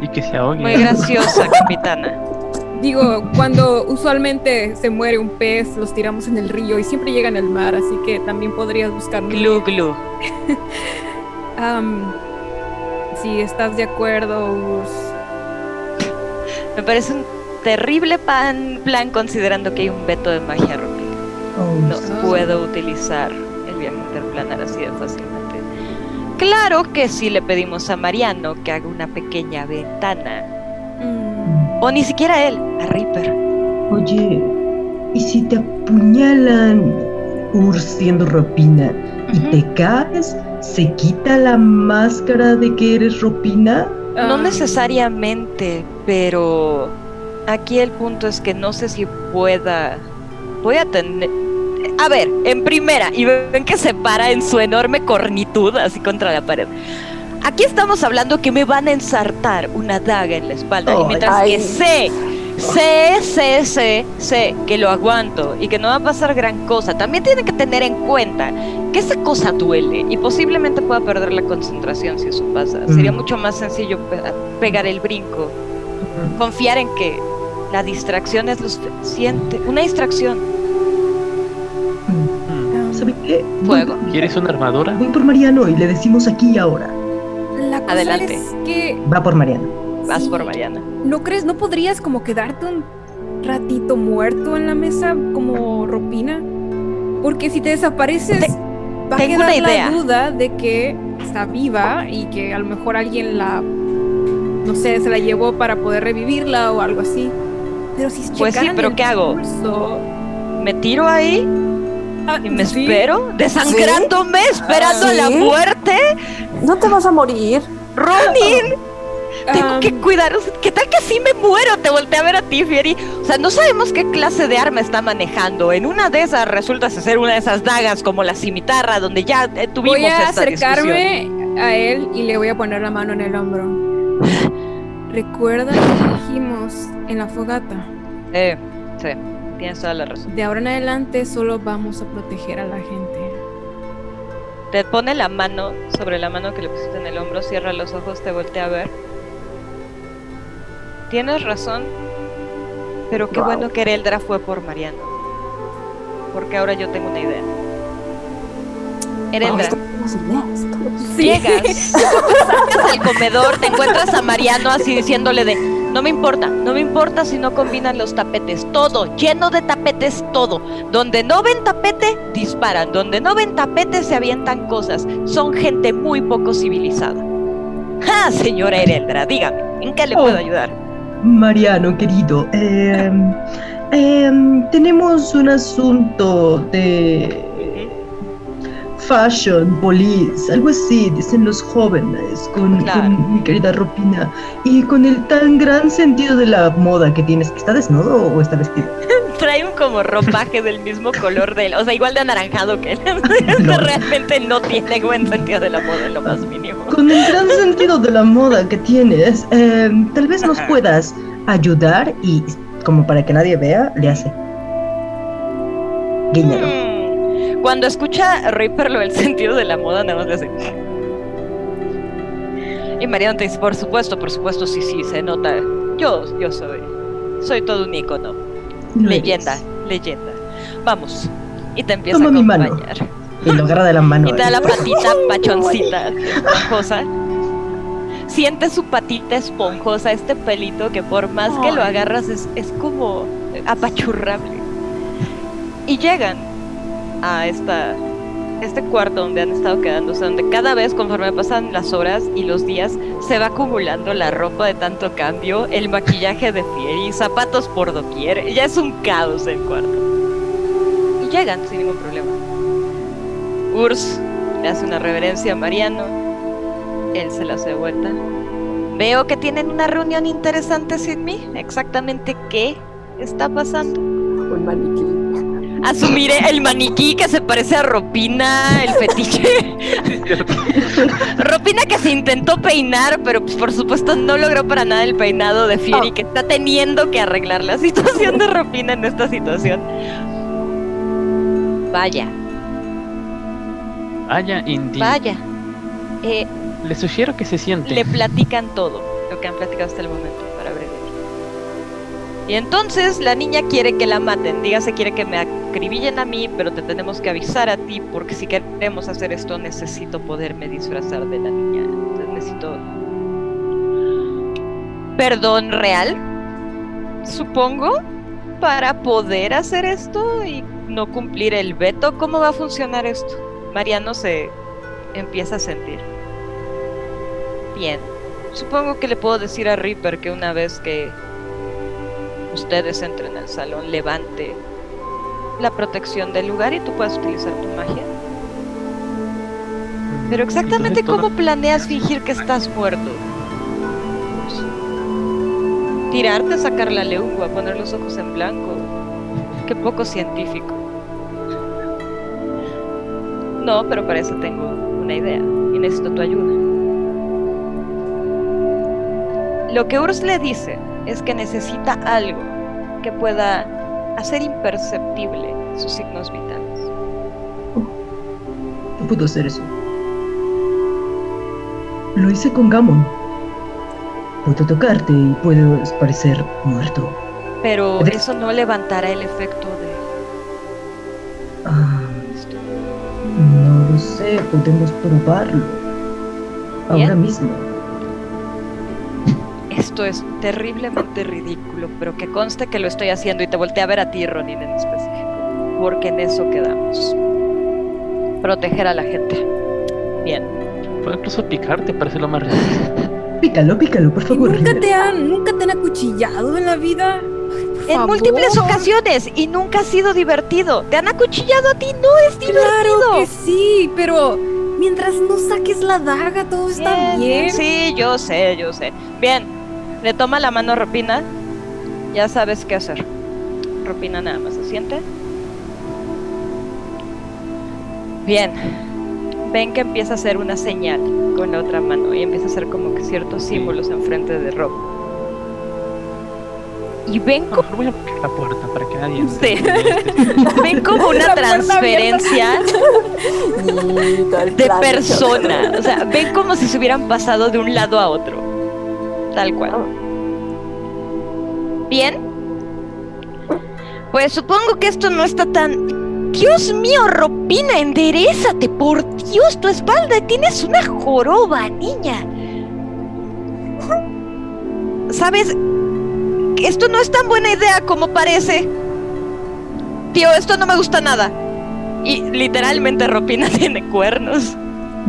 y que se ahogue. Muy graciosa, capitana. Digo, cuando usualmente se muere un pez, los tiramos en el río y siempre llegan al mar, así que también podrías buscar... Glu, glu. [LAUGHS] si estás de acuerdo, me parece un terrible pan, plan considerando que hay un veto de magia rompido. Oh, no puedo utilizar el viaje interplanar así de fácilmente. Claro que si le pedimos a Mariano que haga una pequeña ventana. O ni siquiera él, a Reaper. Oye, ¿y si te apuñalan Urs siendo Ropina y te caes? ¿Se quita la máscara de que eres Ropina? No necesariamente, pero aquí el punto es que no sé si pueda. Voy a tener. A ver, en primera, y ven que se para en su enorme cornitud así contra la pared. Aquí estamos hablando que me van a ensartar una daga en la espalda. y mientras que sé sé, sé, sé, sé que lo aguanto y que no va a pasar gran cosa. También tiene que tener en cuenta que esa cosa duele y posiblemente pueda perder la concentración si eso pasa. Sería mucho más sencillo pegar el brinco. Confiar en que la distracción es lo suficiente. Una distracción. ¿Sabe qué? Fuego. ¿Quieres una armadura? Voy por Mariano y le decimos aquí y ahora. Adelante. que... Va por Mariano. Vas por Mariano. ¿No crees, no podrías como quedarte un ratito muerto en la mesa como ropina? Porque si te desapareces, va a quedar la duda de que está viva y que a lo mejor alguien la, no sé, se la llevó para poder revivirla o algo así. Pero si Pues sí, pero ¿qué hago? ¿Me tiro ahí? Ah, ¿Y me espero? ¿Desangrándome? ¿Esperando la muerte? ¿No te vas a morir? ¡Ronin! Tengo que cuidar. ¿Qué tal que si me muero? Te volteé a ver a ti, Fieri. O sea, no sabemos qué clase de arma está manejando. En una de esas resulta ser una de esas dagas como la cimitarra, donde ya eh, tuvimos Voy a acercarme a él y le voy a poner la mano en el hombro. [LAUGHS] ¿Recuerda lo que dijimos en la fogata? Eh, sí, tienes toda la razón. De ahora en adelante solo vamos a proteger a la gente. Te pone la mano sobre la mano que le pusiste en el hombro, cierra los ojos, te voltea a ver Tienes razón, pero qué bueno que Ereldra fue por Mariano. Porque ahora yo tengo una idea. Ereldra. Llegas, al comedor, te encuentras a Mariano así diciéndole de, no me importa, no me importa si no combinan los tapetes, todo, lleno de tapetes, todo. Donde no ven tapete, disparan, donde no ven tapete, se avientan cosas. Son gente muy poco civilizada. ¡Ja, [LAUGHS] señora Ereldra! Dígame, ¿en qué le puedo oh, ayudar? Mariano, querido, em, em, tenemos un asunto de fashion police, algo así, dicen los jóvenes, con, mi querida Ropina, y con el tan gran sentido de la moda que tienes. ¿Está desnudo o está vestido? [LAUGHS] Trae un como ropaje del mismo color de él, o sea, igual de anaranjado que él. [LAUGHS] Realmente no tiene buen sentido de la moda en lo más mínimo. Con el gran [LAUGHS] sentido de la moda que tienes, em, tal vez nos puedas ayudar y, como para que nadie vea, le hace. Guiñero. Cuando escucha Reaper lo del sentido de la moda, nada más le hace. Y Mariano te dice, por supuesto, por supuesto, sí, sí, se nota. Yo, yo soy, soy todo un icono. leyenda, leyenda. Vamos. Y te empieza a acompañar. Y lo agarra de la mano. [LAUGHS] Y te da la patita [LAUGHS] pachoncita, esponjosa. Siente su patita esponjosa, este pelito que por más que lo agarras es, es como apachurrable. Y llegan a este cuarto donde han estado quedándose, donde cada vez conforme pasan las horas y los días se va acumulando la ropa de tanto cambio, el maquillaje de Fieri, zapatos por doquier, ya es un caos el cuarto. Y llegan sin ningún problema. Urs le hace una reverencia a Mariano, él se la hace vuelta. Veo que tienen una reunión interesante sin mí. Exactamente qué está pasando. Un maniquí asumiré el maniquí que se parece a Ropina, el [LAUGHS] fetiche. Ropina que se intentó peinar, pero pues, por supuesto no logró para nada el peinado de Fieri, oh. que está teniendo que arreglar la situación de Ropina en esta situación. Vaya. Vaya, Indy. Vaya. Eh, le sugiero que se siente. Le platican todo, lo que han platicado hasta el momento. Y entonces la niña quiere que la maten, dígase quiere que me acribillen a mí, pero te tenemos que avisar a ti porque si queremos hacer esto necesito poderme disfrazar de la niña. Entonces necesito perdón real, supongo, para poder hacer esto y no cumplir el veto. ¿Cómo va a funcionar esto? Mariano se empieza a sentir. Bien, supongo que le puedo decir a Reaper que una vez que ustedes entren al salón, levante la protección del lugar y tú puedas utilizar tu magia. Pero exactamente cómo planeas fingir que estás muerto. Tirarte, sacar la lengua, poner los ojos en blanco. Qué poco científico. No, pero para eso tengo una idea y necesito tu ayuda. Lo que Urs le dice es que necesita algo que pueda hacer imperceptible sus signos vitales. No puedo hacer eso. Lo hice con Gamon. Puedo tocarte y puedes parecer muerto. Pero eso no levantará el efecto de... Ah, no lo sé, podemos probarlo. Ahora mismo. Esto es terriblemente ridículo, pero que conste que lo estoy haciendo y te volteé a ver a ti, Ronin, en específico, porque en eso quedamos. Proteger a la gente. Bien. Puedo incluso picarte para hacerlo más real. [LAUGHS] Pícalo, pícalo, por favor. ¿Nunca te, han, ¿Nunca te han acuchillado en la vida? en múltiples ocasiones y nunca ha sido divertido. Te han acuchillado a ti, no es divertido. Claro que sí, pero mientras no saques la daga, todo está bien. Sí, yo sé, yo sé. Bien, le toma la mano a Ropina. Ya sabes qué hacer. Ropina nada más se siente. Bien. Ven que empieza a hacer una señal con la otra mano y empieza a hacer como que ciertos símbolos enfrente de Rob. Y ven como... Voy a la puerta para que nadie... Sí. [LAUGHS] ven como una [LAUGHS] transferencia [LAUGHS] de persona. O sea, ven como si se hubieran pasado de un lado a otro. Tal cual. Bien. Pues supongo que esto no está tan Dios mío, Ropina, enderezate, por Dios, tu espalda, tienes una joroba, niña. ¿Sabes? Esto no es tan buena idea como parece. Tío, esto no me gusta nada. Y literalmente Ropina [LAUGHS] tiene cuernos.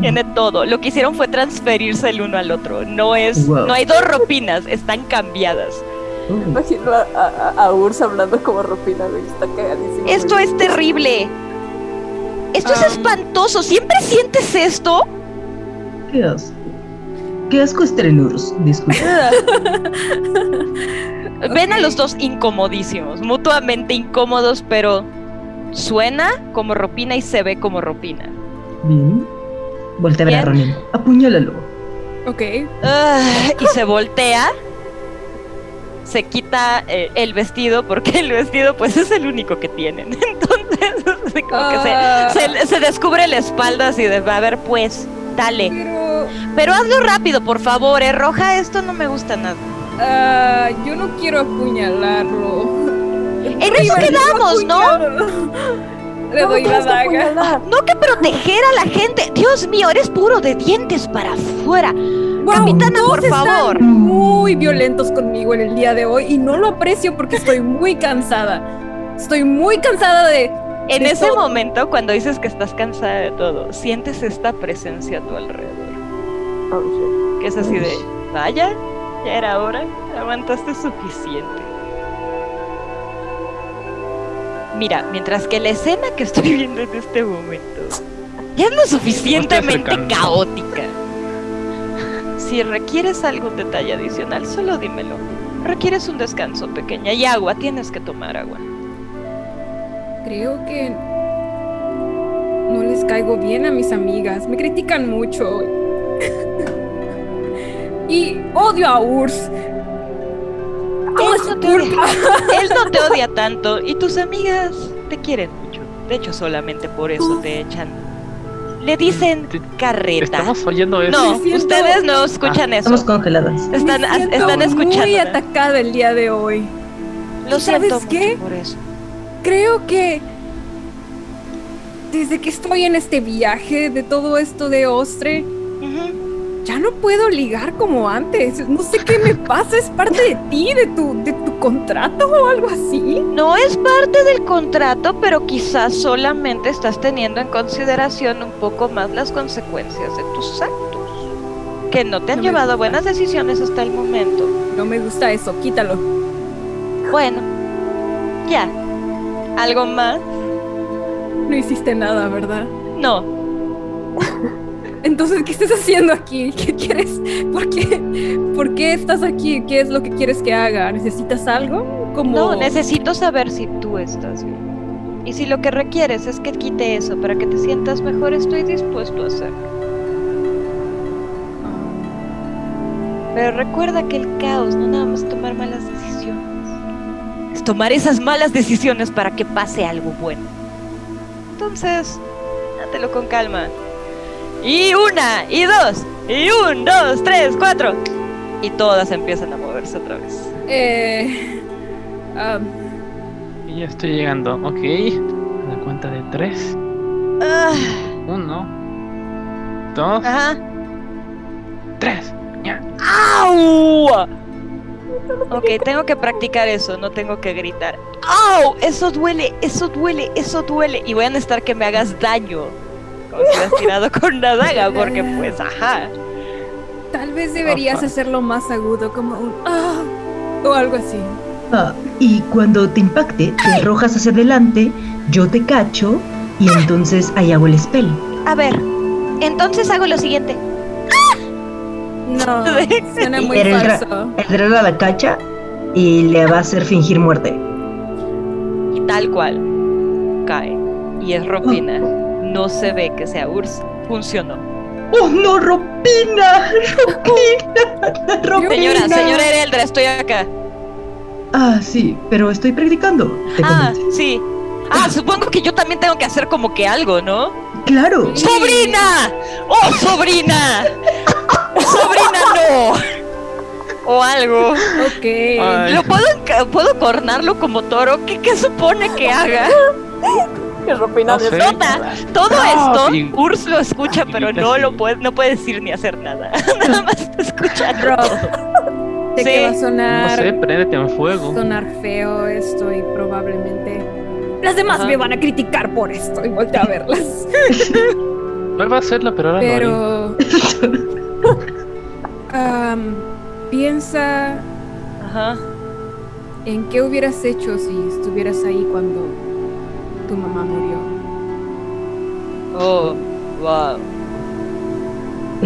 Tiene todo. Lo que hicieron fue transferirse el uno al otro. No es. Wow. No hay dos ropinas, están cambiadas. Oh, Imagino a, a, a Urs hablando como Ropina, güey. Está cagadísimo. Esto güey. es terrible. Esto es Ah. espantoso. ¿Siempre sientes esto? qué asco. Qué asco Estrenurus. Disculpa. Ven a los dos incomodísimos, mutuamente incómodos, pero suena como Ropina y se ve como Ropina. Bien. Voltea a ver a. Ronin. Apuñálalo. Ok. Ah, y se voltea, se quita eh, el vestido, porque el vestido pues es el único que tienen. [LAUGHS] Entonces, así como que Ah. se, se, se descubre la espalda así de, a ver pues, dale. Pero Pero hazlo rápido, por favor, eh, Roja, esto no me gusta nada. ah, yo no quiero apuñalarlo. En eso quedamos, ¿no? Le No, doy la tienes que daga. apuñalar. No que proteger a la gente. Dios mío, eres puro de dientes para afuera. Capitana, por están favor. Muy violentos conmigo en el día de hoy y no lo aprecio porque estoy muy cansada. Estoy muy cansada de. En de ese todo. momento, cuando dices que estás cansada de todo, sientes esta presencia a tu alrededor. Oh. Que es así de, vaya, ya era hora, aguantaste suficiente. Mira, mientras que la escena que estoy [LAUGHS] viendo en este momento ya es lo suficientemente caótica. Si requieres algún detalle adicional, solo dímelo. Requieres un descanso pequeña y agua, tienes que tomar agua. Creo que. No les caigo bien a mis amigas. Me critican mucho. [LAUGHS] y odio a Urs. Todo Él es no, te odia, culpa. [LAUGHS] él no te odia tanto y tus amigas te quieren mucho. De hecho, solamente por eso te echan. Le dicen carreta. Estamos oyendo eso. No, siento- ustedes no escuchan eso. Estamos congeladas. Están, Me siento están escuchando. Muy atacada el día de hoy. Lo ¿Y sabes siento qué? por eso. Creo que desde que estoy en este viaje de todo esto de Ostre, Ujú. Ya no puedo ligar como antes. No sé qué me pasa, es parte de ti, de tu, de tu contrato o algo así. No es parte del contrato, pero quizás solamente estás teniendo en consideración un poco más las consecuencias de tus actos. Que no te han No llevado a buenas decisiones hasta el momento. No me gusta eso, quítalo. Bueno, ya. ¿Algo más? No hiciste nada, ¿verdad? No. [LAUGHS] Entonces, ¿qué estás haciendo aquí? ¿Qué quieres? ¿Por qué? ¿Por qué estás aquí? ¿Qué es lo que quieres que haga? ¿Necesitas algo? Como No, necesito saber si tú estás bien. Y si lo que requieres es que quite eso para que te sientas mejor, estoy dispuesto a hacerlo. Pero recuerda que el caos no nada más tomar malas decisiones. Es tomar esas malas decisiones para que pase algo bueno. Entonces, dátelo con calma. Y una, y dos, y un, dos, tres, cuatro. Y todas empiezan a moverse otra vez. Eh, Y ya estoy llegando. Ok. A la cuenta de tres. Ah, Uno. Dos. ajá. Tres. Ya. ¡Au! Ok, tengo que practicar eso, no tengo que gritar. ¡Au! Eso duele, eso duele, eso duele. Y voy a necesitar que me hagas daño. Como si hubieras tirado con una daga, porque pues, ajá. tal vez deberías Ajá. hacerlo más agudo, como un ah o algo así. Ah, y cuando te impacte, te arrojas hacia adelante, yo te cacho y entonces ahí hago el spell. A ver, entonces hago lo siguiente. No, [LAUGHS] suena muy el falso. El dragón la cacha y le va a hacer fingir muerte. Y tal cual, cae. Y es Ropina. No se ve que sea Urs. Funcionó. ¡Oh, no, Ropina! ¡Ropina! [LAUGHS] ¡Ropina! Señora, señora Ereldra, estoy acá. Ah, sí, pero estoy practicando. ¿Te Ah, sí. Ah, supongo que yo también tengo que hacer como que algo, ¿no? Claro. ¡Sobrina! ¡Oh, sobrina! ¡Sobrina, no! O algo. Ok. Ay. ¿Lo puedo, puedo cornarlo como toro? ¿Qué, qué supone que haga? Que Ropina No sé. Nota, todo No, esto, y- Urs lo escucha, pero grita no lo puede, no puede decir ni hacer nada. [LAUGHS] Nada más escucha Rob, todo. Sé Sí. que va a No sonar, sé, préndete en fuego. sonar feo esto y probablemente las demás Ajá. me van a criticar por esto y volteo a verlas. [LAUGHS] Vuelvo a hacerlo, pero ahora no. Pero [LAUGHS] piensa Ajá. en qué hubieras hecho si estuvieras ahí cuando tu mamá murió. Oh, wow.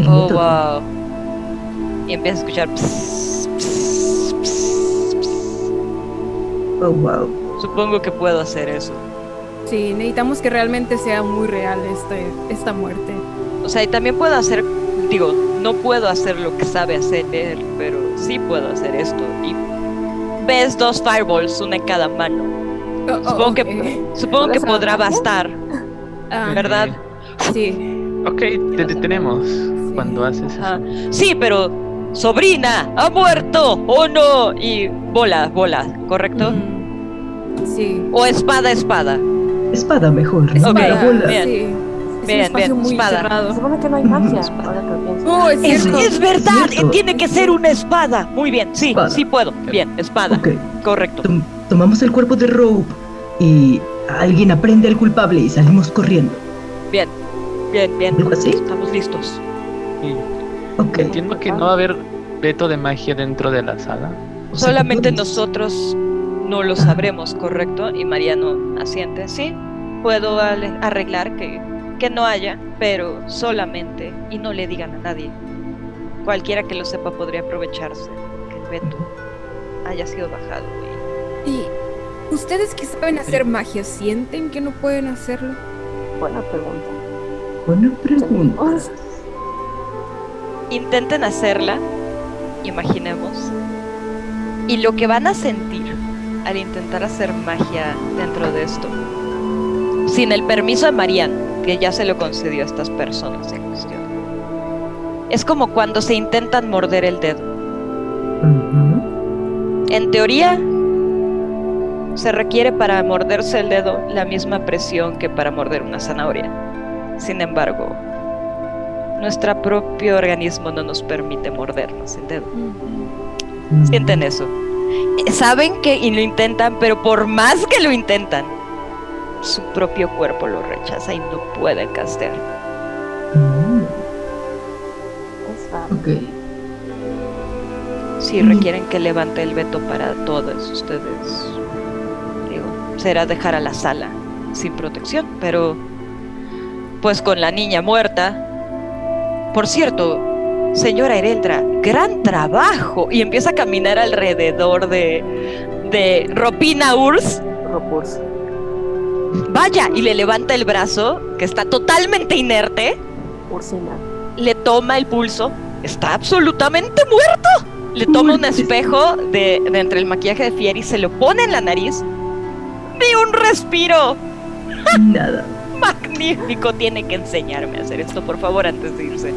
Oh, wow. Y empieza a escuchar. pss, pss, pss. Oh, wow. Supongo que puedo hacer eso. Sí, necesitamos que realmente sea muy real este, esta muerte. O sea, y también puedo hacer, digo, no puedo hacer lo que sabe hacer él, pero sí puedo hacer esto. Y ves dos fireballs, una en cada mano. Oh, oh, Supongo que, supongo que ¿Puedes hacer podrá bastar, Ah, ¿verdad? sí. Ok, te detenemos cuando haces eso. Ajá. Sí, pero sobrina ha muerto o no y bola, bola, ¿correcto? Mm, Sí. O espada, espada. Espada mejor, ¿no? Ok, La bola. bien. Sí. Es Bien, bien, muy espada. cerrado. Se supone que no hay magia. Ahora que lo pienso. Oh, es Es, cierto. es verdad, Cierto. tiene que ser una espada. Muy bien, sí, Espada. sí puedo. Bien, espada, Ok, correcto. Tomamos el cuerpo de Rope y alguien aprende al culpable y salimos corriendo. Bien, bien, bien. ¿Algo así? Estamos listos. Sí. Ok. Entiendo que no va a haber veto de magia dentro de la sala. Solamente nosotros no lo sabremos, ¿correcto? Y Mariano asiente. Sí, puedo arreglar que, que no haya, pero solamente y no le digan a nadie. Cualquiera que lo sepa podría aprovecharse que el veto haya sido bajado. Y- ¿Y ustedes que saben hacer magia sienten que no pueden hacerlo? Buena pregunta. Buena pregunta. Intenten hacerla, imaginemos, y lo que van a sentir al intentar hacer magia dentro de esto, sin el permiso de Marian, que ya se lo concedió a estas personas en cuestión, es como cuando se intentan morder el dedo. En teoría, se requiere para morderse el dedo la misma presión que para morder una zanahoria. Sin embargo, nuestro propio organismo no nos permite mordernos el dedo. Sienten eso. Saben que y lo intentan, pero por más que lo intentan, su propio cuerpo lo rechaza y no pueden castear. Mm, Es raro. Ok. Si Mm. requieren que levante el veto para todos ustedes, será dejar a la sala sin protección, pero pues con la niña muerta. Por cierto, señora Hereldra, gran trabajo. Y empieza a caminar alrededor de, de Ropina Urs. Ropurs. Vaya, y le levanta el brazo, que está totalmente inerte, Ursina. le toma el pulso, está absolutamente muerto. Le toma un espejo de, de entre el maquillaje de Fieri, se lo pone en la nariz. ¡Ni un respiro! Nada. [LAUGHS] Magnífico, tiene que enseñarme a hacer esto, por favor, antes de irse.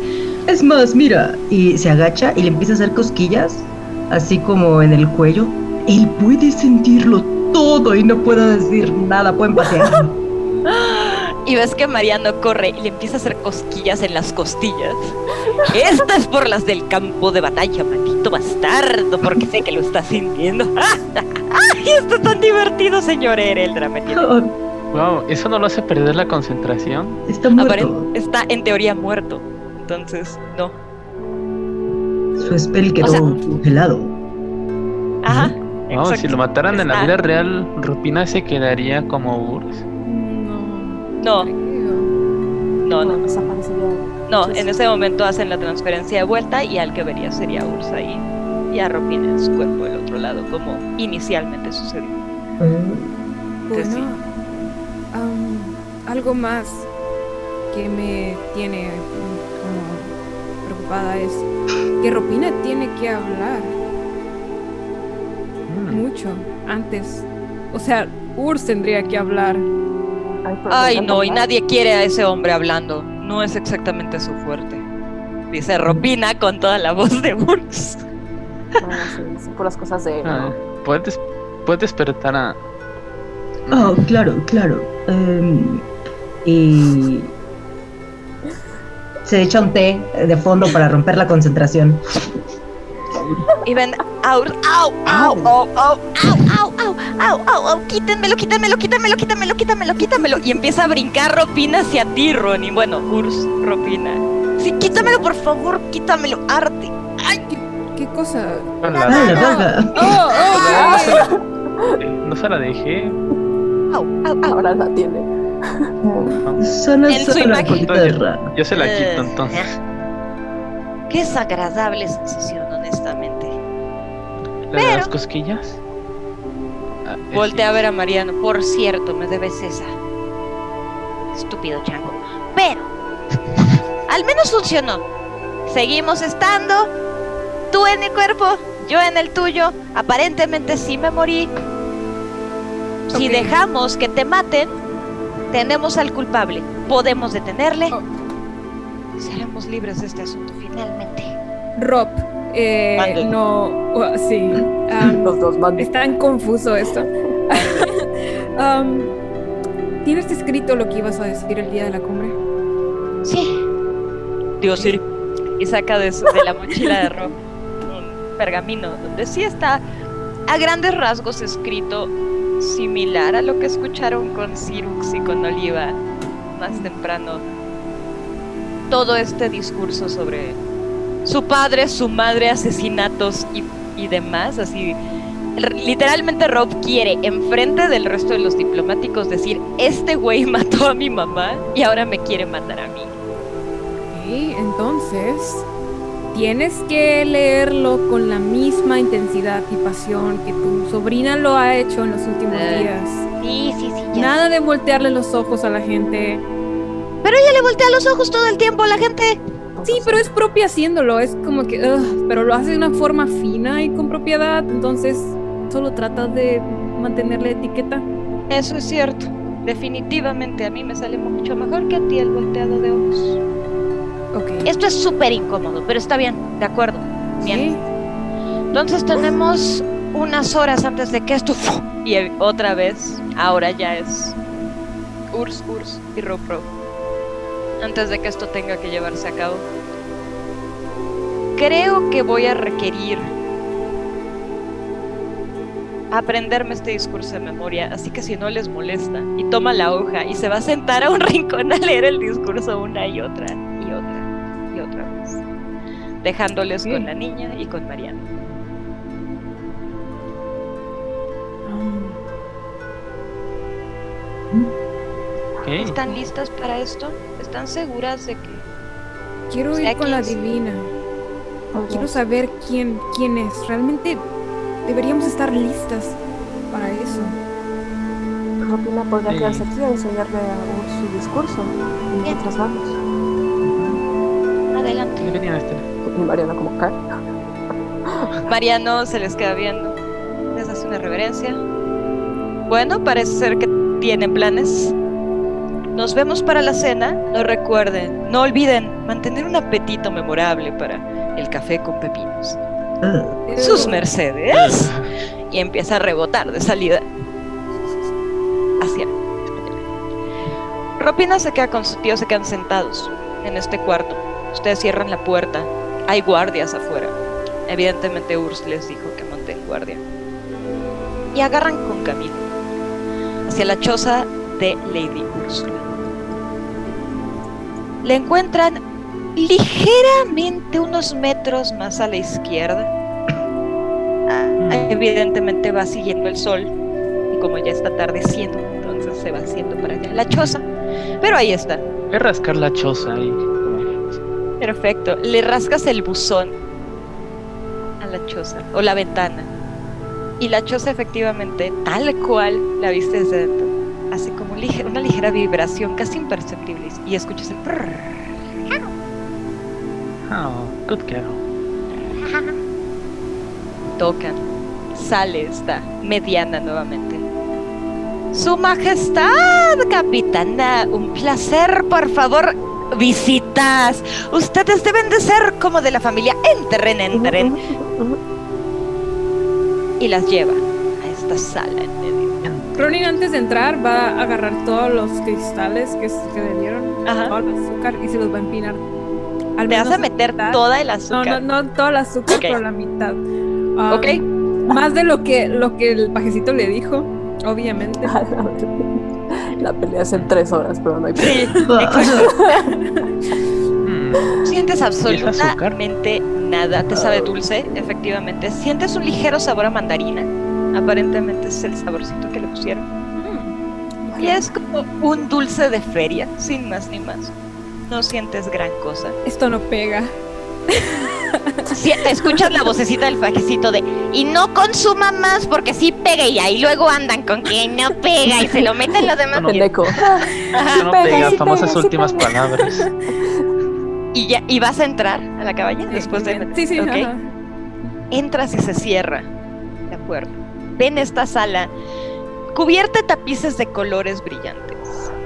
Es más, mira. Y se agacha y le empieza a hacer cosquillas, así como en el cuello. Él puede sentirlo todo y no puede decir nada. Pueden pasear. [LAUGHS] Y ves que Mariano corre y le empieza a hacer cosquillas en las costillas. [LAUGHS] Esta es por las del campo de batalla, maldito bastardo, porque sé que lo está sintiendo. ¡Ay, esto es tan divertido, señor Ereldra! Me tiene Ah, Wow, ¿eso no lo hace perder la concentración? Está muerto. Está en teoría muerto. Entonces, no. Su spell quedó O sea- congelado. Ajá. No, si lo mataran en la Está- vida real, Rupina se quedaría como Urs. No. No, creo. no, no. Desaparecería. No, en ese momento hacen la transferencia de vuelta y al que vería sería Ursa ahí. Y a Ropina en su cuerpo del otro lado, como inicialmente sucedió. Sí. Am, algo más que me tiene como preocupada es que Ropina tiene que hablar Mm. mucho antes. O sea, Urs tendría que hablar. Ay, no, y nadie quiere a ese hombre hablando. No es exactamente su fuerte. Dice Ropina con toda la voz de Urs. Bueno, sí, sí, por las cosas de. Ah, puedes, puedes despertar a, Oh, claro, claro. Em, y se echa un té de fondo para romper la concentración. Y ven, au, au, au, au, au, au, au, au, au, au, au, quítenmelo, quítenmelo, quítenmelo, quítenmelo, quítenmelo, quítenmelo. Y empieza a brincar Ropina hacia ti, Ronnie. Bueno, Urs, Ropina. Sí, quítamelo, por favor, quítamelo, arte. Ay, ¿Qué cosa? [LAUGHS] Ah, la- la. Oh, oh, No se la dejé. au, au, au. Ahora la tiene. Solo En su solo de rana. Yo se la Eh, quito entonces. Qué desagradable sensación, honestamente. ¿La de las cosquillas? Ah, Voltea a ver a Mariano. Por cierto, me debes esa. Estúpido chango. Pero, al menos funcionó. Seguimos estando. Tú en mi cuerpo, yo en el tuyo. Aparentemente sí me morí. Si dejamos que te maten, tenemos al culpable. Podemos detenerle. Oh. Seremos libres de este asunto finalmente. Rob, eh, no, oh, sí. um, [LAUGHS] Los dos mandan. es tan confuso esto. [LAUGHS] Um, ¿Tienes escrito lo que ibas a decir el día de la cumbre? Sí. Dios sí. Y saca de, su- de la mochila de Rob [LAUGHS] pergamino donde sí está a grandes rasgos escrito similar a lo que escucharon con Cyrux y con Oliva más temprano. Todo este discurso sobre su padre, su madre, asesinatos y, y demás, así. Literalmente Rob quiere, enfrente del resto de los diplomáticos, decir, este güey [LAUGHS] mató a mi mamá y ahora me quiere matar a mí. Ok, entonces tienes que leerlo con la misma intensidad y pasión que tu sobrina lo ha hecho en los últimos Eh, días. Sí, sí, sí. ya Nada de voltearle los ojos a la gente. Pero ella le voltea los ojos todo el tiempo a la gente. Sí, pero es propia haciéndolo, es como que, ugh, pero lo hace de una forma fina y con propiedad, entonces solo trata de mantener la etiqueta. Eso es cierto. Definitivamente a mí me sale mucho mejor que a ti el volteado de ojos. Ok. Esto es súper incómodo, pero está bien, de acuerdo. Bien. Sí. Entonces tenemos unas horas antes de que esto... Y otra vez, ahora ya es Urs, Urs y Rob. Antes de que esto tenga que llevarse a cabo. Creo que voy a requerir aprenderme este discurso de memoria, así que si no les molesta, y toma la hoja y se va a sentar a un [LAUGHS] rincón a leer el discurso una y otra dejándoles con la niña y con Mariana. Ok. ¿Están listas para esto? ¿Están seguras de que Quiero ir con la divina. Quiero saber quién, quién es. Realmente deberíamos estar listas para eso. Ropina podría Sí. quedarse aquí a enseñarle a su discurso mientras vamos. adelante? ¿Qué venían a este? Y Mariana como cae. Mariano se les queda viendo, les hace una reverencia. Bueno, parece ser que tienen planes. Nos vemos para la cena. No recuerden, no olviden mantener un apetito memorable para el café con pepinos. Ugh. Sus mercedes. Y empieza a rebotar de salida. Hacia. Ropina se queda con su tío, se quedan sentados en este cuarto. Ustedes cierran la puerta. Hay guardias afuera. Evidentemente Urs les dijo que monten guardia. Y agarran con camino hacia la choza de Lady Úrsula. Le encuentran ligeramente unos metros más a la izquierda. Ah, evidentemente va siguiendo el sol y como ya está atardeciendo, entonces se va haciendo para allá la choza. Pero ahí está. A rascar la choza ahí. Perfecto. Le rascas el buzón a la choza o la ventana. Y la choza efectivamente, tal cual la viste desde dentro, hace como una ligera vibración casi imperceptible y escuchas el prrr. Oh, good girl. tocan. Sale esta mediana nuevamente. Su Majestad, capitana, un placer, por favor, visitas. Ustedes deben de ser como de la familia. Entren, entren. Y las lleva a esta sala en medio. Ronin antes de entrar va a agarrar todos los cristales que, que le dieron, Ajá. todo el azúcar y se los va a empinar. Al ¿Te vas a meter mitad. toda el No, azúcar? no, no todo el azúcar, Ok. pero la mitad. Ah, Ok. Más de lo que, lo que el pajecito le dijo, obviamente. [LAUGHS] [LAUGHS] La pelea es en tres horas, pero no hay Sí, [LAUGHS] Mm, Sientes absolutamente nada. Te sabe dulce, efectivamente. Sientes un ligero sabor a mandarina. Aparentemente es el saborcito que le pusieron. Y es como un dulce de feria, sin más ni más. No sientes gran cosa. Esto no pega. Sí, escuchas la vocecita del fajecito de y no consuma más porque sí pega y ahí luego andan con que no pega y se lo meten los demás. [LAUGHS] No. Eso no pega, pega, sí famosas sí últimas pega. palabras. Y ya y vas a entrar a la cabaña después de Sí, sí, Ok. ajá. Entras y se cierra la puerta. Ven esta sala cubierta de tapices de colores brillantes,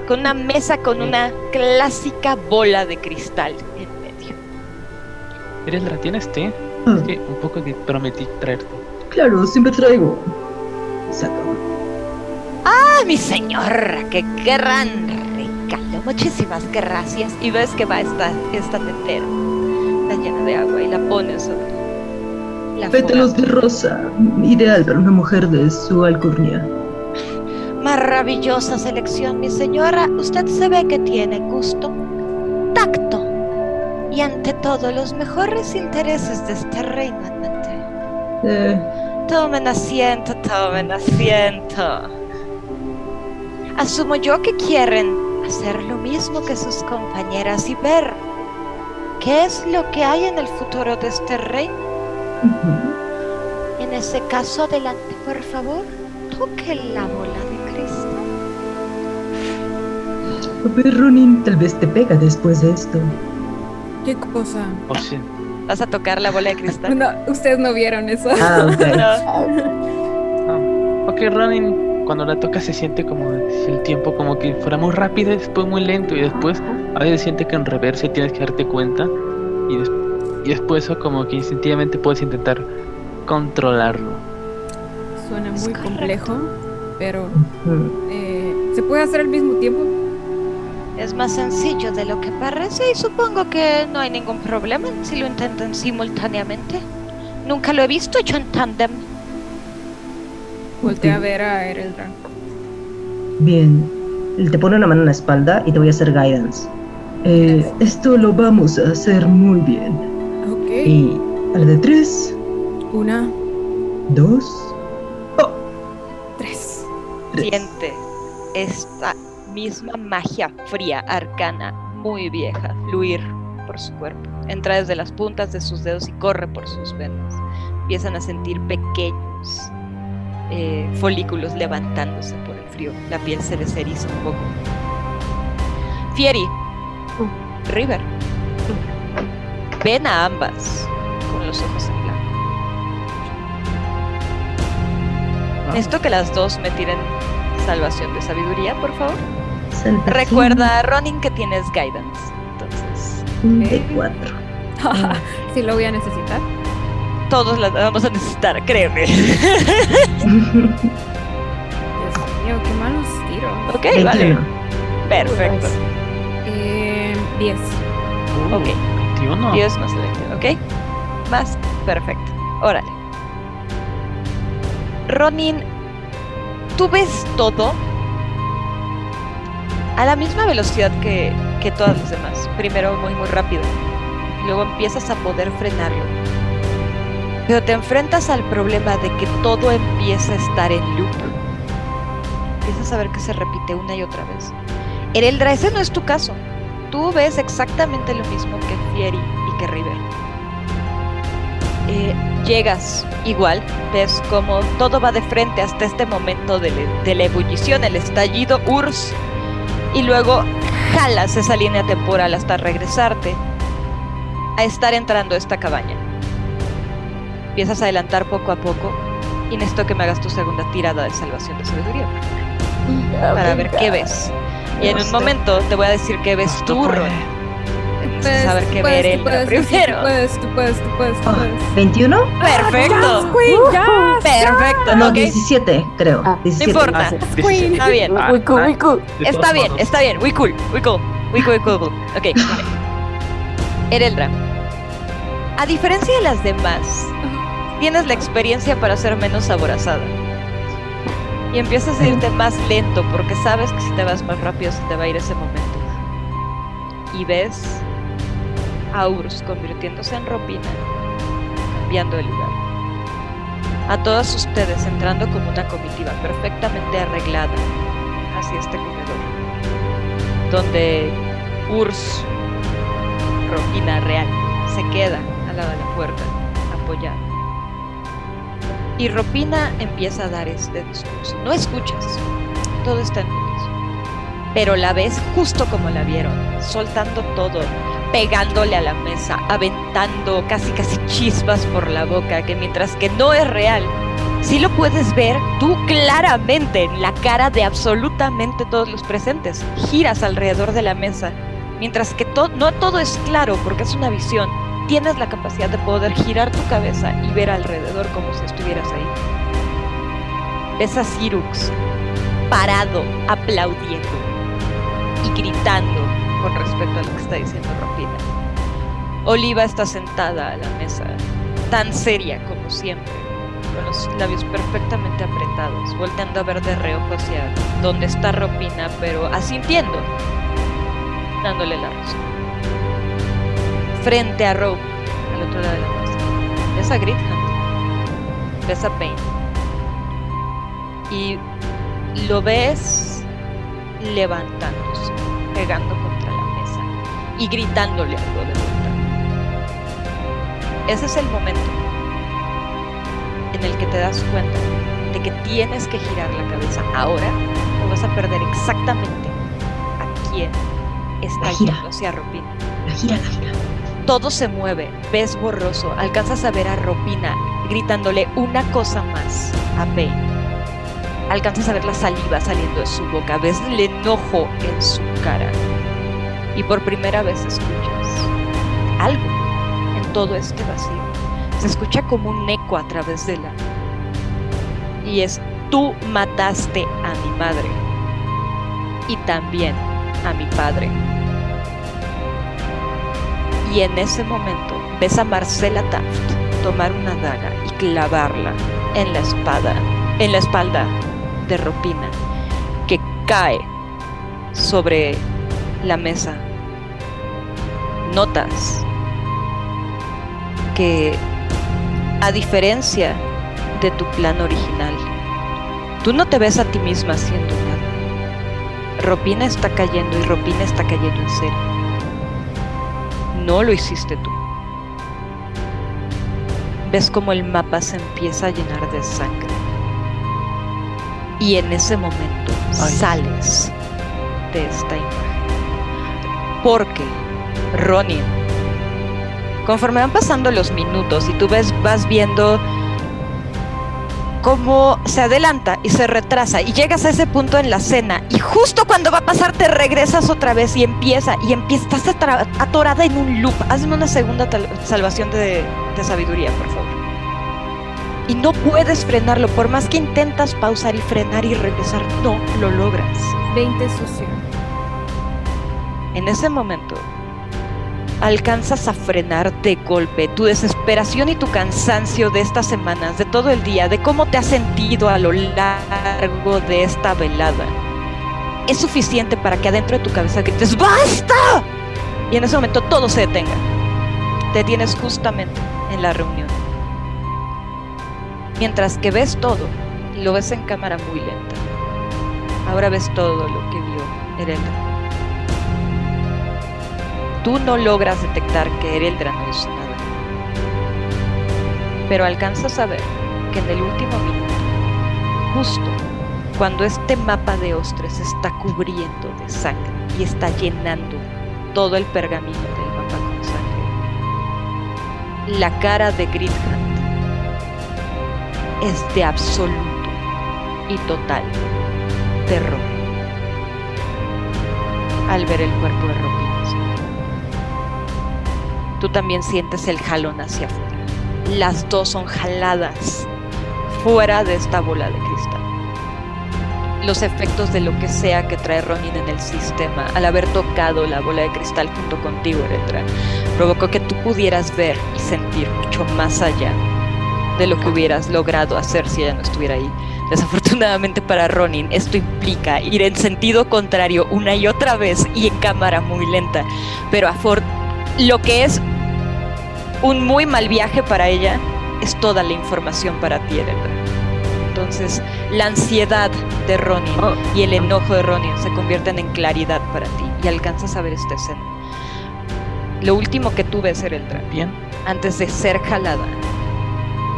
con una mesa con una clásica bola de cristal. Eres ¿tienes té? Ah, Es que un poco que prometí traerte. claro, siempre traigo. Saco. ¡Ah, mi señora! ¡Qué gran regalo! Muchísimas gracias. Y ves que va esta, esta tetera. Está llena de agua y la pones sobre la Pétalos fogata. de rosa, ideal para una mujer de su alcurnia. Maravillosa selección, mi señora. Usted se ve que tiene gusto, tacto y ante todo los mejores intereses de este reino en mente. Tomen asiento, tomen asiento. Asumo yo que quieren hacer lo mismo que sus compañeras y ver qué es lo que hay en el futuro de este reino. En ese caso, adelante, por favor. Toque la bola de cristal. Ver, Ronin, tal vez te pega después de esto. ¿Qué cosa? O sí. ¿Vas a tocar la bola de cristal? No, ustedes no vieron eso. Ah, ok. [LAUGHS] No. Ah, Ok, Running, cuando la toca se siente como si el tiempo como que fuera muy rápido, después muy lento y después a veces siente que en reversa y tienes que darte cuenta y, des- y después eso como que instintivamente puedes intentar controlarlo. Suena muy complejo, pero eh, ¿se puede hacer al mismo tiempo? Es más sencillo de lo que parece y supongo que no hay ningún problema si lo intentan simultáneamente. Nunca lo he visto hecho en tándem. Voltea a ver a Ereldra. Bien. Te pone una mano en la espalda y te voy a hacer guidance. Eh, esto lo vamos a hacer muy bien. Ok. Y a la de tres, Una, dos, tres. tres. Siente esta misma magia fría, arcana, muy vieja, fluir por su cuerpo. Entra desde las puntas de sus dedos y corre por sus venas. Empiezan a sentir pequeños eh, folículos levantándose por el frío. La piel se les eriza un poco. Fieri, River, ven a ambas con los ojos en blanco. Ah. Necesito que las dos me tiren salvación de sabiduría, por favor. Recuerda, Ronin, que tienes guidance. Entonces, Un de cuatro. sí lo voy a necesitar. todos las vamos a necesitar, créeme. Dios mío, qué malos tiros. ok, vale. 21. Perfecto. Eh, diez. Uh, Ok. 21. 10 más 20, ¿ok? Más, perfecto. Órale. Ronin, tú ves todo a la misma velocidad que, que todas las demás. Primero muy, muy rápido. Luego empiezas a poder frenarlo. Pero te enfrentas al problema de que todo empieza a estar en loop. Empiezas a ver que se repite una y otra vez. Ereldra, ese no es tu caso. Tú ves exactamente lo mismo que Fieri y que River. Eh, llegas igual, ves como todo va de frente hasta este momento de, de la ebullición, el estallido URSS, y luego jalas esa línea temporal hasta regresarte a estar entrando a esta cabaña. Empiezas a adelantar poco a poco y necesito que me hagas tu segunda tirada de salvación de sabiduría para ver qué ves. Y en un momento te voy a decir qué ves tú. Ron. Sin saber que ver el primero. Tú puedes, tú puedes, tú puedes, tú puedes. ¿21? Perfecto. Queen, yes, Perfecto. No, ok. 17, creo. Ah. 17. No importa. Queen. Está bien. Muy cool, muy cool. Está bien, está bien. We cool, we cool, we cool, we cool. cool. Ok. Ereldra. A diferencia de las demás, tienes la experiencia para ser menos aborazada. Y empiezas a irte más lento porque sabes que si te vas más rápido se te va a ir ese momento. Y ves a Urs convirtiéndose en Ropina, cambiando de lugar. A todas ustedes entrando como una comitiva perfectamente arreglada hacia este comedor, donde Urs, Ropina real, se queda al lado de la puerta, apoyada. Y Ropina empieza a dar este discurso. No escuchas, todo está en. Pero la ves justo como la vieron, soltando todo, pegándole a la mesa, aventando casi casi chispas por la boca, que mientras que no es real, sí lo puedes ver tú claramente en la cara de absolutamente todos los presentes. Giras alrededor de la mesa, mientras que no todo es claro porque es una visión. Tienes la capacidad de poder girar tu cabeza y ver alrededor como si estuvieras ahí. Ves a Sirux parado, aplaudiendo y gritando con respecto a lo que está diciendo Ropina. Oliva está sentada a la mesa, tan seria como siempre, con los labios perfectamente apretados, volteando a ver de reojo hacia donde está Ropina, pero asintiendo, dándole la razón. Frente a Rope, al otro lado de la mesa, ves a Grithand, ves a Pain, y lo ves levantándose, pegando mesa y gritándole algo de vuelta. Ese es el momento en el que te das cuenta de que tienes que girar la cabeza ahora o vas a perder exactamente a quién está yendo hacia Ropina. La gira, la gira. Todo se mueve, ves borroso, alcanzas a ver a Ropina gritándole una cosa más a Bane. Alcanzas a ver la saliva saliendo de su boca, ves el enojo en su cara. Y por primera vez escuchas algo en todo este vacío. Se escucha como un eco a través de la... Y es, tú mataste a mi madre. Y también a mi padre. Y en ese momento ves a Marcela Taft tomar una daga y clavarla en la espada, en la espalda de Ropina, que cae sobre la mesa. Notas que a diferencia de tu plan original, tú no te ves a ti misma haciendo nada. Ropina está cayendo y Ropina está cayendo en serio. No lo hiciste tú. Ves como el mapa se empieza a llenar de sangre. Y en ese momento Ay. sales de esta imagen. Porque Ronin, conforme van pasando los minutos y tú ves, vas viendo cómo se adelanta y se retrasa y llegas a ese punto en la escena y justo cuando va a pasar te regresas otra vez y empieza y empieza, estás atorada en un loop. Hazme una segunda salvación de, de sabiduría, por favor. Y no puedes frenarlo, por más que intentas pausar y frenar y regresar, no lo logras. 20 sucio. En ese momento, alcanzas a frenar de golpe tu desesperación y tu cansancio de estas semanas, de todo el día, de cómo te has sentido a lo largo de esta velada. Es suficiente para que adentro de tu cabeza grites ¡Basta! Y en ese momento todo se detenga. Te tienes justamente en la reunión. Mientras que ves todo, lo ves en cámara muy lenta. Ahora ves todo lo que vio Ereldra. Tú no logras detectar que Ereldra no hizo nada. Pero alcanzas a ver que en el último minuto, justo cuando este mapa de ostres está cubriendo de sangre y está llenando todo el pergamino del mapa con sangre, la cara de Grithand es de absoluto y total terror al ver el cuerpo de Ropina. Tú también sientes el jalón hacia afuera. Las dos son jaladas fuera de esta bola de cristal. Los efectos de lo que sea que trae Ronin en el sistema, al haber tocado la bola de cristal junto contigo, Eretra, provocó que tú pudieras ver y sentir mucho más allá de lo que hubieras logrado hacer si ella no estuviera ahí. Desafortunadamente para Ronin, esto implica ir en sentido contrario una y otra vez y en cámara muy lenta. Pero a Ford, lo que es un muy mal viaje para ella es toda la información para ti. Entonces, la ansiedad de Ronin y el enojo de Ronin se convierten en claridad para ti y alcanzas a ver esta escena. Lo último que tú ves, Eredra, Bien. antes de ser jalada,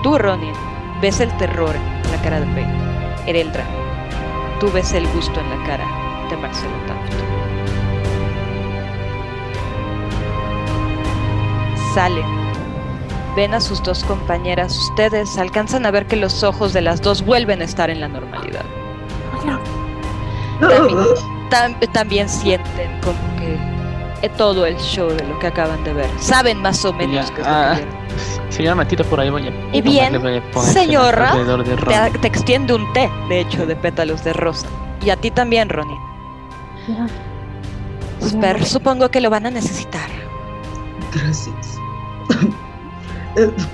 tú, Ronin, ves el terror en la cara de Pei. Ereldra, tú ves el gusto en la cara de Marcelo Taft. Salen. Ven a sus dos compañeras. Ustedes alcanzan a ver que los ojos de las dos vuelven a estar en la normalidad. También, tam- también sienten como que eh, todo el show de lo que acaban de ver. Saben más o menos ah, que yo me tiro por ahí, voy a. Y bien, voy a señora. Te, te extiende un té, de hecho, de pétalos de rosa. Y a ti también, Ronnie. Pero supongo que lo van a necesitar. Gracias.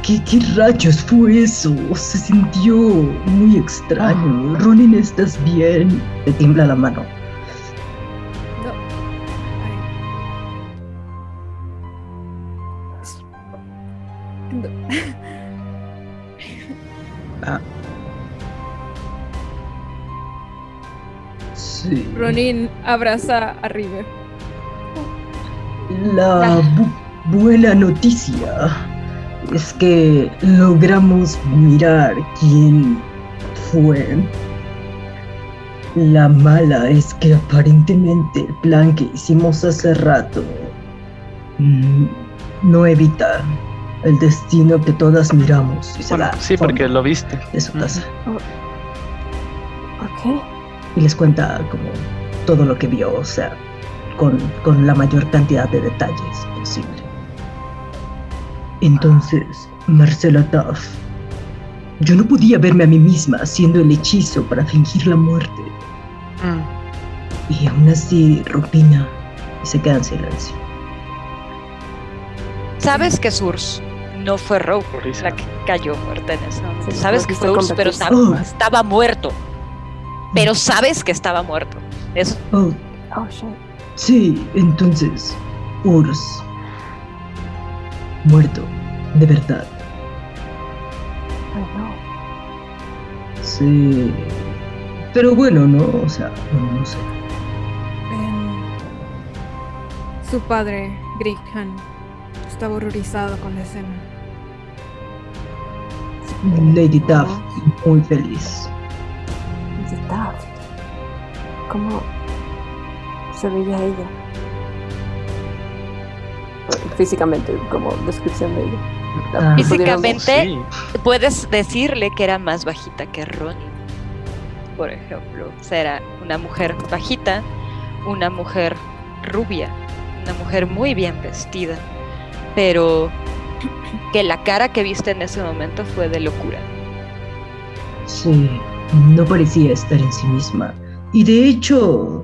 ¿Qué, ¿Qué rayos fue eso? Se sintió muy extraño. Ronin, ¿estás bien? Te tiembla la mano. No. No. Sí. Ronin abraza a River. La bu- buena noticia es que logramos mirar quién fue. La mala es que aparentemente el plan que hicimos hace rato mm, no evita el destino que todas miramos y se Bueno, va sí, porque lo viste. de su casa ¿Por qué? y les cuenta como todo lo que vio, o sea, con, con la mayor cantidad de detalles posible. Entonces, Marcela Taff, yo no podía verme a mí misma haciendo el hechizo para fingir la muerte. Mm. Y aún así, Rupina, y se queda en silencio. Sabes que Surs no fue Rogue Risa. la que cayó muerta en ese momento. Sí, sabes no que fue Urs, pero competir. sab- estaba muerto. Pero sabes que estaba muerto. Eso Oh, Oh, sí, entonces, Urs, muerto, de verdad. Ay, no. Sí. Pero bueno, no, o sea, no, no sé. Em, su padre, Grighan, estaba horrorizado con la escena. Lady Taff, muy feliz. Lady Taft. ¿Cómo se veía ella? Físicamente, como descripción de ella. Ah. Físicamente, Sí. puedes decirle que era más bajita que Ronnie. Por ejemplo, o sea, era una mujer bajita, una mujer rubia, una mujer muy bien vestida, pero que la cara que viste en ese momento fue de locura. Sí, no parecía estar en sí misma. Y de hecho,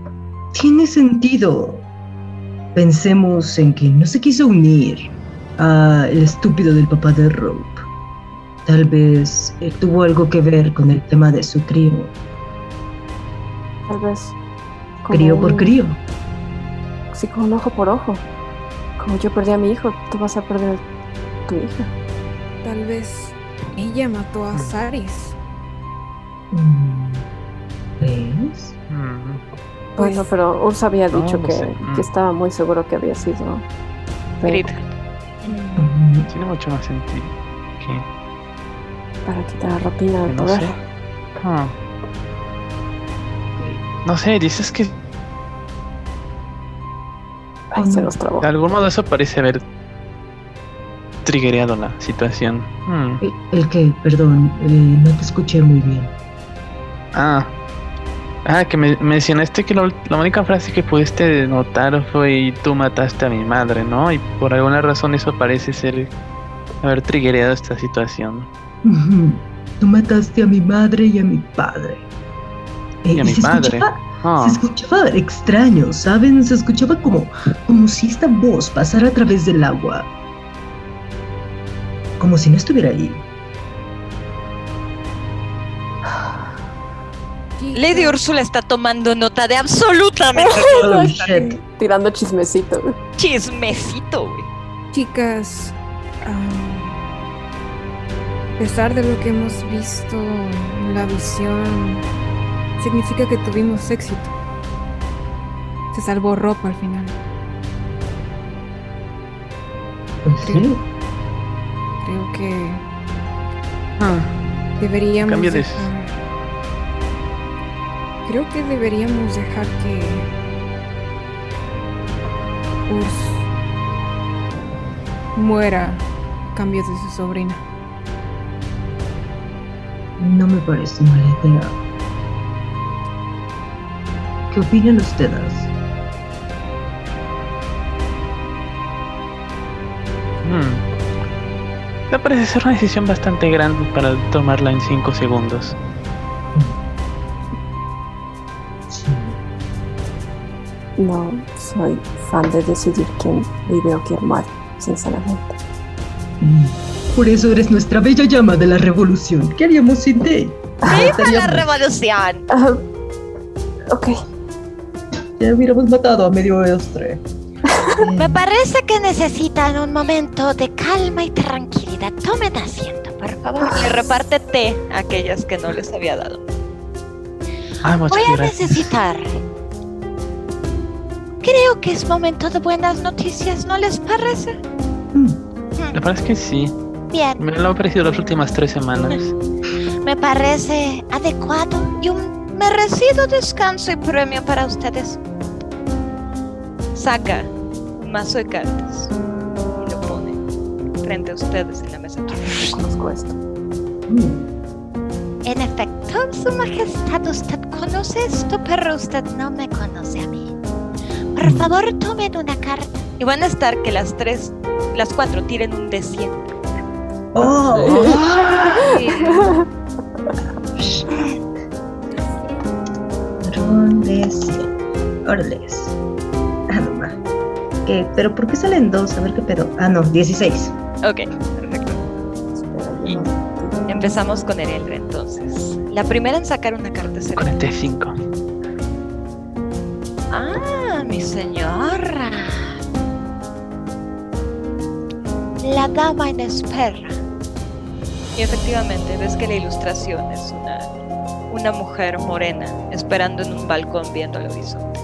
tiene sentido. Pensemos en que no se quiso unir a el estúpido del papá de Rope. Tal vez eh, tuvo algo que ver con el tema de su crío. Tal vez. Crío por crío. Sí, como un ojo por ojo. Como yo perdí a mi hijo, tú vas a perder a tu hija. Tal vez ella mató a Saris. Mm, ¿Ves? Mm. Pues, Bueno, pero Urs había No, dicho no que, sé. Mm. que estaba muy seguro que había sido. Grit. Mm, Tiene mucho más sentido. que- para quitar a Rapina que del no poder. sé. Ah. No sé, dices que Ay, se nos trabó. de algún modo eso parece haber triggereado la situación. Mm. El, el que, perdón, eh, no te escuché muy bien. Ah, Ah, que me mencionaste que la única frase que pudiste notar fue tú mataste a mi madre, ¿no? Y por alguna razón eso parece ser haber triggerado esta situación. Tú mataste a mi madre y a mi padre. y a mi padre. Ah. Se escuchaba extraño, ¿saben? Se escuchaba como, como si esta voz pasara a través del agua. Como si no estuviera ahí. Lady Úrsula está tomando nota de absolutamente todo. Tirando chismecito. Chismecito, güey. Chicas, a pesar de lo que hemos visto en la visión, significa que tuvimos éxito. Se salvó ropa al final. ¿Sí? Creo que ah, deberíamos creo que deberíamos dejar que Urs muera a cambio de su sobrina. No me parece mala idea. ¿Qué opinan ustedes? Hmm. Me parece ser una decisión bastante grande para tomarla en 5 segundos. No soy fan de decidir quién vive o quién muere, sinceramente. Mm. Por eso eres nuestra bella llama de la revolución. ¿Qué haríamos sin ti? ¡Viva la revolución! ok. Ya hubiéramos matado a medio oestre. [LAUGHS] Me parece que necesitan un momento de calma y tranquilidad. Tomen asiento, por favor. Y reparte té a aquellas que no les había dado. Ah, Voy a necesitar Creo que es momento de buenas noticias, ¿no les parece? Mm. Me parece que sí. Bien. Me lo ha parecido las últimas tres semanas. [LAUGHS] Me parece adecuado y un merecido descanso y premio para ustedes. Saca un mazo de cartas y lo pone frente a ustedes en la mesa. Conozco esto. En efecto, Su Majestad, usted conoce esto, pero usted no me conoce a mí. Por favor, tomen una carta. Y van a estar que las tres, las cuatro tiren un de 100. ¡Oh! Un de 100. Órales. Ah, no más. ¿Qué? ¿Pero por qué salen dos? A ver qué pedo. Ah, no, 16. Ok, perfecto. Y empezamos con el Eldre entonces. La primera en sacar una carta será. 45. Ah, mi señora. La dama en espera. Y efectivamente, ves que la ilustración es una, una mujer morena esperando en un balcón viendo al horizonte.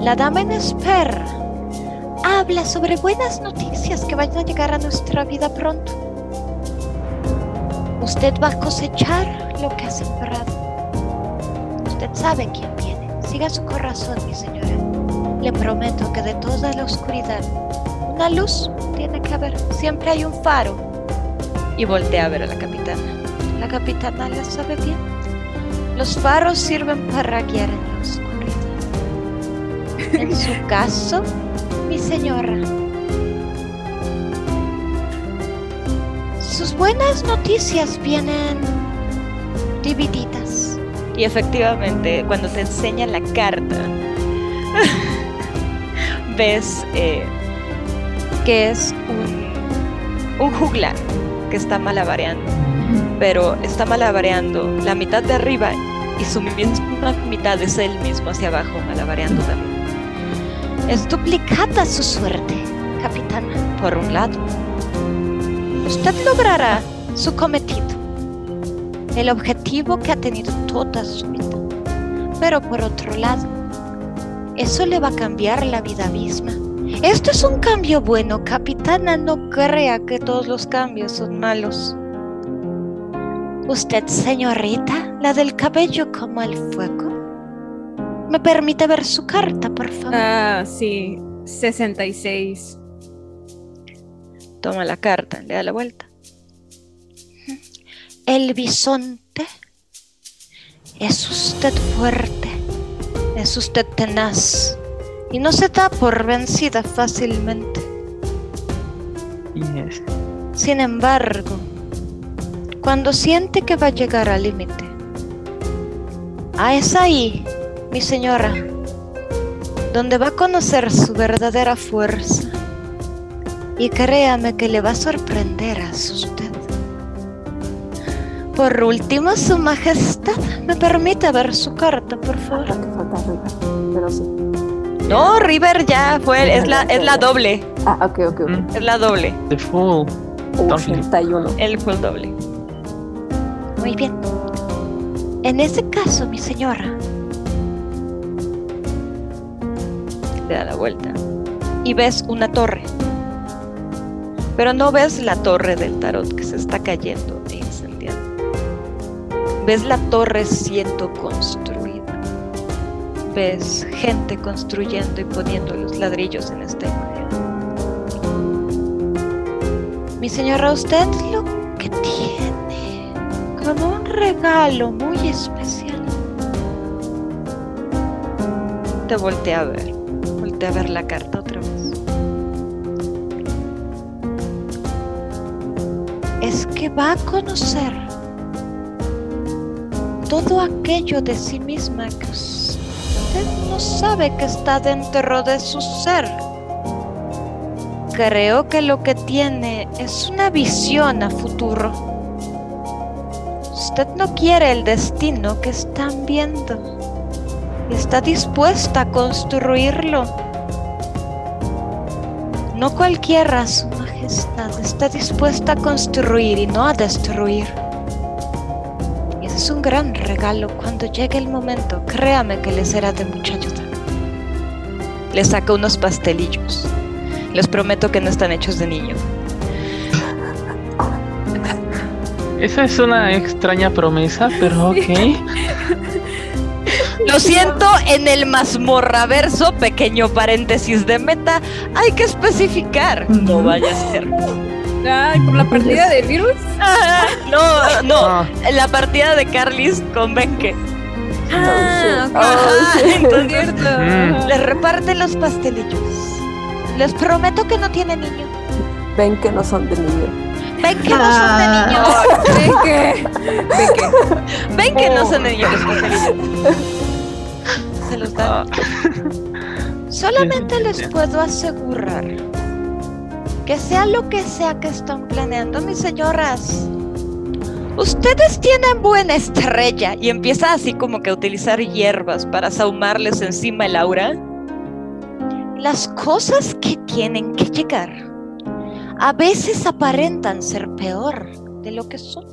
La dama en espera habla sobre buenas noticias que vayan a llegar a nuestra vida pronto. Usted va a cosechar lo que ha sembrado. Usted sabe quién viene. Siga su corazón, mi señora. Le prometo que de toda la oscuridad, una luz tiene que haber. Siempre hay un faro. Y voltea a ver a la capitana. La capitana la sabe bien. Los faros sirven para guiar en la oscuridad. [LAUGHS] En su caso, mi señora, sus buenas noticias vienen divididas. Y efectivamente, cuando te enseña la carta, ves eh, que es un, un juglar que está malabareando. Pero está malabareando la mitad de arriba y su misma mitad es él mismo hacia abajo, malabareando también. Es duplicada su suerte, capitana, por un lado. Usted logrará su cometido el objetivo que ha tenido toda su vida. Pero por otro lado, eso le va a cambiar la vida misma. Esto es un cambio bueno, capitana, no crea que todos los cambios son malos. Usted, señorita, la del cabello como el fuego. ¿Me permite ver su carta, por favor? Ah, sí, 66. Toma la carta, le da la vuelta el bisonte, Es usted fuerte, es usted tenaz y no se da por vencida fácilmente. Yes. Sin embargo, cuando siente que va a llegar al límite, ah, es ahí, mi señora, donde va a conocer su verdadera fuerza. Y créame que le va a sorprender a usted. Por último, su majestad, ¿me permite ver su carta, por favor? Falta. Pero sí. No, River ya fue, es la, es la doble, Ah, ok, ok, ok. Es la doble, The Fool. Doble. 81. él fue el doble. Muy bien. En ese caso, mi señora, le da la vuelta y ves una torre. Pero no ves la torre del tarot que se está cayendo. Ves la torre siendo construida. Ves gente construyendo y poniendo los ladrillos en esta imagen. Mi señora, usted lo que tiene como un regalo muy especial. Te voltea a ver, voltea a ver la carta otra vez. Es que va a conocer todo aquello de sí misma que usted no sabe que está dentro de su ser. Creo que lo que tiene es una visión a futuro. Usted no quiere el destino que están viendo. Está dispuesta a construirlo. No cualquiera, su majestad, está dispuesta a construir y no a destruir. Es un gran regalo. Cuando llegue el momento, créame que le será de mucha ayuda. Le saca unos pastelillos. Les prometo que no están hechos de niño. Esa es una extraña promesa, pero ok. Lo siento, en el mazmorraverso, pequeño paréntesis de meta, hay que especificar. No vaya a ser. Ay, por la partida de virus. Ah, [LAUGHS] no, no, Ah, la partida de Carlis con Benke. Ah, ok. Oh, shit. Es [LAUGHS] cierto. [LAUGHS] Mm. Les reparte los pastelillos. Les prometo que no tiene niño. Ven que no son de niño. Ven que no son de niño. Ven que. Ven que. Ven que no son de niño los pastelillos. Se los dan. Solamente les puedo asegurar que sea lo que sea que están planeando, mis señoras. Ustedes tienen buena estrella y empieza así como que a utilizar hierbas para saumarles encima el aura. Las cosas que tienen que llegar a veces aparentan ser peor de lo que son.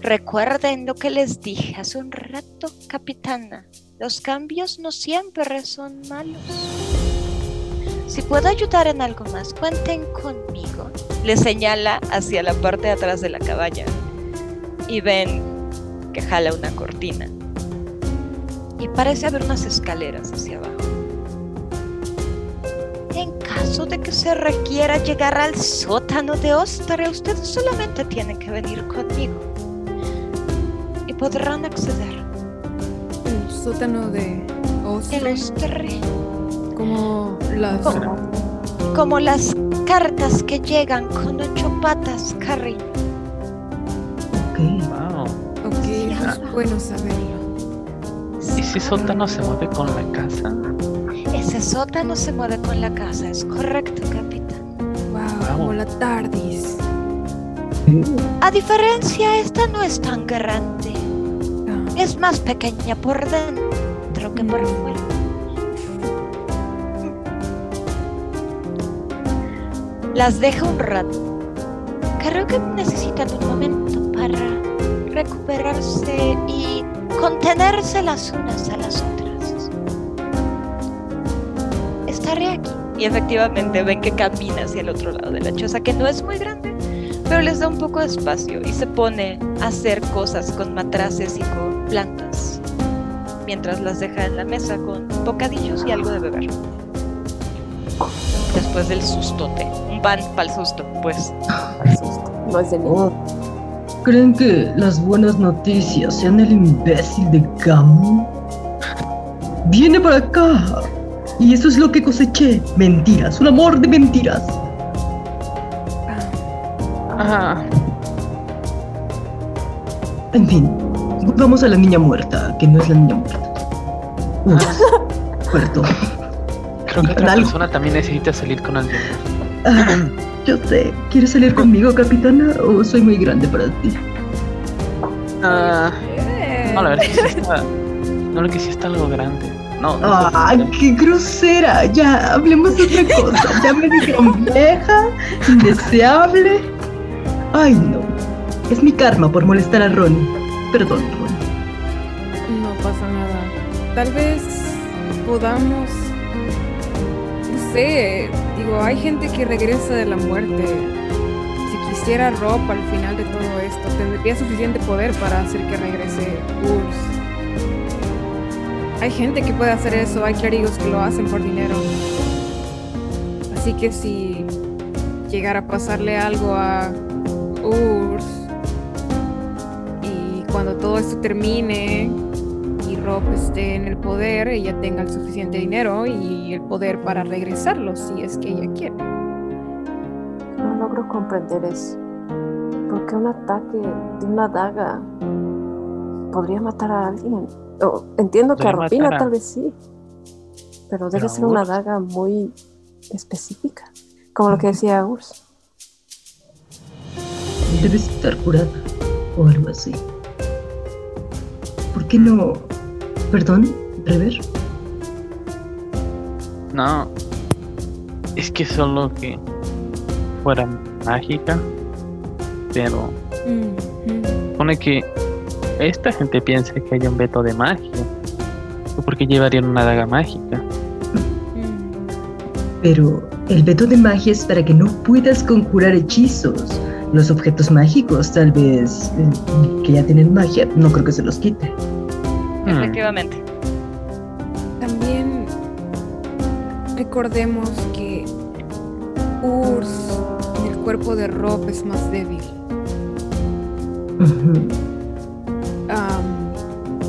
Recuerden lo que les dije hace un rato, capitana. Los cambios no siempre son malos. Si puedo ayudar en algo más, cuenten conmigo. Le señala hacia la parte de atrás de la cabaña y ven que jala una cortina. Y parece haber unas escaleras hacia abajo. En caso de que se requiera llegar al sótano de Ostre, ustedes solamente tienen que venir conmigo y podrán acceder. El sótano de El Ostre. Como las. como, como las cartas que llegan con ocho patas, Carrie. Ok. wow. Ok, es bueno saberlo. ¿Y si sótano se mueve con la casa? Ese sótano se mueve con la casa, es correcto, capitán. Wow, como la TARDIS. A diferencia, esta no es tan grande. Ah, Es más pequeña por dentro que por fuera. Las dejo un rato. Creo que necesitan un momento para recuperarse y contenerse las unas a las otras. Estaré aquí. Y efectivamente ven que camina hacia el otro lado de la choza, que no es muy grande, pero les da un poco de espacio y se pone a hacer cosas con matraces y con plantas, mientras las deja en la mesa con bocadillos y algo de beber. Después del sustote, pan para el susto, pues. Qué susto. No es de niño. Oh, ¿Creen que las buenas noticias sean el imbécil de Gamu? Viene para acá. Y eso es lo que coseché. Mentiras, un amor de mentiras. Ah, En fin, vamos a la niña muerta, que no es la niña muerta. Uf, [LAUGHS] perdón. creo que otra Dale. persona también necesita salir con alguien. Ah, [COUGHS] yo sé. ¿Quieres salir conmigo, capitana? ¿O soy muy grande para ti? Ah, Eh, no, la verdad que sí está. No, lo que sí está algo grande. No, no ¡Ay, qué grosera! Ya, hablemos de otra [LAUGHS] cosa. Ya me dijeron vieja, indeseable. Ay, no. Es mi karma por molestar a Ronnie. Perdón, Ronnie. No pasa nada. Tal vez podamos. Sé. Digo, hay gente que regresa de la muerte. Si quisiera Rob al final de todo esto, tendría suficiente poder para hacer que regrese Urs. Hay gente que puede hacer eso, hay clérigos que lo hacen por dinero. Así que si llegara a pasarle algo a Urs y cuando todo esto termine Rob esté en el poder, ella tenga el suficiente dinero y el poder para regresarlo si es que ella quiere. No logro comprender eso. ¿Por qué un ataque de una daga podría matar a alguien? O, entiendo que a Podría Rupina matar a- tal vez sí. Pero debe Pero ser una daga muy específica. Como lo que decía Urs. Debes estar curada o algo así. ¿Por qué no? Perdón, Rever. No. Es que solo que fuera mágica. Pero supone que esta gente piensa que hay un veto de magia. ¿O por qué llevarían una daga mágica? Pero el veto de magia es para que no puedas conjurar hechizos. Los objetos mágicos, tal vez, eh, que ya tienen magia, no creo que se los quite. Efectivamente. También recordemos que Urs en el cuerpo de Rob es más débil.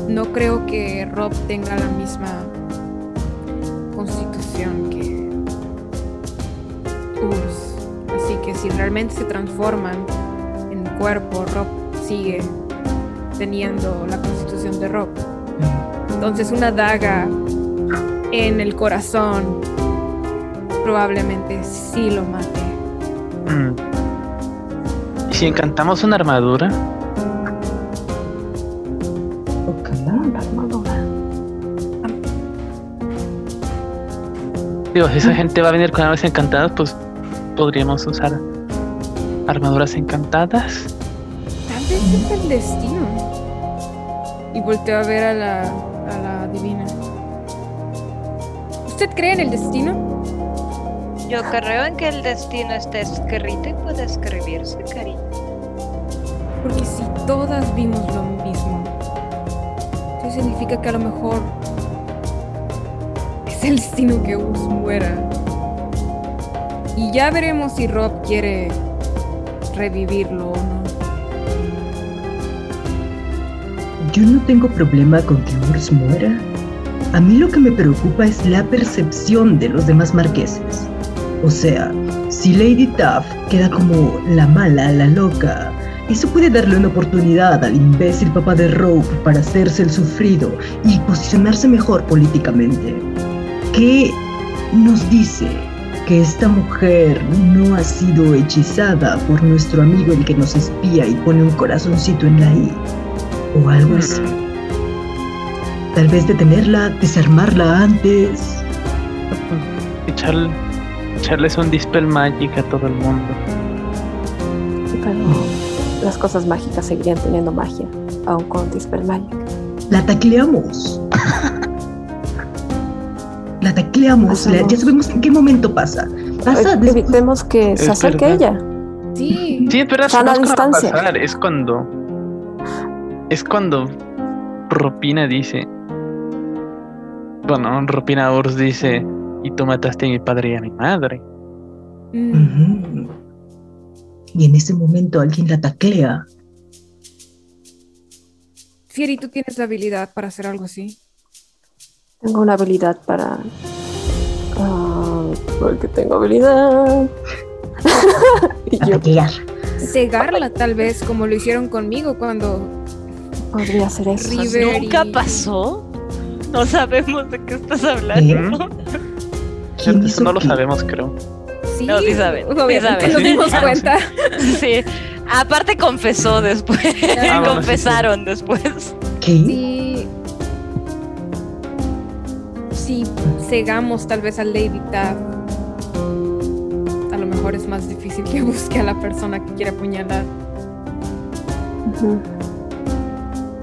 No creo que Rob tenga la misma constitución que Urs. Así que si realmente se transforman en cuerpo, Rob sigue teniendo la constitución de Rob. Entonces una daga en el corazón probablemente sí lo mate. hmm. ¿Y si encantamos una armadura? Ok. La armadura. Digo, si esa gente va a venir con armas encantadas, pues podríamos usar armaduras encantadas. Tal vez es el destino. Y volteo a ver a la ¿Usted cree en el destino? Yo creo en que el destino está escrito y puede escribirse, cariño. Porque si todas vimos lo mismo, eso significa que a lo mejor es el destino que Urs muera. Y ya veremos si Rob quiere revivirlo o no. Yo no tengo problema con que Urs muera. A mí lo que me preocupa es la percepción de los demás marqueses. O sea, si Lady Taff queda como la mala, la loca, eso puede darle una oportunidad al imbécil papá de Rope para hacerse el sufrido y posicionarse mejor políticamente. ¿Qué nos dice que esta mujer no ha sido hechizada por nuestro amigo el que nos espía y pone un corazoncito en la I? O algo así. Tal vez detenerla, desarmarla antes. Echarle, echarles un dispel magic a todo el mundo. Pero las cosas mágicas seguirían teniendo magia, aun con Dispel Magic. La tacleamos. La tacleamos. la- ya sabemos en qué momento pasa. Pasa Eh. Evitemos que Es se acerque verdad. ella. Sí. Sí, es verdad, Sana distancia. pasar. Es cuando. Es cuando Ropina dice. Bueno, Ropina Urs dice. Y tú mataste a mi padre y a mi madre. Mm. Y en ese momento alguien la taclea. Fieri, ¿tú tienes la habilidad para hacer algo así? Tengo una habilidad para. Uh, porque tengo habilidad. [LAUGHS] y yo. Cegarla, tal vez, como lo hicieron conmigo cuando. Podría ser eso. ¿Nunca pasó? No sabemos de qué estás hablando. [LAUGHS] Eso no lo sabemos, creo. Sí, no, sí saben. Obviamente nos dimos cuenta. [LAUGHS] Sí. Aparte confesó después. Ah, [LAUGHS] Confesaron después. ¿Qué? Sí. Si cegamos tal vez al Lady Taff, a lo mejor es más difícil que busque a la persona que quiere apuñalar.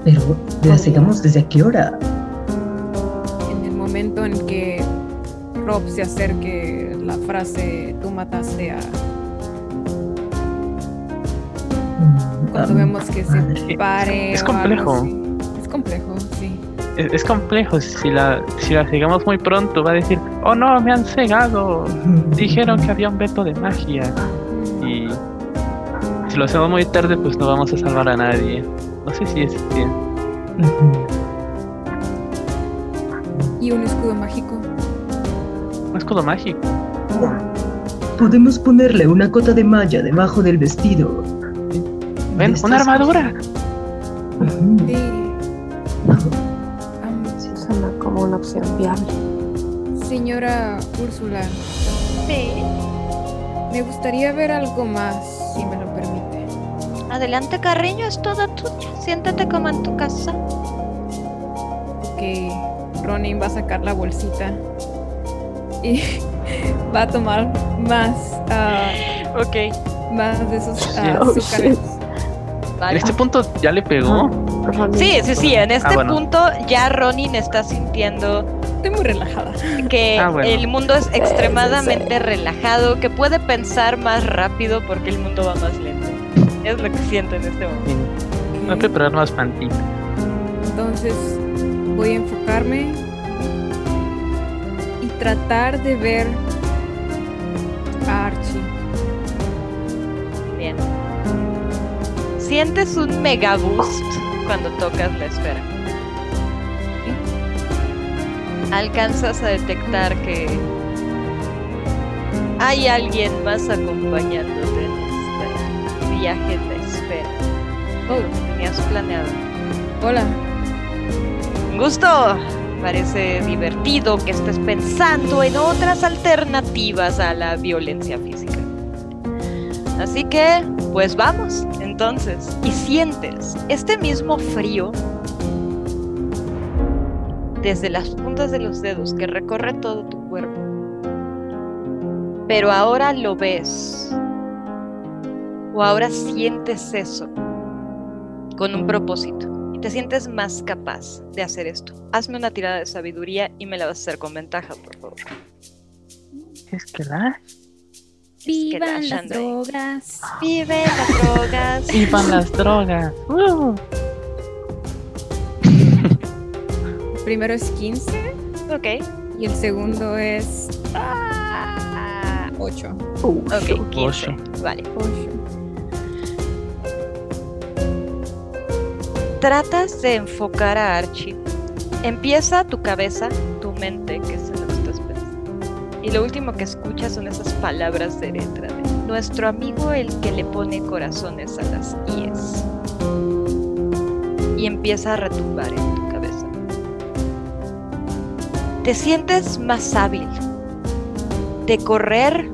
Pero la cegamos desde qué hora? Momento en que Rob se acerque la frase tú mataste a cuando vemos que se pare. Es complejo. Es complejo, sí. Es, complejo. Si la, si la cegamos muy pronto, va a decir: Oh no, me han cegado. Dijeron que había un veto de magia. Y si lo hacemos muy tarde, pues no vamos a salvar a nadie. No sé si es bien. ¿Y un escudo mágico? Un escudo mágico. Podemos ponerle una cota de malla debajo del vestido ¿Ven? ¡Una armadura! Sí. Sí, suena como una opción viable. Señora Úrsula. Sí. Me gustaría ver algo más, si me lo permite. Adelante, Carreño, es toda tuya. Siéntate como en tu casa. Ok. Ronin va a sacar la bolsita. Y [LAUGHS] va a tomar más. Uh, ok. Más de esos uh, [LAUGHS] azúcares. En este punto ya le pegó. Sí, sí, sí. En este ah, punto ya Ronin está sintiendo. Estoy muy relajada. Que ah, el mundo es extremadamente relajado, que puede pensar más rápido porque el mundo va más lento. Es lo que siento en este momento. Voy a preparar más pantita. Entonces voy a enfocarme y tratar de ver a Archie. Bien. Sientes un mega boost cuando tocas la esfera. Alcanzas a detectar que hay alguien más acompañándote en este viaje de esfera. Oh, tenías planeado. Hola. Gusto. Parece divertido que estés pensando en otras alternativas a la violencia física. Así que, pues vamos, entonces, y sientes este mismo frío desde las puntas de los dedos que recorre todo tu cuerpo. Pero ahora lo ves. O ahora sientes eso con un propósito. Te sientes más capaz de hacer esto. Hazme una tirada de sabiduría y me la vas a hacer con ventaja, por favor. Es que la Vivan las drogas. Viven las drogas. Vivan las drogas. Uh. El [LAUGHS] primero es 15. Ok. Y el segundo es. Ah, 8. ok, 15. Vale. 8. Tratas de enfocar a Archie. Empieza tu cabeza, tu mente, que es y lo último que escuchas son esas palabras de letra nuestro amigo el que le pone corazones a las IES. Y empieza a retumbar en tu cabeza. Te sientes más hábil de correr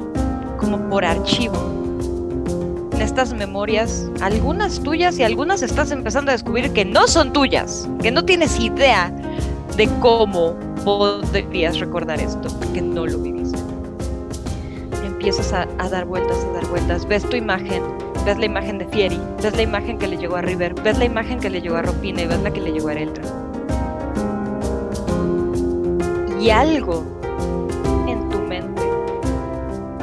como por archivo estas memorias, algunas tuyas y algunas estás empezando a descubrir que no son tuyas, que no tienes idea de cómo podrías recordar esto, porque no lo viviste empiezas a, dar vueltas, a dar vueltas. Ves tu imagen, ves la imagen de Fieri, ves la imagen que le llegó a River, ves la imagen que le llegó a Ropina y ves la que le llegó a Eldra. Y algo en tu mente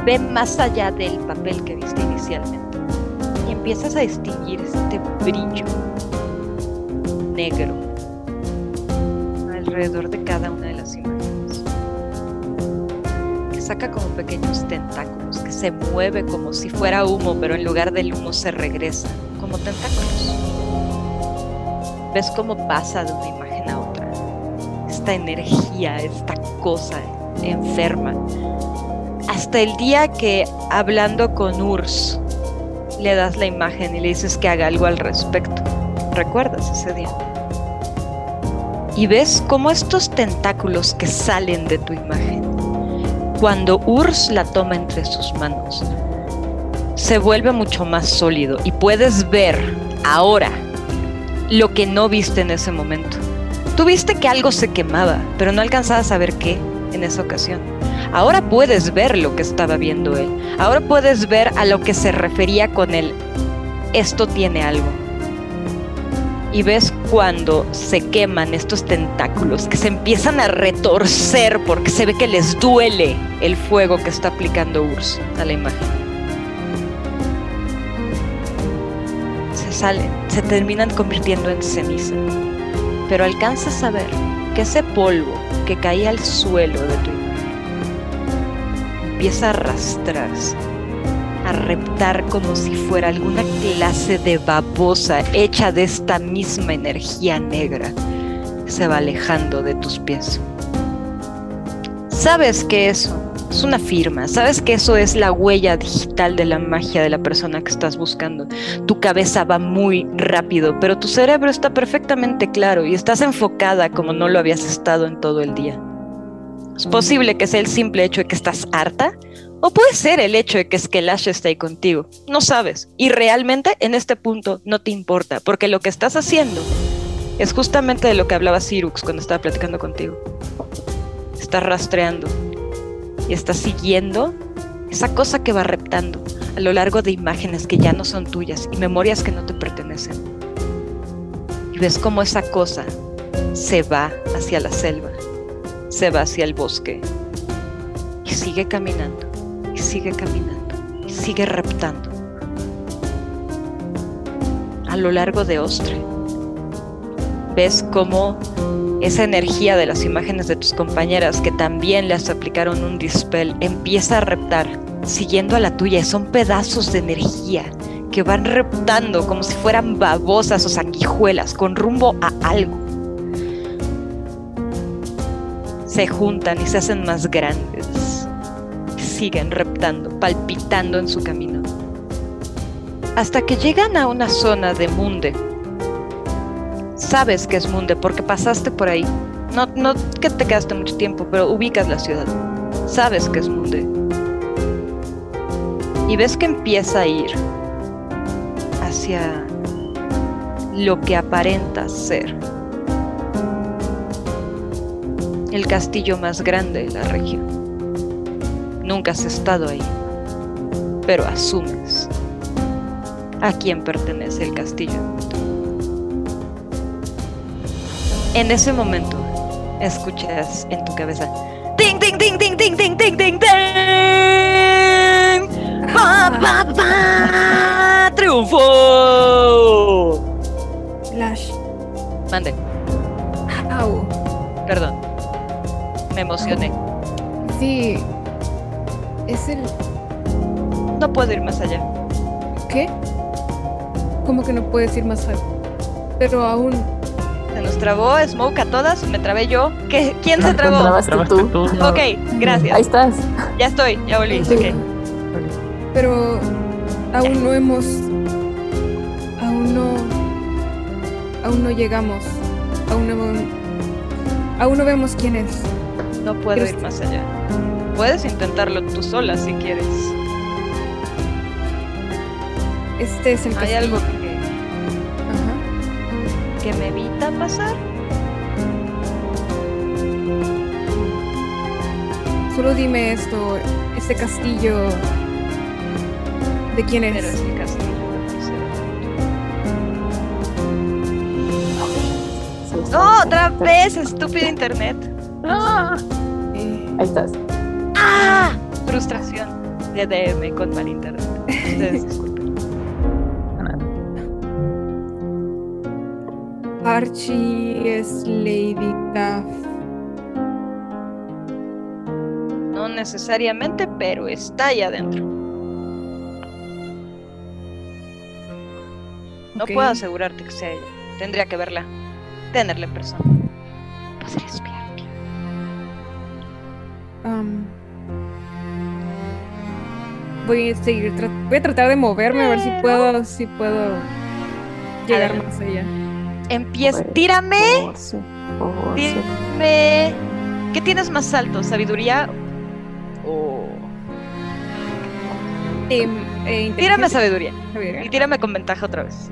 ve más allá del papel que viste inicialmente empiezas a distinguir este brillo negro alrededor de cada una de las imágenes saca como pequeños tentáculos, que se mueve como si fuera humo, pero en lugar del humo se regresa, como tentáculos. ves cómo pasa de una imagen a otra. Esta energía, esta cosa enferma. Hasta el día que hablando con Urs le das la imagen y le dices que haga algo al respecto. ¿Recuerdas ese día? Y ves cómo estos tentáculos que salen de tu imagen, cuando Urs la toma entre sus manos, se vuelve mucho más sólido y puedes ver ahora lo que no viste en ese momento. Tú viste que algo se quemaba, pero no alcanzabas a ver qué en esa ocasión. Ahora puedes ver lo que estaba viendo él. Ahora puedes ver a lo que se refería con él. Esto tiene algo. Y ves cuando se queman estos tentáculos que se empiezan a retorcer porque se ve que les duele el fuego que está aplicando Urs a la imagen. Se salen, se terminan convirtiendo en ceniza. Pero alcanzas a ver que ese polvo que caía al suelo de tu empieza a arrastrarse, a reptar como si fuera alguna clase de babosa hecha de esta misma energía negra se va alejando de tus pies. Sabes que eso es una firma, sabes que eso es la huella digital de la magia de la persona que estás buscando. Tu cabeza va muy rápido, pero tu cerebro está perfectamente claro y estás enfocada como no lo habías estado en todo el día. Es posible que sea el simple hecho de que estás harta o puede ser el hecho de que Skelash esté ahí contigo. No sabes. Y realmente en este punto no te importa, porque lo que estás haciendo es justamente de lo que hablaba Sirux cuando estaba platicando contigo. Estás rastreando y estás siguiendo esa cosa que va reptando a lo largo de imágenes que ya no son tuyas y memorias que no te pertenecen. Y ves cómo esa cosa se va hacia la selva se va hacia el bosque y sigue caminando, y sigue caminando, y sigue reptando. A lo largo de Ostre, ves cómo esa energía de las imágenes de tus compañeras que también les aplicaron un dispel empieza a reptar, siguiendo a la tuya. Son pedazos de energía que van reptando como si fueran babosas o sanguijuelas con rumbo a algo. Se juntan y se hacen más grandes. Siguen reptando, palpitando en su camino. Hasta que llegan a una zona de Munde. Sabes que es Munde porque pasaste por ahí. No, no que te quedaste mucho tiempo, pero ubicas la ciudad. Sabes que es Munde. Y ves que empieza a ir hacia lo que aparenta ser el castillo más grande de la región. Nunca has estado ahí, pero asumes a quién pertenece el castillo. En ese momento, escuchas en tu cabeza ¡Ting, ting, ting, ting, ting, ting, ting, ting, ting! ¡Triunfo! Flash. Mande. Au. Perdón me emocioné. Sí. Es el... No puedo ir más allá. ¿Qué? ¿Cómo que no puedes ir más allá? Pero aún... Se nos trabó Smoke a todas, me trabé yo. ¿Qué? ¿Quién se trabó? Trabaste tú. tú. Ok, gracias. Ahí estás. Ya estoy, ya volví. Sí. ok. Pero aún no hemos... Aún no... Aún no llegamos. Aún no... Aún no vemos quién es. No puedo ¿Quieres- ir más allá. Puedes intentarlo tú sola si quieres. Este es el ¿Hay castillo. algo que, Ajá. que me evita pasar? Solo dime esto. Este castillo... ¿De quién es? Pero es mi castillo. no ¡Otra vez! ¡Estúpido internet! Eh, Ahí estás. ¡Ah! Frustración de DM con mal internet. Ustedes [LAUGHS] disculpen. Archie es Lady Taff. No necesariamente, pero está ahí adentro. No puedo asegurarte que sea ella. Tendría que verla. Tenerla en persona. Espiarla. Voy a seguir, voy a tratar de moverme a ver si puedo, si puedo llegar más allá. Empieza. Tírame. Dime. ¿Qué tienes más alto? ¿Sabiduría? O. Em, eh, Tírame sabiduría. sabiduría. Y tírame con ventaja otra vez.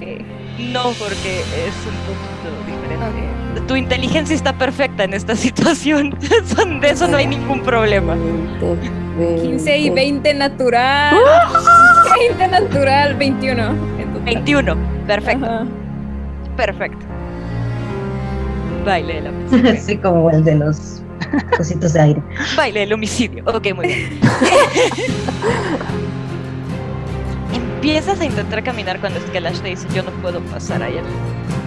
Ok, No, porque es un poquito diferente. ok. Tu inteligencia está perfecta en esta [LAUGHS] situación. Son- De eso no hay ningún problema. 20, 15 y 20 natural. 20 natural, 21. en total. 21. Perfecto. Ajá. Perfecto. Baile del homicidio. [LAUGHS] Así como el de los cositos de aire. Baile del homicidio. Ok, muy bien. [LAUGHS] Empiezas a intentar caminar cuando Skelash te dice yo no puedo pasar allá.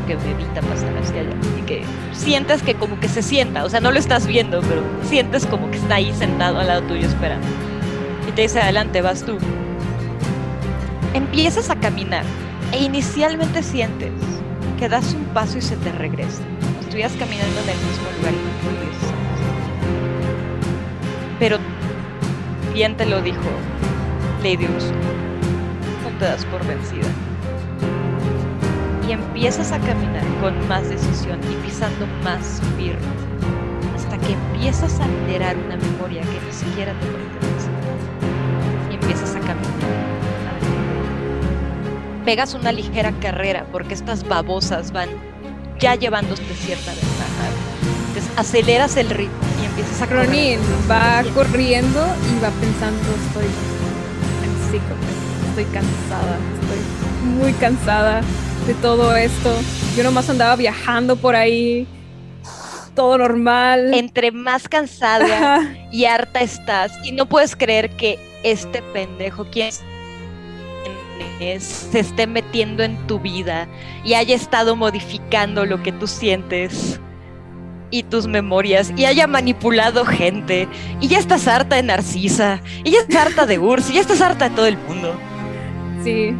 Que me evita pasar hacia allá. Y que sientes que como que se sienta. O sea, no lo estás viendo, pero sientes como que está ahí sentado al lado tuyo esperando. Y te dice adelante, vas tú. Empiezas a caminar. E inicialmente sientes que das un paso y se te regresa. Estuvieras caminando en el mismo lugar y. Pero bien te lo dijo Lady Ursula. Te das por vencida. Y empiezas a caminar con más decisión y pisando más firme. Hasta que empiezas a alterar una memoria que ni siquiera te pertenece. Y empiezas a caminar. Pegas una ligera carrera porque estas babosas van ya llevándote cierta ventaja. Entonces aceleras el ritmo y empiezas a correr. Ronin va corriendo y va pensando, of it. Estoy cansada, estoy muy cansada de todo esto. Yo nomás andaba viajando por ahí, todo normal. Entre más cansada Ajá. y harta estás y no puedes creer que este pendejo, quien es, se esté metiendo en tu vida y haya estado modificando lo que tú sientes y tus memorias y haya manipulado gente y ya estás harta de Narcisa y ya estás harta de Urs y ya estás harta de todo el mundo Sí.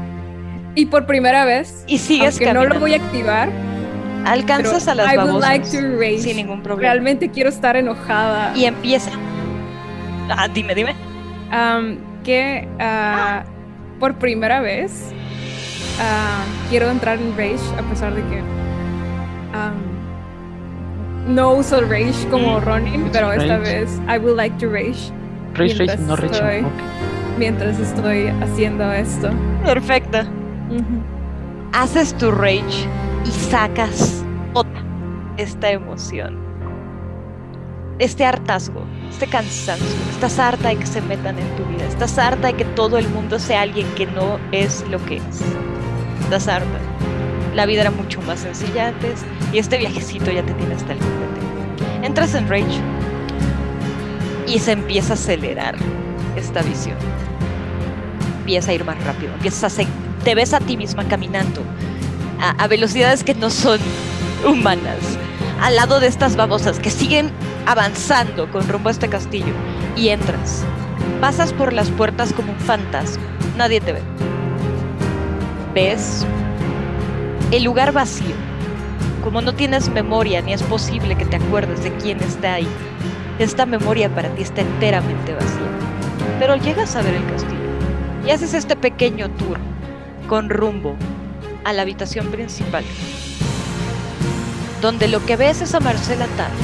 Y por primera vez, y sigues aunque no lo voy a activar, alcanzas a las I would babosas like to rage. sin ningún problema Realmente quiero estar enojada. y empieza ah, dime dime Am, que ah, por primera vez ah, quiero entrar en rage a pesar de que am, no uso rage como Mm. Ronin, pero esta Rage. vez I would like to rage Rage, rage, no rage. estoy- ok. Mientras estoy haciendo esto. perfecta Ujú. haces tu rage y sacas toda esta emoción, este hartazgo, este cansancio. Estás harta de que se metan en tu vida, estás harta de que todo el mundo sea alguien que no es lo que es. Estás harta. La vida era mucho más sencilla antes y este viajecito ya te tiene hasta el copete. Entras en rage y se empieza a acelerar esta visión. Empieza a ir más rápido, empiezas a te ves a ti misma caminando a, a velocidades que no son humanas, al lado de estas babosas que siguen avanzando con rumbo a este castillo y entras. Pasas por las puertas como un fantasma, nadie te ve. Ves el lugar vacío. Como no tienes memoria ni es posible que te acuerdes de quién está ahí, esta memoria para ti está enteramente vacía. Pero llegas a ver el castillo y haces este pequeño tour con rumbo a la habitación principal, donde lo que ves es a Marcela Taft.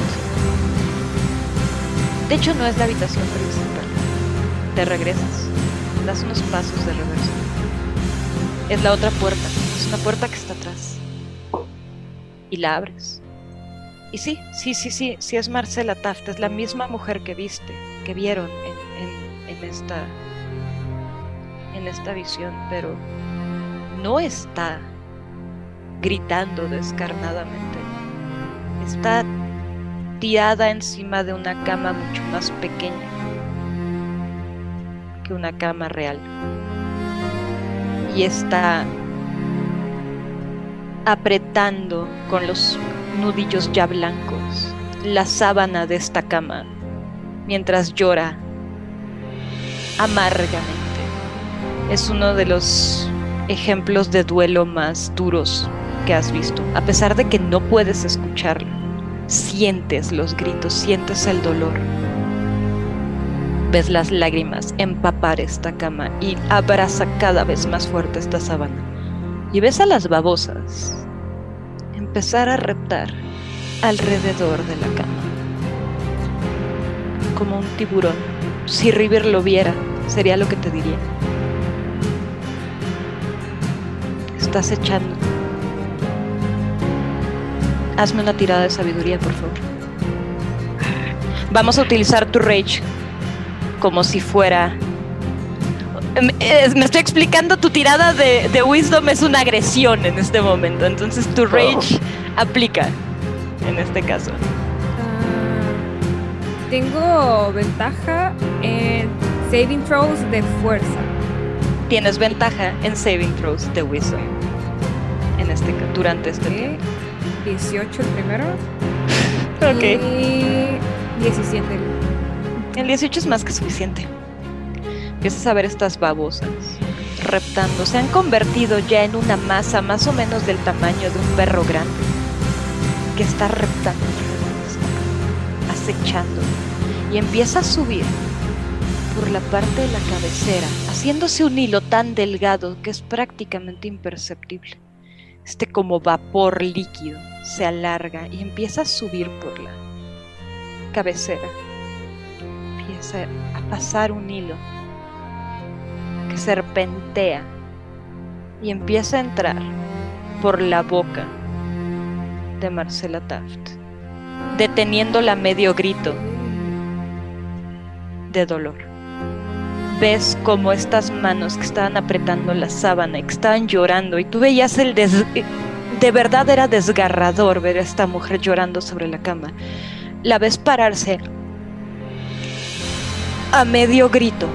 De hecho, no es la habitación principal. Te regresas, das unos pasos de reverso. Es la otra puerta, es una puerta que está atrás. Y la abres. Y sí, sí, sí, sí, sí es Marcela Taft, es la misma mujer que viste, que vieron en, en, esta en esta visión, pero no está gritando descarnadamente. Está tirada encima de una cama mucho más pequeña que una cama real. Y está apretando con los nudillos ya blancos la sábana de esta cama mientras llora amargamente. Es uno de los ejemplos de duelo más duros que has visto. A pesar de que no puedes escucharlo, sientes los gritos, sientes el dolor. Ves las lágrimas empapar esta cama y abraza cada vez más fuerte esta sábana. Y ves a las babosas empezar a reptar alrededor de la cama. Como un tiburón. Si River lo viera, sería lo que te diría. Estás echando. Hazme una tirada de sabiduría, por favor. Vamos a utilizar tu rage como si fuera... Me estoy explicando, tu tirada de, wisdom es una agresión en este momento, entonces tu rage aplica en este caso. Ah, tengo ventaja en saving throws de fuerza. Tienes ventaja en saving throws de wisdom. En este durante este tiempo. 18 el primero. [LAUGHS] ok. Y 17 el 18 es más que suficiente. Empiezas a ver estas babosas reptando. Se han convertido ya en una masa más o menos del tamaño de un perro grande que está reptando, acechando y empieza a subir por la parte de la cabecera, haciéndose un hilo tan delgado que es prácticamente imperceptible. Este como vapor líquido se alarga y empieza a subir por la cabecera. Empieza a pasar un hilo que serpentea y empieza a entrar por la boca de Marcela Taft, deteniéndola medio grito de dolor. Ves como estas manos que estaban apretando la sábana, que estaban llorando, y tú veías el des de verdad era desgarrador ver a esta mujer llorando sobre la cama. La ves pararse a medio grito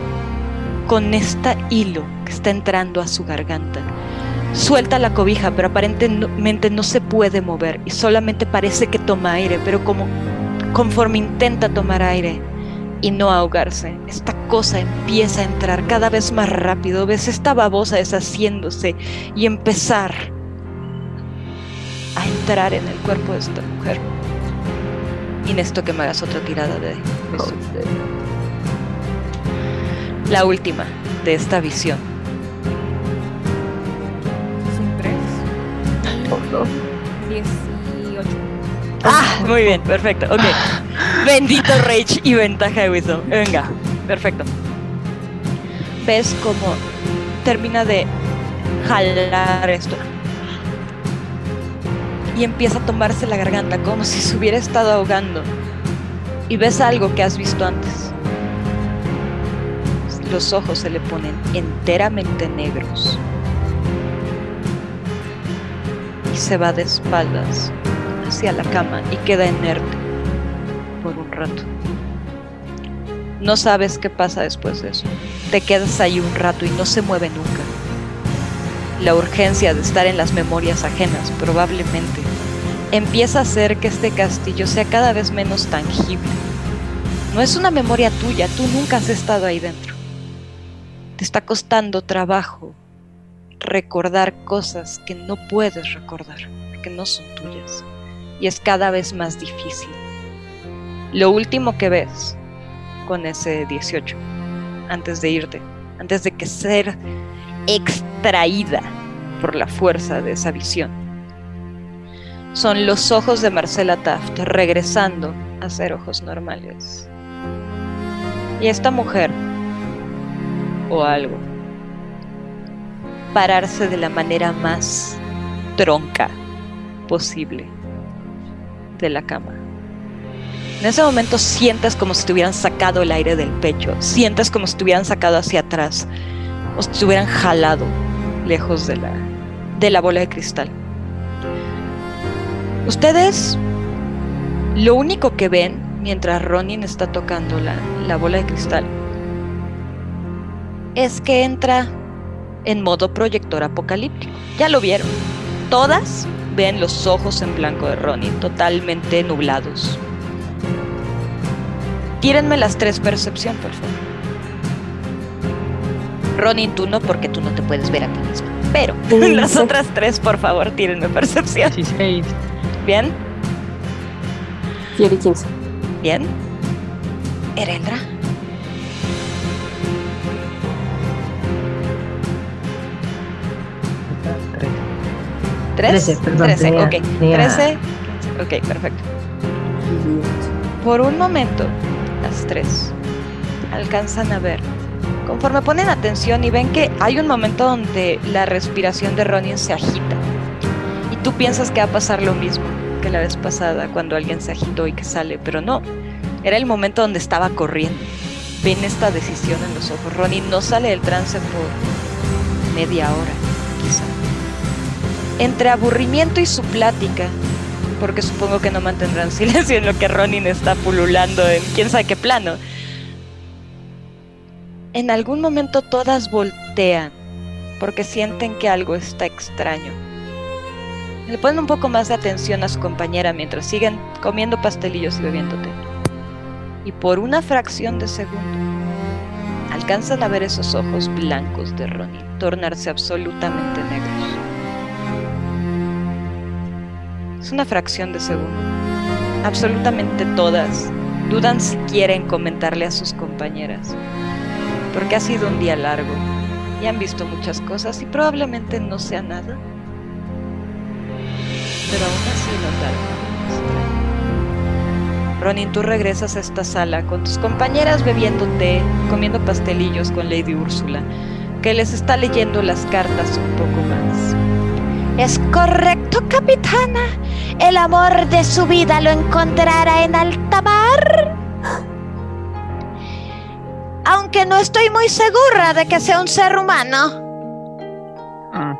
con este hilo que está entrando a su garganta Suelta la cobija, pero aparentemente no se puede mover y solamente parece que toma aire, pero como conforme intenta tomar aire y no ahogarse, esta cosa empieza a entrar cada vez más rápido. Ves esta babosa deshaciéndose y empezar a entrar en el cuerpo de esta mujer. Y esto que me hagas otra tirada de La última de esta visión 18. Ah, muy bien, perfecto. Ok. [LAUGHS] Bendito Rage y ventaja de Wisdom. Venga, perfecto. Ves cómo termina de jalar esto. Y empieza a tomarse la garganta como si se hubiera estado ahogando. Y ves algo que has visto antes. Los ojos se le ponen enteramente negros. y se va de espaldas hacia la cama y queda inerte por un rato. No sabes qué pasa después de eso. Te quedas ahí un rato y no se mueve nunca. La urgencia de estar en las memorias ajenas probablemente empieza a hacer que este castillo sea cada vez menos tangible. No es una memoria tuya, tú nunca has estado ahí dentro. Te está costando trabajo recordar cosas que no puedes recordar, que no son tuyas. Y es cada vez más difícil. Lo último que ves con ese 18, antes de irte, antes de que ser extraída por la fuerza de esa visión, son los ojos de Marcela Taft regresando a ser ojos normales. Y esta mujer, o algo, pararse de la manera más tronca posible de la cama. En ese momento sientes como si te hubieran sacado el aire del pecho, sientes como si te hubieran sacado hacia atrás o si te hubieran jalado lejos de la, de la bola de cristal. Ustedes lo único que ven mientras Ronin está tocando la, la bola de cristal es que entra en modo proyector apocalíptico. Ya lo vieron. Todas ven los ojos en blanco de Ronin, totalmente nublados. Tírenme las tres percepción, por favor. Ronin, tú no, porque tú no te puedes ver a ti misma. Pero [LAUGHS] las otras tres, por favor, tírenme percepción. 16. Bien, Fieri 15. bien. Ereldra. Tres. Trece, perdón, Trece, tenía- ok. tenía- Trece. Ok, perfecto. Por un momento, las tres alcanzan a ver. Conforme ponen atención y ven que hay un momento donde la respiración de Ronin se agita. Y tú piensas que va a pasar lo mismo que la vez pasada cuando alguien se agitó y que sale, pero no. Era el momento donde estaba corriendo. Ven esta decisión en los ojos. Ronin no sale del trance por media hora, quizá. Entre aburrimiento y su plática, porque supongo que no mantendrán [LAUGHS] silencio en lo que Ronin está pululando en quién sabe qué plano. En algún momento todas voltean porque sienten que algo está extraño. Le ponen un poco más de atención a su compañera mientras siguen comiendo pastelillos y bebiendo té. Y por una fracción de segundo alcanzan a ver esos ojos blancos de Ronin tornarse absolutamente negros. Es una fracción de segundo. Absolutamente todas dudan si quieren comentarle a sus compañeras. Porque ha sido un día largo y han visto muchas cosas y probablemente no sea nada. Pero aún así notaron. Ronin, tú regresas a esta sala con tus compañeras bebiendo té, comiendo pastelillos con Lady Úrsula, que les está leyendo las cartas un poco más. Es correcto, capitana. El amor de su vida lo encontrará en alta mar. Aunque no estoy muy segura de que sea un ser humano. Mm.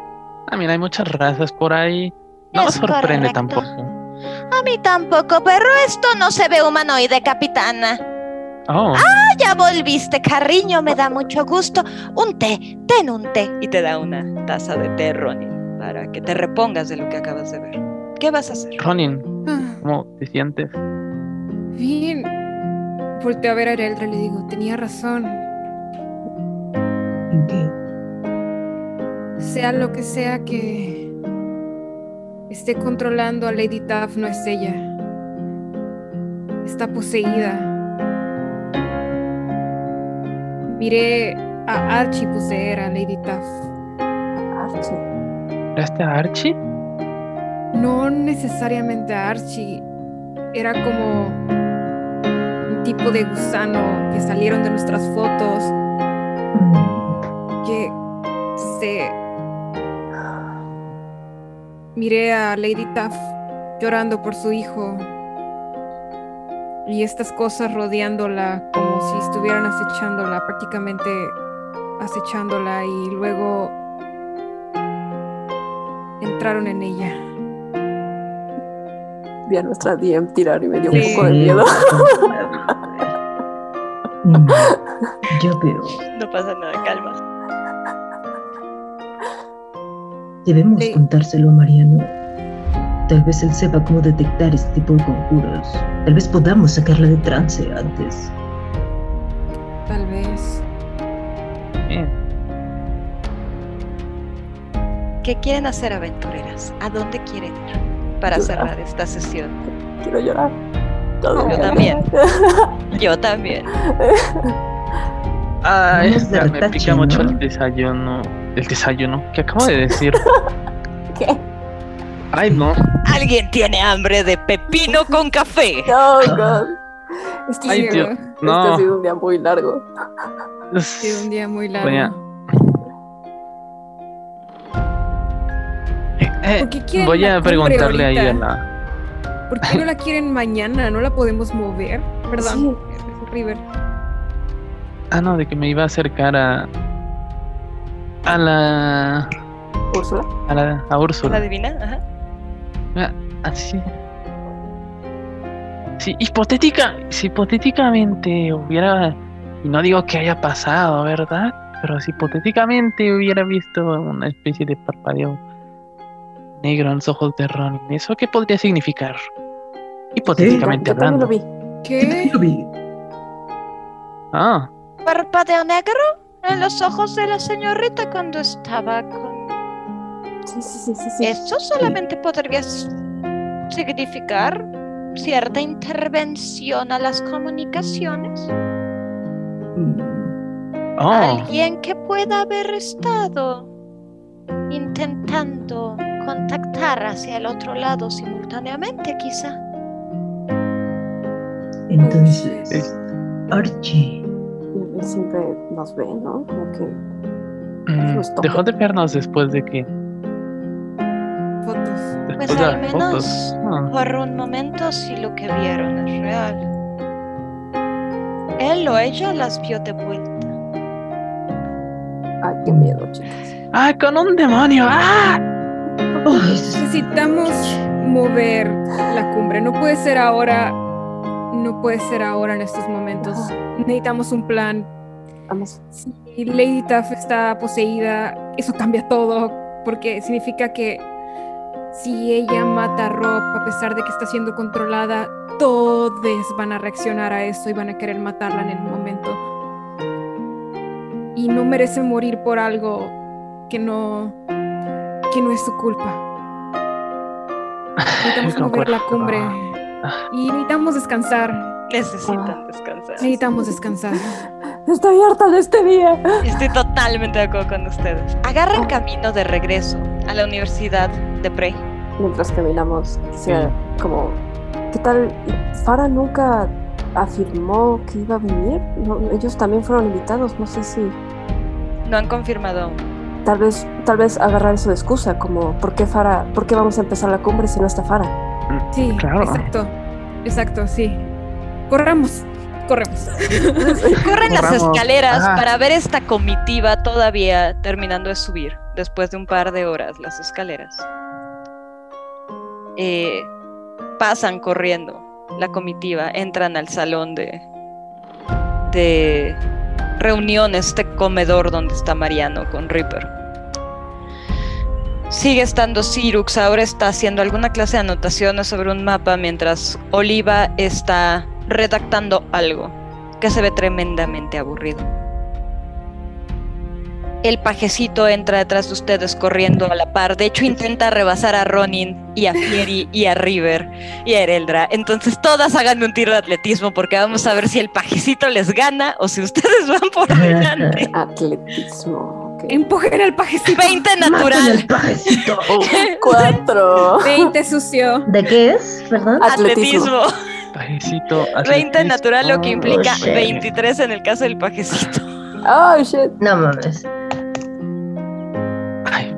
Ah, mira, hay muchas razas por ahí. No me sorprende correcto. tampoco. A mí tampoco, pero esto no se ve humanoide, capitana. Oh, Ah, ya volviste, cariño, me da mucho gusto. Un té, ten un té. Y te da una taza de té, Ronin, para que te repongas de lo que acabas de ver. ¿Qué vas a hacer? Ronin, Ah, ¿cómo te sientes? Bien. Volteo a ver a Ereldra y le digo, tenía razón. ¿En qué? Sea lo que sea que esté controlando a Lady Taff, no es ella. Está poseída. Miré a Archie poseer a Lady Taff. Archie. ¿Este Archie? No necesariamente a Archie. Era como un tipo de gusano que salieron de nuestras fotos, que se... Miré a Lady Taff llorando por su hijo y estas cosas rodeándola como si estuvieran acechándola, prácticamente acechándola y luego entraron en ella. Vi a nuestra DM tirar y me dio un poco de miedo. Mm, Ya veo. No pasa nada, calma. Debemos Sí. contárselo a Mariano. Tal vez él sepa cómo detectar este tipo de conjuros. Tal vez podamos sacarla de trance antes. Tal vez. Eh, ¿Qué quieren hacer, aventureras? ¿A dónde quieren ir para Llorar. cerrar esta sesión? Quiero llorar. Todo Yo bien. también. [LAUGHS] Yo también. Ya me pica mucho ¿no? el desayuno. El desayuno, ¿qué acabo de decir? [LAUGHS] ¿Qué? Ay, no. ¿Alguien tiene hambre de pepino con café? Oh, God. Este, Ay, sí- Dios. este No. ha sido un día muy largo. Ha sido un día muy largo. ¿Por qué quieren voy la a preguntarle ahí a la. ¿Por qué no la quieren mañana? ¿No la podemos mover? Perdón, River. Ah, no, de que me iba a acercar a. A la. Úrsula. A la. A ¿La Úrsula. adivina? Ajá. Así. Sí, hipotética. Si hipotéticamente hubiera. Y no digo que haya pasado, ¿verdad? Pero si hipotéticamente hubiera visto una especie de parpadeo negro en los ojos de Ronin, ¿eso qué podría significar? Hipotéticamente Yo también hablando. lo vi. ¿Qué? Lo vi. Ah, Parpadeo negro en los ojos de la señorita cuando estaba con Sí, sí, sí, sí, sí. Eso solamente podría significar cierta intervención a las comunicaciones. Oh, Alguien que pueda haber estado intentando contactar hacia el otro lado simultáneamente, quizá. Entonces, Archie, Él siempre nos ve, ¿no? Como que mm, dejó de vernos después de que. Fotos. Después Pues de al las menos fotos. Ah, por un momento si lo que vieron es real. Él o ella las vio de vuelta. Ay, qué miedo, chicas. ¡Ah, con un demonio! ¡Ah! Oh, Necesitamos mover la cumbre. No puede ser ahora. No puede ser ahora en estos momentos. Necesitamos un plan. Vamos. Si Lady Tuff está poseída, eso cambia todo. Porque significa que si ella mata a Rob, a pesar de que está siendo controlada, todos van a reaccionar a eso y van a querer matarla en el momento. Y no merece morir por algo que no, que no es su culpa. Necesitamos [LAUGHS] mover la cumbre y necesitamos descansar. Necesitan descansar. Necesitamos descansar. [LAUGHS] Estoy harta de este día. Estoy totalmente de acuerdo con ustedes. Agarren camino de regreso a la Universidad de Prey. Mientras caminamos, quisiera como... ¿Qué tal? Farah nunca afirmó que iba a venir. No, ellos también fueron invitados. No sé si... No han confirmado aún. Tal vez, tal vez agarrar eso de excusa, como ¿por qué Farah, por qué vamos a empezar la cumbre si no está Farah? Sí, Claro. exacto. Exacto, sí. Corramos. Corremos. [LAUGHS] Corren las escaleras para ver esta comitiva todavía terminando de subir, después de un par de horas las escaleras. Eh, pasan corriendo la comitiva, entran al salón de, de reuniones, este comedor donde está Mariano con Reaper. Sigue estando Sirux, ahora está haciendo alguna clase de anotaciones sobre un mapa mientras Oliva está redactando algo que se ve tremendamente aburrido. El pajecito entra detrás de ustedes corriendo a la par. De hecho, intenta rebasar a Ronin y a Fieri y a River y a Ereldra. Entonces, todas hagan un tiro de atletismo porque vamos a ver si el pajecito les gana o si ustedes [LAUGHS] van por delante. [LAUGHS] Atletismo. ok. Empujen al pajecito. 20 ¡Maten natural. pajecito! [LAUGHS] Cuatro. 20 sucio. ¿De qué es? ¿Perdón? Atletismo. Atletismo. Pajecito, 20 atletismo. natural, lo que implica shit. 23 en el caso del pajecito. Oh, shit. No mames.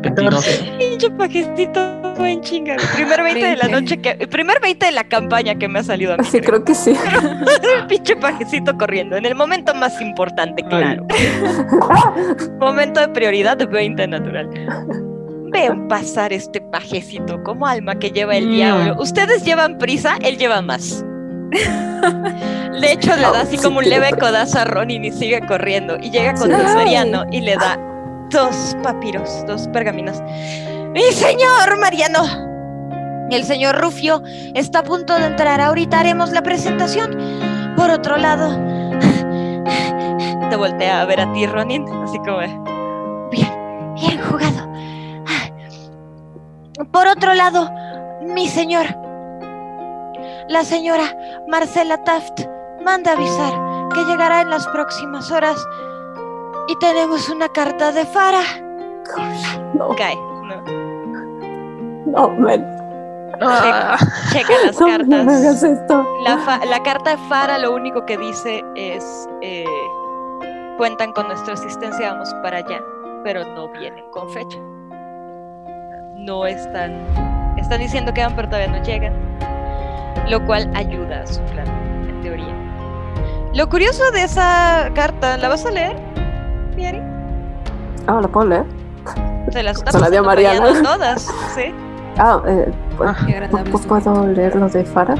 14. Pinche pajecito buen chinga. El primer 20 de la 20. noche que. El primer 20 de la campaña que me ha salido a mí. Sí, creo. creo que sí. [LAUGHS] El pinche pajecito corriendo. En el momento más importante, claro. Momento de prioridad de 20 natural. Vean pasar este pajecito como alma que lleva el Mm. diablo. Ustedes llevan prisa, él lleva más. De hecho, le da así Sí, como un leve codazo a Ronin y sigue corriendo. Y llega con Mariano y le da dos papiros, dos pergaminos. ¡Mi señor Mariano! El señor Rufio está a punto de entrar. Ahorita haremos la presentación. Por otro lado, [LAUGHS] te voltea a ver a ti, Ronin, así como. Bien, bien jugado. Por otro lado, mi señor, la señora Marcela Taft manda avisar que llegará en las próximas horas y tenemos una carta de Fara. No, Cae, no. no, man. Ah, Checa las [LAUGHS] No, no me hagas cartas. esto. La, fa- la carta de Fara lo único que dice es eh, cuentan con nuestra asistencia, vamos para allá, pero no vienen con fecha. No están, están diciendo que van, pero todavía no llegan, lo cual ayuda a su plan, en teoría. Lo curioso de esa carta, ¿la vas a leer, Ah, ¿la puedo leer? Se las la pasando Mariana. Mariana a todas, ¿sí? Ah, eh, pues, Qué agradable ¿pu- su- ¿puedo leer lo de Farah?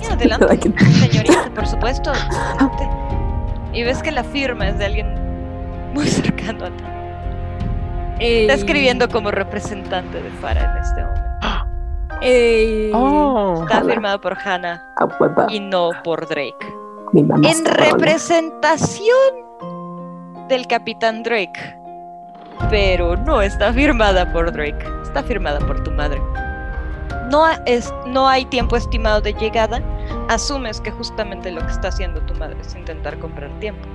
Y adelante, [LAUGHS] señorita, por supuesto. adelante. Y ves que la firma es de alguien muy cercano a ti. Ey, Está escribiendo como representante de Farah en este momento. oh. Está firmado por Hannah A hueva. y no por Drake. Mi mamá En representación del Capitán Drake, pero no está firmada por Drake, está firmada por tu madre. No, es, no hay tiempo estimado de llegada, asumes que justamente lo que está haciendo tu madre es intentar comprar tiempo.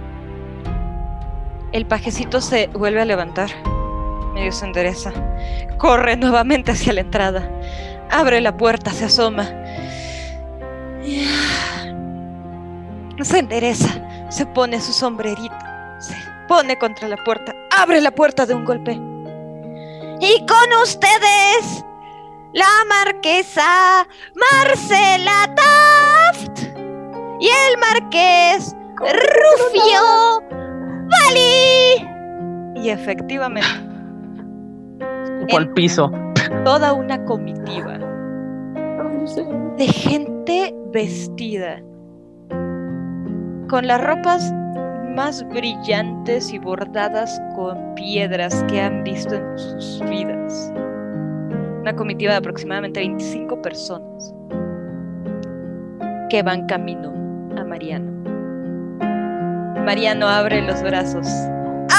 El pajecito se vuelve a levantar, medio se endereza, corre nuevamente hacia la entrada, abre la puerta, se asoma. Se endereza, se pone su sombrerito, pone contra la puerta, abre la puerta de un golpe. Y con ustedes, la marquesa Marcela Taft y el marqués Rufio Bali. Y efectivamente. El piso. Toda una comitiva de gente vestida con las ropas más brillantes y bordadas con piedras que han visto en sus vidas. Una comitiva de aproximadamente 25 personas que van camino a Mariano. Mariano abre los brazos.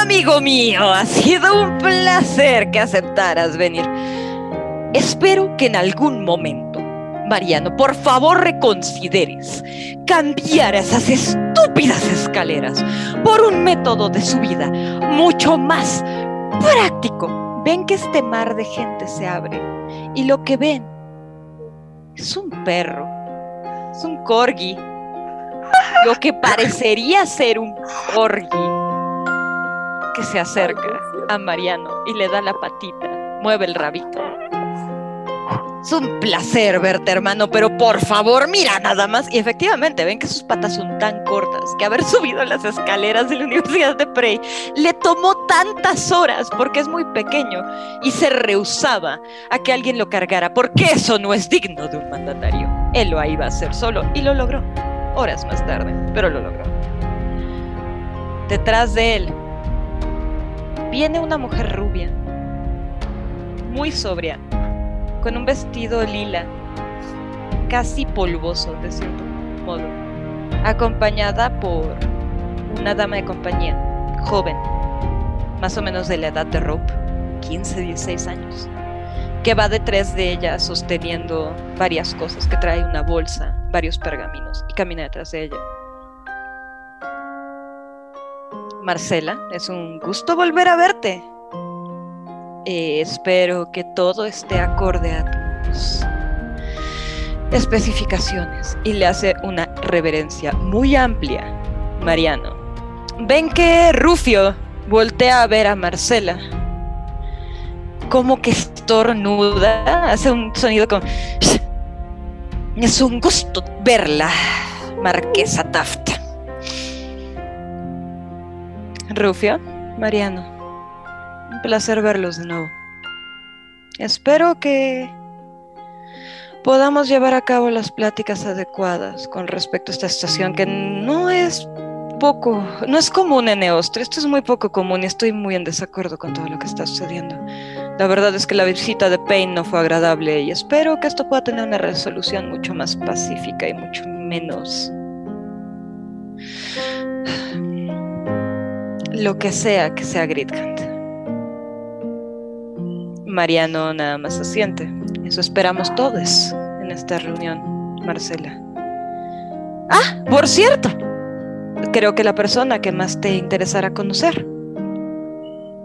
Amigo mío, ha sido un placer que aceptaras venir. Espero que en algún momento, Mariano, por favor reconsideres cambiar esas estúpidas escaleras por un método de subida mucho más práctico. Ven que este mar de gente se abre y lo que ven es un perro, es un corgi, lo que parecería ser un corgi que se acerca a Mariano y le da la patita, mueve el rabito. Es un placer verte, hermano, pero por favor, mira nada más. Y efectivamente, ven que sus patas son tan cortas que haber [LAUGHS] subido las escaleras de la Universidad de Prey le tomó tantas horas porque es muy pequeño y se rehusaba a que alguien lo cargara, porque eso no es digno de un mandatario. Él lo iba a hacer solo y lo logró, horas más tarde, pero lo logró. Detrás de él viene una mujer rubia, muy sobria, con un vestido lila, casi polvoso de cierto modo, acompañada por una dama de compañía, joven, más o menos de la edad de Rope, 15, 16 años, que va detrás de ella sosteniendo varias cosas, que trae una bolsa, varios pergaminos y camina detrás de ella. Marcela, es un gusto volver a verte. Eh, espero que todo esté acorde a tus especificaciones. Y le hace una reverencia muy amplia, Mariano. Ven que Rufio voltea a ver a Marcela. Como que estornuda, hace un sonido como... Es un gusto verla, Marquesa Taft. Rufio, Mariano. Un placer verlos de nuevo. Espero que podamos llevar a cabo las pláticas adecuadas con respecto a esta estación que no es poco, no es común en Eostre, esto es muy poco común y estoy muy en desacuerdo con todo lo que está sucediendo. La verdad es que la visita de Payne no fue agradable y espero que esto pueda tener una resolución mucho más pacífica y mucho menos lo que sea que sea Gridhand. Mariano nada más asiente. Eso esperamos todos en esta reunión, Marcela. Ah, por cierto, creo que la persona que más te interesará conocer,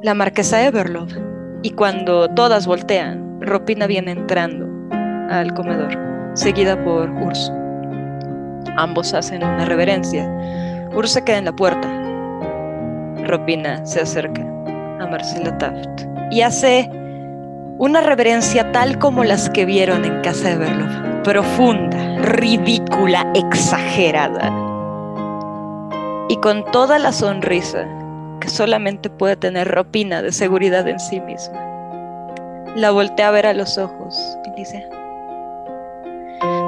la marquesa Everlove. Y cuando todas voltean, Ropina viene entrando al comedor, seguida por Urs. Ambos hacen una reverencia. Urs se queda en la puerta. Ropina se acerca a Marcela Taft y hace una reverencia tal como las que vieron en casa de Berlov, profunda, ridícula, exagerada. Y con toda la sonrisa que solamente puede tener Ropina de seguridad en sí misma. La voltea a ver a los ojos y dice,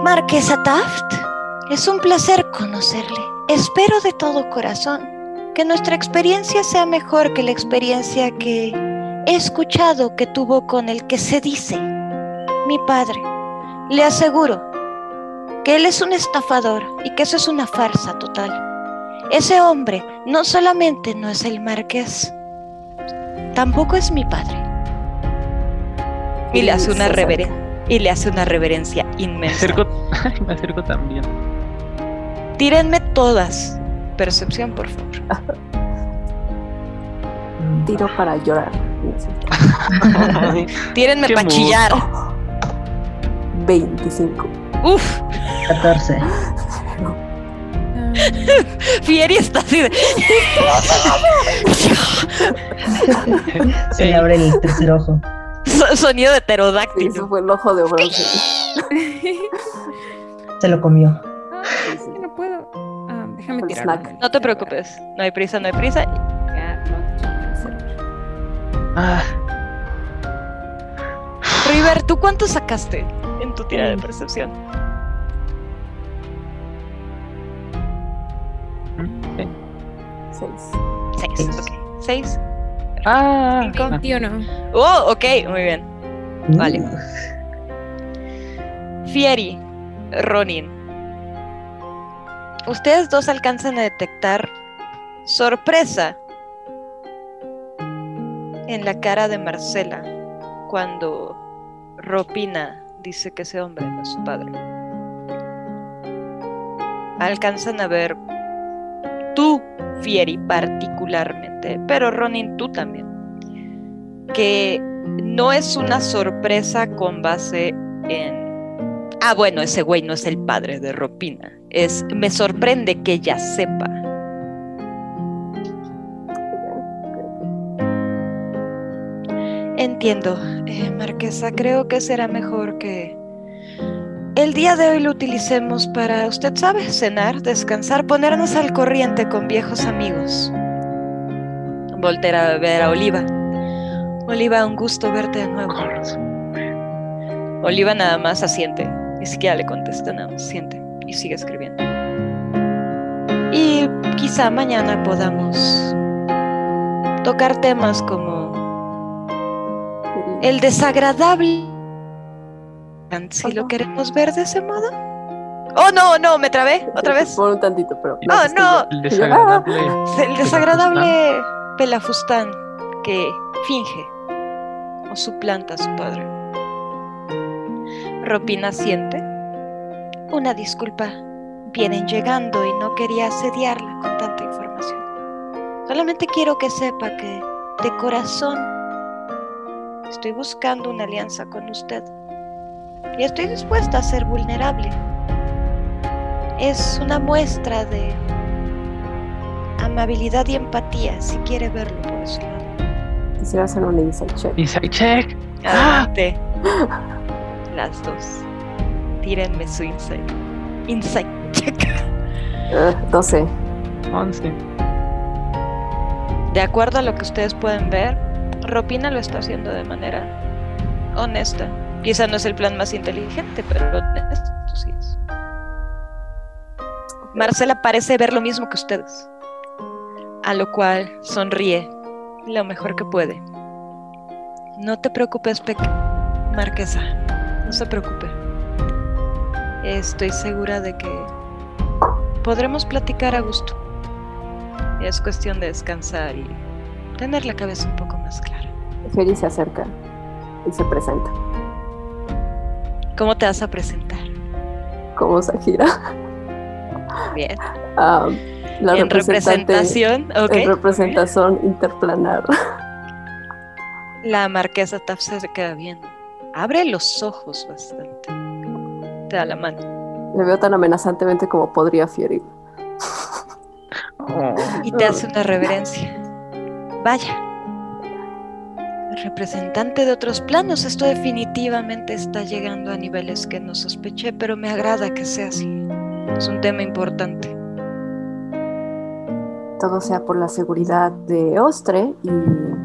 Marquesa Taft, es un placer conocerle. Espero de todo corazón que nuestra experiencia sea mejor que la experiencia que he escuchado que tuvo con el que se dice mi padre. Le aseguro que él es un estafador y que eso es una farsa total. Ese hombre no solamente no es el marqués, tampoco es mi padre. Y le hace una reverencia. Y le hace una reverencia inmensa. Me acerco, [LAUGHS] me acerco también. Tírenme todas. Percepción, por favor. [LAUGHS] Tiro para llorar. [LAUGHS] Tírenme para chillar. [LAUGHS] 25. Uf, 14. [LAUGHS] Fieri está así de. Se le abre el tercer ojo. so- sonido de Sí, pterodáctilo. eso fue el ojo de bronce. Se lo comió. Ah, no puedo. Ah, déjame tirar. No te preocupes, no hay prisa, no hay prisa. Ah, River, ¿tú cuánto sacaste en tu tira de percepción? mm, Seis. Seis, ok. Seis. ah, Cinco. 21. Oh, ok, muy bien. Vale. Uh, Fieri, Ronin. Ustedes dos alcanzan a detectar sorpresa en la cara de Marcela cuando Ropina dice que ese hombre no es su padre. Alcanzan a ver tú, Fieri, particularmente, pero Ronin, tú también, que no es una sorpresa con base en Ah, bueno, ese güey no es el padre de Ropina. Es, me sorprende que ella sepa. Entiendo, eh, Marquesa. Creo que será mejor que el día de hoy lo utilicemos para, usted sabe, cenar, descansar, ponernos al corriente con viejos amigos. Volter a ver a Oliva. Oliva, un gusto verte de nuevo. Oliva nada más asiente, ni siquiera le contesta, nada más siente y sigue escribiendo. Y quizá mañana podamos tocar temas como el desagradable. Si lo queremos ver de ese modo. Oh, no, no, me trabé otra vez. Por un tantito, pero. Oh, no, El desagradable. el desagradable [LAUGHS] Pelafustán que finge o suplanta a su padre. Ropina siente. Una disculpa. Vienen llegando y no quería asediarla con tanta información. Solamente quiero que sepa que de corazón estoy buscando una alianza con usted. Y estoy dispuesta a ser vulnerable. Es una muestra de amabilidad y empatía, si quiere verlo por ese lado. Quisiera hacer un insight check. Inside check. Adelante. [LAUGHS] Las dos. Tírenme su insight. Insight check. Ah, 12. 11. De acuerdo a lo que ustedes pueden ver, Ropina lo está haciendo de manera honesta. Quizá no es el plan más inteligente, pero honesto sí es. Marcela parece ver lo mismo que ustedes. A lo cual sonríe lo mejor que puede. No te preocupes, Peque. Marquesa. No se preocupe. Estoy segura de que podremos platicar a gusto. Es cuestión de descansar y tener la cabeza un poco más clara. Feri se acerca y se presenta. ¿Cómo te vas a presentar? Como Sajira. Bien. Ah, la en representación. En representación interplanar. La marquesa Taf se queda viendo. Abre los ojos bastante. Te da la mano. Le veo tan amenazantemente como podría Fieri. Oh. y te hace una reverencia. Vaya. Representante de otros planos, esto definitivamente está llegando a niveles que no sospeché, pero me agrada que sea así. Es un tema importante. Todo sea por la seguridad de Ostre y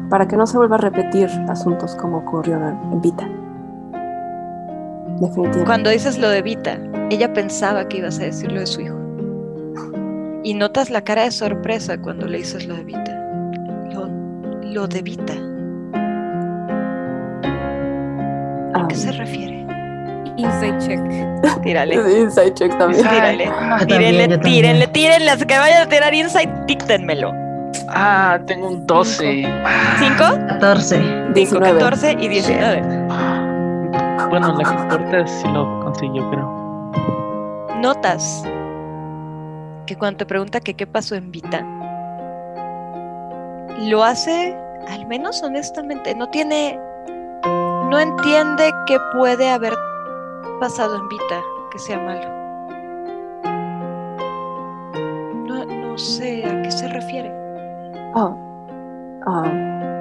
para que no se vuelva a repetir asuntos como ocurrió en Vita. Definitivamente. Cuando dices lo de Vita, ella pensaba que ibas a decir lo de su hijo. Y notas la cara de sorpresa cuando le dices lo de Vita. Lo, lo de Vita. ¿A Ah, qué se refiere? Insight check. [LAUGHS] Tírale. [LAUGHS] Inside check también. Tírale. También, Tírenle, también. tírenle, tírenle. Que vayan a tirar insight, díctenmelo. Ah, tengo un 12. ¿Cinco? 14. 5, 19. 14 y 19. Bueno, lo que importa es si lo consiguió, creo. Notas que cuando te pregunta que qué pasó en Vita, lo hace, al menos honestamente, no tiene, no entiende qué puede haber pasado en Vita que sea malo. No, no sé a qué se refiere. Oh. Ah,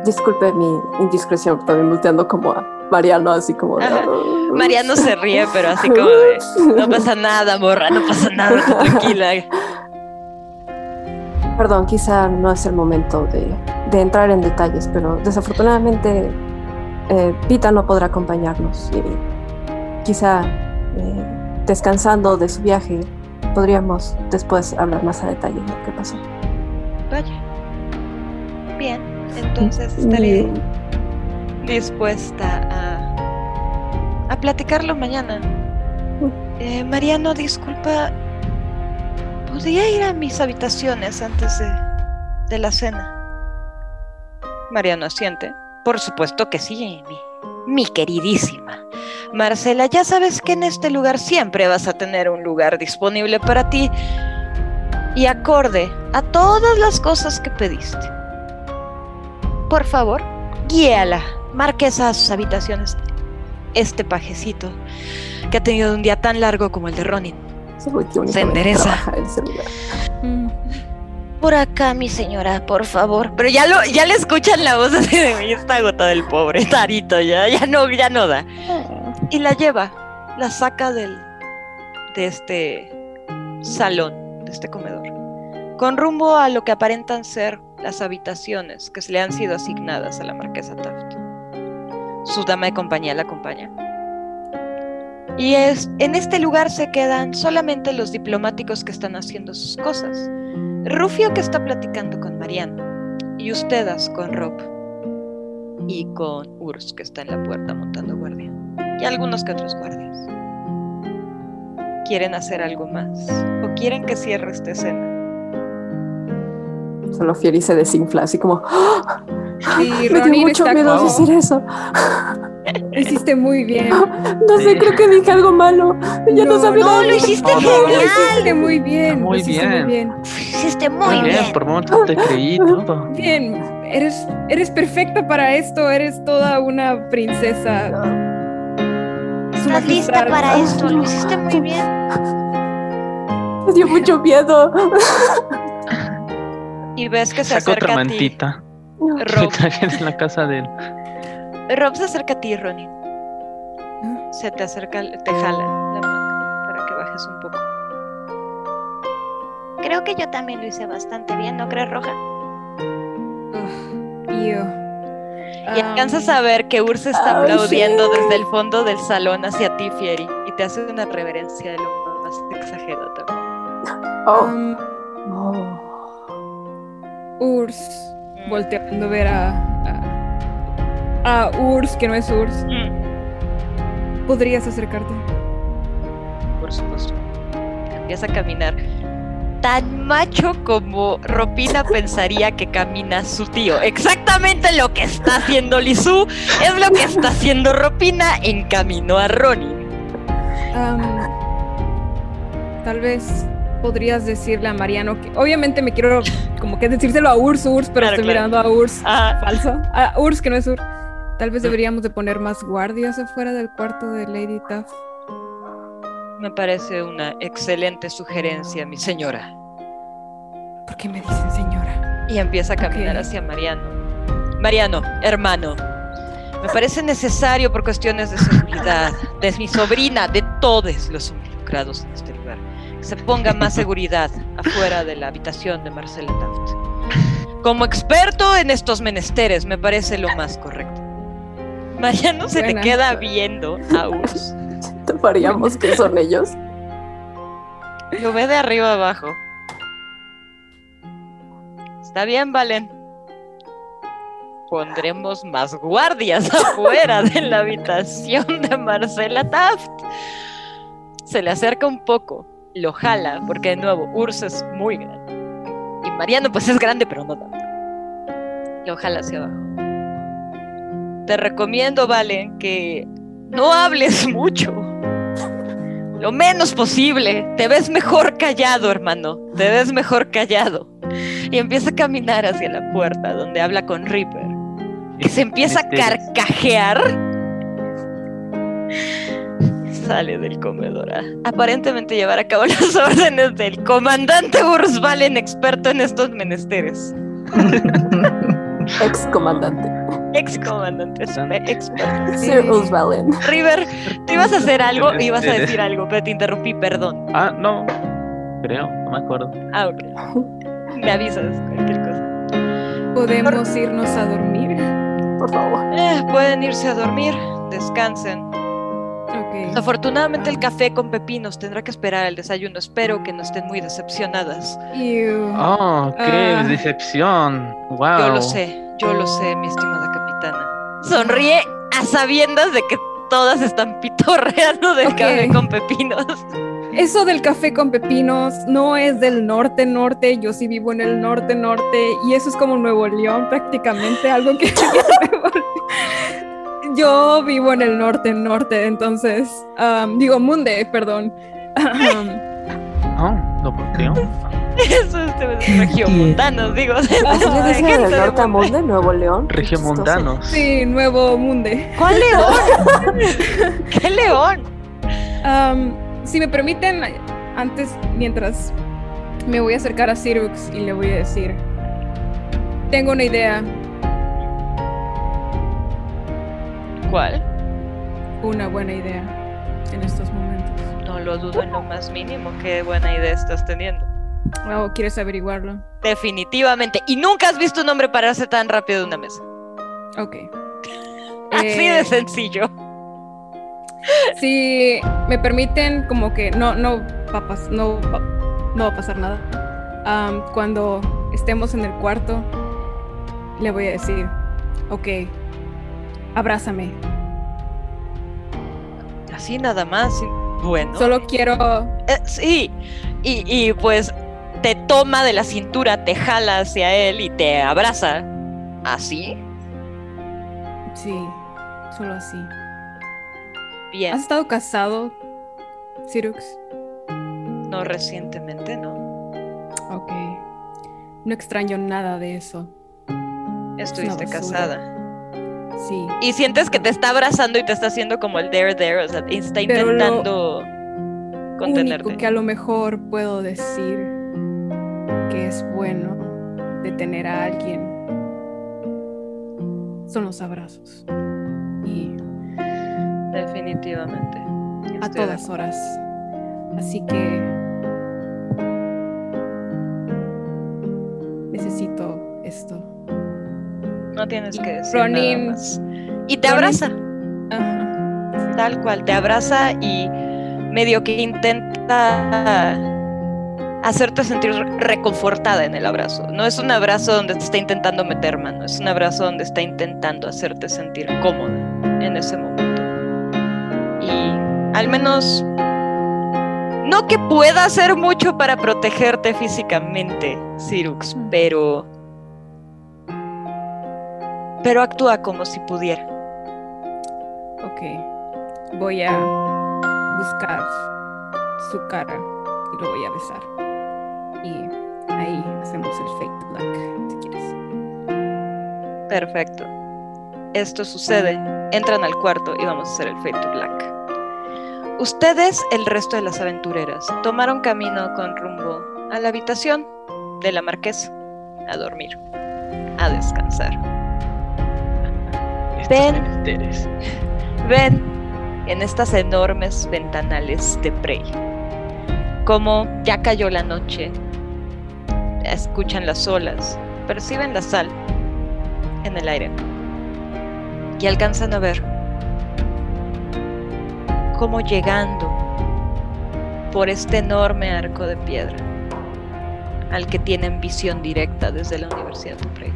disculpe mi indiscreción, también volteando como a Mariano, así como de. "Ah". Mariano se ríe, pero así como de, no pasa nada, morra, no pasa nada, [LAUGHS] tranquila. Perdón, quizá no es el momento de, de entrar en detalles, pero desafortunadamente eh, Pita no podrá acompañarnos y quizá eh, descansando de su viaje podríamos después hablar más a detalle de lo que pasó. Vaya. Bien, entonces estaré dispuesta a, a platicarlo mañana. Eh, Mariano, disculpa, ¿podría ir a mis habitaciones antes de, de la cena? Mariano asiente. Por supuesto que sí, mi, mi queridísima. Marcela, ya sabes que en este lugar siempre vas a tener un lugar disponible para ti y acorde a todas las cosas que pediste. Por favor, guíala, marquesa a sus habitaciones. Este pajecito que ha tenido un día tan largo como el de Ronin. Se endereza. Mm. Por acá, mi señora, por favor. Pero ya lo, ya le escuchan la voz así de ya está agotado el pobre tarito, ya, ya no, ya no da. Y la lleva, la saca del, de este salón, de este comedor, con rumbo a lo que aparentan ser las habitaciones que se le han sido asignadas a la marquesa Taft. Su dama de compañía la acompaña. Y es, en este lugar se quedan solamente los diplomáticos que están haciendo sus cosas. Rufio que está platicando con Mariano. Y ustedes con Rob. Y con Urs que está en la puerta montando guardia. Y algunos que otros guardias. ¿Quieren hacer algo más? ¿O quieren que cierre esta escena? Solo Fieri se desinfla, así como, ¡Ah! Sí, me dio mucho está miedo como, decir eso. Lo hiciste muy bien. No sé, creo que dije algo malo. Ya no, No, sabía no, lo hiciste No, no, Lo genial. hiciste muy bien. Muy lo hiciste bien. muy bien. Hiciste muy, Muy bien. bien, por momentos te creí todo. Bien, eres, eres perfecta para esto, eres toda una princesa. Estás lista para esto, lo hiciste muy bien. Me dio mucho miedo. Y ves que se Saca acerca otra a ti. mantita. Me Rob, [LAUGHS] traje de la casa de él. Rob se acerca a ti, Ronin. Se te acerca, te jala la mano para que bajes un poco. Creo que yo también lo hice bastante bien, ¿no crees, Roja? Ugh, yo. Y alcanzas a ver que Urs está Oh, aplaudiendo desde el fondo del salón hacia ti, Fieri, y te hace una reverencia de lo más exagerado. Oh. um, Oh. Urs, volteando a ver a, a, Urs, que no es Urs. Mm, ¿Podrías acercarte? por supuesto. Empieza a caminar. Tan macho como Ropina pensaría que camina su tío. Exactamente lo que está haciendo Lizu es lo que está haciendo Ropina en camino a Ronin. Tal vez podrías decirle a Mariano que obviamente me quiero como que decírselo a Urs, Urs, pero Claro, estoy claro. mirando a Urs falso. A Urs que no es Urs. Tal vez deberíamos de poner más guardias afuera del cuarto de Lady Tuff. me parece una excelente sugerencia, mi señora. ¿Por qué me dicen señora? Y empieza a caminar hacia Mariano. Mariano, hermano, me parece necesario por cuestiones de seguridad, de mi sobrina, de todos los involucrados en este lugar, que se ponga más [LAUGHS] seguridad afuera de la habitación de Marcela Taft. Como experto en estos menesteres, me parece lo más correcto. Mariano se te queda viendo a Urs. [LAUGHS] Toparíamos que son ellos. Lo ve de arriba abajo. Está bien, Valen. Pondremos más guardias [LAUGHS] afuera de la habitación de Marcela Taft. Se le acerca un poco, lo jala, porque de nuevo, Urs es muy grande. Y Mariano pues es grande, pero no tanto. Lo jala hacia abajo. Te recomiendo, Valen, que no hables mucho. Lo menos posible. Te ves mejor callado, hermano. Te ves mejor callado. Y empieza a caminar hacia la puerta donde habla con Reaper. Que se empieza a carcajear. Sale del comedor a aparentemente llevar a cabo las órdenes del comandante Valen, experto en estos menesteres. [LAUGHS] Ex comandante. Ex comandante, experto. Sir Valen. River, tú ibas a hacer algo y ibas a decir algo, pero te interrumpí, perdón. Ah, no. Creo, no me acuerdo. Ah, ok. Me avisas cualquier cosa. ¿Podemos irnos a dormir? Por favor. Eh, pueden irse a dormir, descansen. Afortunadamente el café con pepinos tendrá que esperar al desayuno. Espero que no estén muy decepcionadas. Oh, qué ah. decepción. Wow. Yo lo sé, yo lo sé, mi estimada capitana. Sonríe a sabiendas de que todas están pitorreando del café con pepinos. Eso del café con pepinos no es del norte norte, yo sí vivo en el norte norte y eso es como Nuevo León prácticamente, algo que [LAUGHS] yo vivo en el norte, norte, entonces, digo, Munde, perdón. no, no creo. Eso es regiomontanos, digo. ¿Es del norte a Munde, Nuevo León? Regiomontanos. Sí, Nuevo Munde. ¿Cuál león? [LAUGHS] ¿Qué león? si me permiten, antes, mientras me voy a acercar a Sirux y le voy a decir, tengo una idea ¿Cuál? Una buena idea en estos momentos. No lo dudo en lo más mínimo. Qué buena idea estás teniendo. Oh, ¿quieres averiguarlo? Definitivamente. Y nunca has visto un hombre pararse tan rápido de una mesa. Ok. [LAUGHS] Así de eh, sencillo. Si me permiten, como que no, no, papas, no, no va a pasar nada. cuando estemos en el cuarto, le voy a decir, ok, abrázame. Así nada más. Bueno. Solo quiero. Eh, sí. Y, y, pues te toma de la cintura, te jala hacia él y te abraza. ¿Así? Sí, solo así. Bien. ¿Has estado casado, Sirux? No recientemente, no. Ok. No extraño nada de eso. Estuviste casada. Sí. Y sientes que te está abrazando y te está haciendo como el there, there, o sea, está intentando contenerte. Único que a lo mejor puedo decir que es bueno de tener a alguien son los abrazos. Y. Definitivamente. A todas horas. Así que. Necesito esto. No tienes que decir nada más. Y te abraza. Tal cual, te abraza y medio que intenta hacerte sentir reconfortada en el abrazo. No es un abrazo donde te está intentando meter mano, es un abrazo donde está intentando hacerte sentir cómoda en ese momento. Y al menos, no que pueda hacer mucho para protegerte físicamente, Cyrux, pero pero actúa como si pudiera. Ok. Voy a buscar su cara y lo voy a besar. Y ahí hacemos el fake black, si quieres. Perfecto. Esto sucede. Entran al cuarto y vamos a hacer el fake black. Ustedes, el resto de las aventureras, tomaron camino con rumbo a la habitación de la marquesa, a dormir, a descansar ven, ven en estas enormes ventanales de Prey. Como ya cayó la noche, escuchan las olas, perciben la sal en el aire. Y alcanzan a ver como llegando por este enorme arco de piedra al que tienen visión directa desde la Universidad de Prey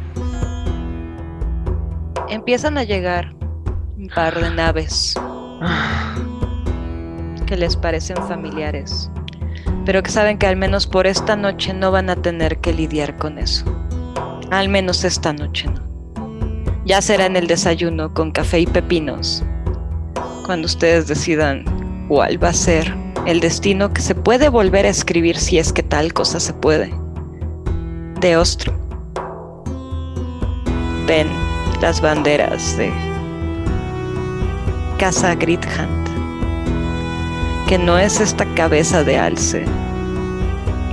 empiezan a llegar un par de naves que les parecen familiares, pero que saben que al menos por esta noche no van a tener que lidiar con eso. Al menos esta noche no. Ya será en el desayuno con café y pepinos, cuando ustedes decidan cuál va a ser el destino que se puede volver a escribir si es que tal cosa se puede. De Ostro. Ven las banderas de Casa Grithand, que no es esta cabeza de alce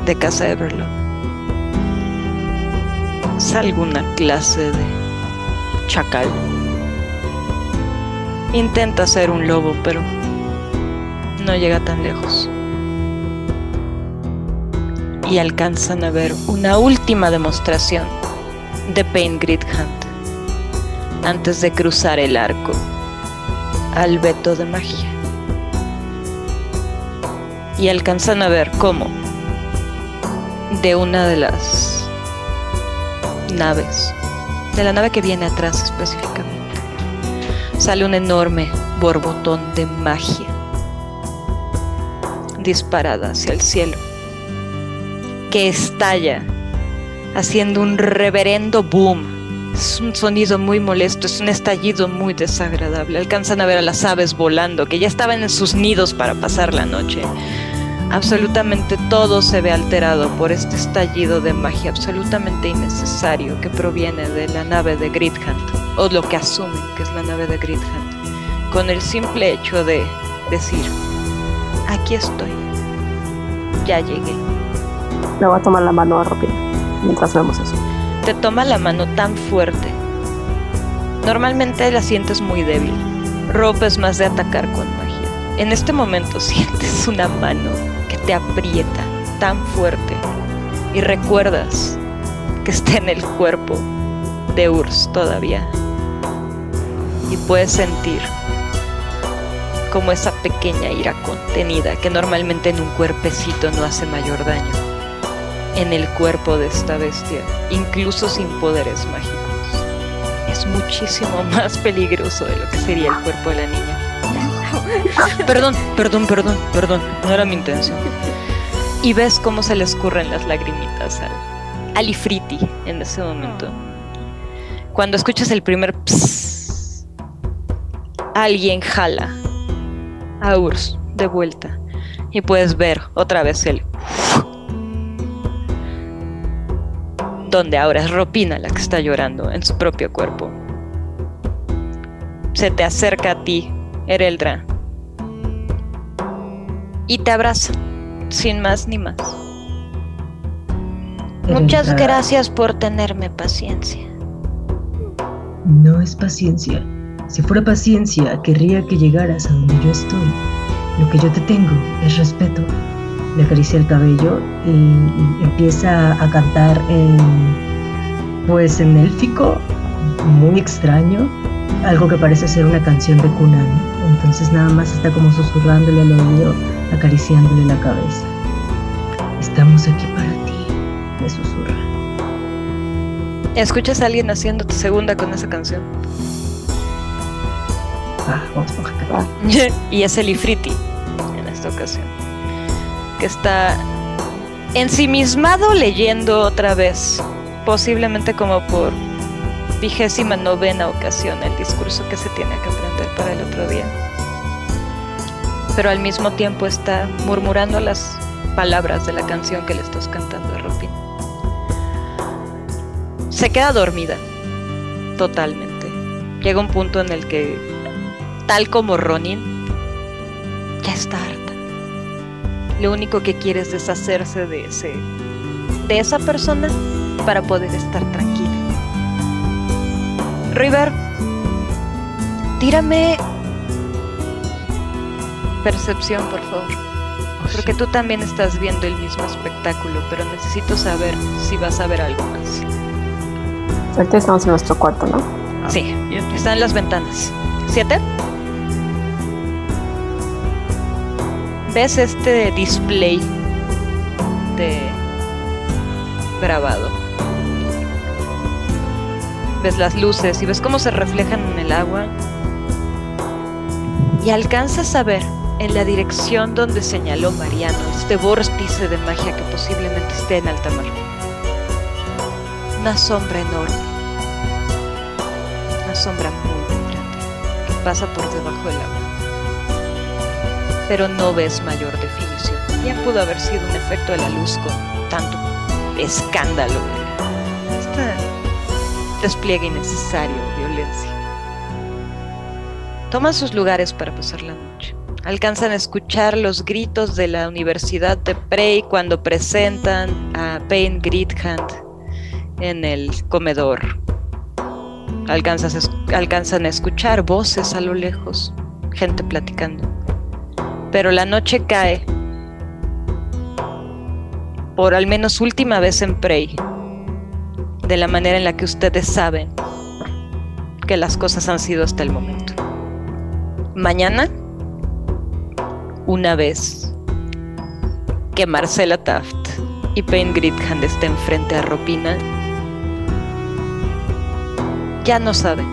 de Casa Everlock. Es alguna clase de chacal. Intenta ser un lobo, pero no llega tan lejos. Y alcanzan a ver una última demostración de Pain Grid Hunt antes de cruzar el arco al veto de magia. Y alcanzan a ver cómo de una de las naves, de la nave que viene atrás específicamente, sale un enorme borbotón de magia disparada hacia el cielo, que estalla haciendo un reverendo boom. Es un sonido muy molesto, es un estallido muy desagradable. Alcanzan a ver a las aves volando, que ya estaban en sus nidos para pasar la noche. Absolutamente todo se ve alterado por este estallido de magia absolutamente innecesario que proviene de la nave de Gridhand, o lo que asumen que es la nave de Gridhand, con el simple hecho de decir, aquí estoy, ya llegué. Le voy a tomar la mano a Robin mientras vemos eso. Te toma la mano tan fuerte. Normalmente la sientes muy débil. Rob es más de atacar con magia. En este momento sientes una mano te aprieta tan fuerte y recuerdas que está en el cuerpo de Urs todavía. Y puedes sentir como esa pequeña ira contenida que normalmente en un cuerpecito no hace mayor daño. En el cuerpo de esta bestia, incluso sin poderes mágicos, es muchísimo [LAUGHS] más peligroso de lo que sería el cuerpo de la niña. Perdón, perdón, perdón, perdón, no era mi intención. Y ves cómo se le escurren las lagrimitas al, al Ifriti en ese momento. Cuando escuchas el primer psss, alguien jala a Urs de vuelta y puedes ver otra vez el donde ahora es Ropina la que está llorando en su propio cuerpo. Se te acerca a ti, Ereldra, y te abraza, sin más ni más. Muchas gracias por tenerme paciencia. No es paciencia. Si fuera paciencia, querría que llegaras a donde yo estoy. Lo que yo te tengo es respeto. Le acaricia el cabello y empieza a cantar en, pues en élfico, muy extraño, algo que parece ser una canción de cuna. ¿no? Entonces nada más está como susurrándole al oído, acariciándole la cabeza. Estamos aquí para ti, le susurra. Escuchas a alguien haciendo tu segunda con esa canción. Ah, vamos por acá. [LAUGHS] y es el Ifriti en esta ocasión. Que está ensimismado leyendo otra vez. Posiblemente como por vigésima novena ocasión el discurso que se tiene que aprender para el otro día. Pero al mismo tiempo está murmurando las palabras de la canción que le estás cantando a Robin. Se queda dormida, totalmente. Llega un punto en el que, tal como Ronin, ya está harta. Lo único que quiere es deshacerse de ese, de esa persona para poder estar tranquila. River, tírame percepción, por favor. Porque tú también estás viendo el mismo espectáculo, pero necesito saber si vas a ver algo más. Ahorita estamos en nuestro cuarto, ¿no? Sí, están en las ventanas. ¿Siete? ¿Ves este display de grabado? Ves las luces y ves cómo se reflejan en el agua y alcanzas a ver en la dirección donde señaló Mariano este vórtice de magia que posiblemente esté en alta mar. Una sombra enorme. una sombra muy grande que pasa por debajo del agua. Pero no ves mayor definición. Bien pudo haber sido un efecto de la luz con tanto escándalo despliegue innecesario de violencia. Toman sus lugares para pasar la noche. Alcanzan a escuchar los gritos de la Universidad de Prey cuando presentan a Payne Greethand en el comedor. Alcanzan a escuchar voces a lo lejos, gente platicando. Pero la noche cae, por al menos última vez en Prey, de la manera en la que ustedes saben que las cosas han sido hasta el momento. Mañana, una vez que Marcela Taft y Payne Greethand estén frente a Ropina, ya no saben.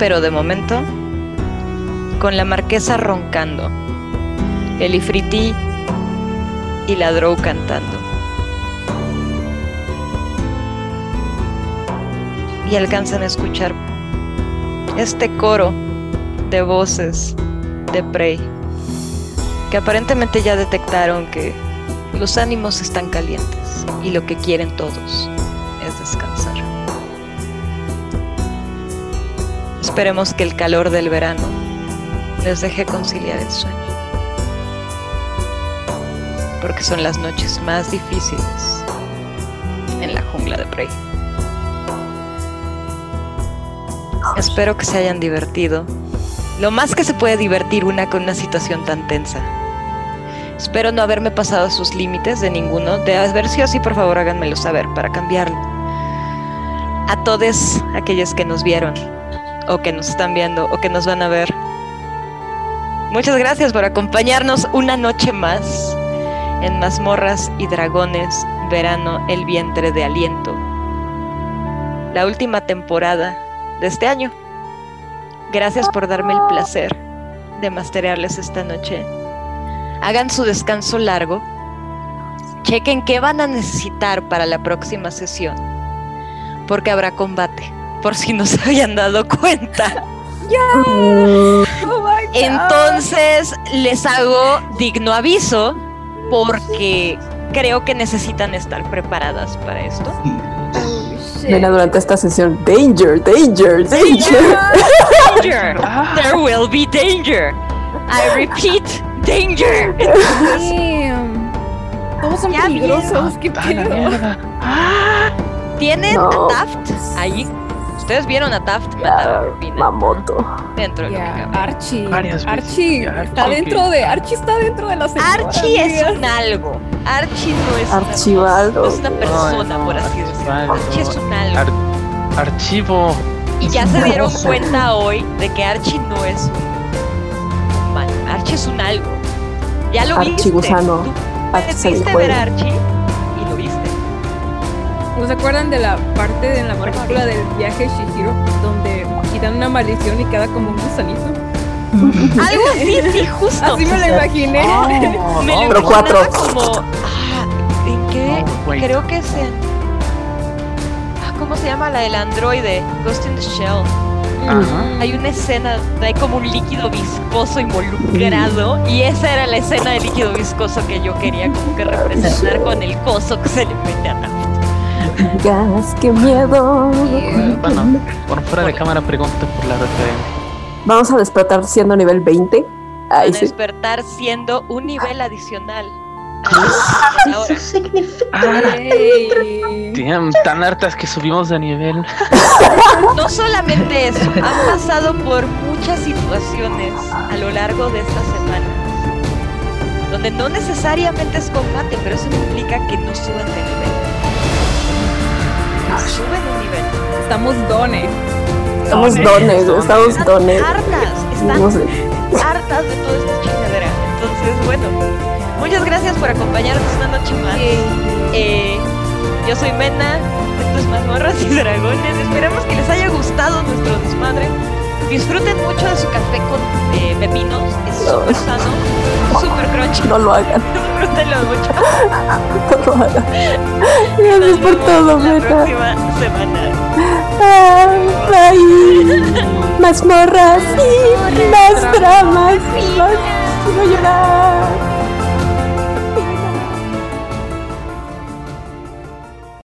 Pero de momento, con la marquesa roncando, el Ifrití y la Drow cantando. Y alcanzan a escuchar este coro de voces de Prey, que aparentemente ya detectaron que los ánimos están calientes y lo que quieren todos es descansar. Esperemos que el calor del verano les deje conciliar el sueño. Porque son las noches más difíciles en la jungla de Prey. Espero que se hayan divertido. Lo más que se puede divertir una con una situación tan tensa. Espero no haberme pasado sus límites de ninguno. De haber sido así, por favor, háganmelo saber para cambiarlo. A todos aquellos que nos vieron, o que nos están viendo, o que nos van a ver. Muchas gracias por acompañarnos una noche más en Mazmorras y Dragones, Verano, el vientre de aliento. La última temporada de este año. Gracias por darme el placer de masterearles esta noche. Hagan su descanso largo. Chequen qué van a necesitar para la próxima sesión. Porque habrá combate, por si no se habían dado cuenta. [LAUGHS] Oh my God. Entonces les hago digno aviso porque creo que necesitan estar preparadas para esto. Mira, durante esta sesión, danger, danger, danger. Danger. [LAUGHS] There will be danger. I repeat, danger. Damn. Todos son Ya peligrosos. ¿Qué ¡Ah, pedo? mierda! Tienen No. a Taft ahí. Ustedes vieron a Taft matar a Mamoto. dentro de lo que Ya, cabe. Archie. Varias. Archie está Archie. dentro de. Archie está dentro de la señora, Archie es un algo. Archie no es una Archivaldo. cosa, no es una persona, Ay, no, por así decirlo. Archie es un algo. Ar- archivo. Y ya se dieron cuenta hoy de que Archie no es un humano. Archie es un algo. Ya lo viste. Archigusano. Tú Archie ver a. Archie lo. ¿No se acuerdan de la parte de la película del viaje Shihiro donde quitan una maldición y queda como un gusanito? Algo así, sí, [LAUGHS] justo. Así me lo imaginé. Oh, [LAUGHS] Me lo Pero cuatro. como. Ah, ¿En qué? No, wait. Creo que es en. Ah, ¿Cómo se llama la del androide? Ghost in the Shell. Ajá. Hay una escena donde hay como un líquido viscoso involucrado y esa era la escena de líquido viscoso que yo quería como que representar con el coso que se le mete a Taft. Gas, qué miedo. Bueno, por fuera de cámara pregunto por la referencia. Vamos a despertar siendo nivel 20. Van Ahí a sí. despertar siendo un nivel adicional. Eso significa. Ah, damn, tan hartas que subimos de nivel. [LAUGHS] No solamente eso, han pasado por muchas situaciones a lo largo de estas semanas. Donde no necesariamente es combate, pero eso implica que no suban de nivel. Suben un nivel. Estamos dones. Estamos dones, estamos dones. hartas, están No sé. hartas de toda esta chingadera. Entonces, bueno, muchas gracias por acompañarnos una noche más. Eh, yo soy Mena, esto es Mazmorras y Dragones. Esperamos que les haya gustado nuestro desmadre. Disfruten mucho de su café con eh, pepinos. Es No. súper sano, súper crunchy. No lo hagan, [LAUGHS] Disfrútenlo mucho. no lo hagan. Gracias por todo, La Meta. próxima semana. Ah, bye. Más morras y más dramas y más quiero llorar.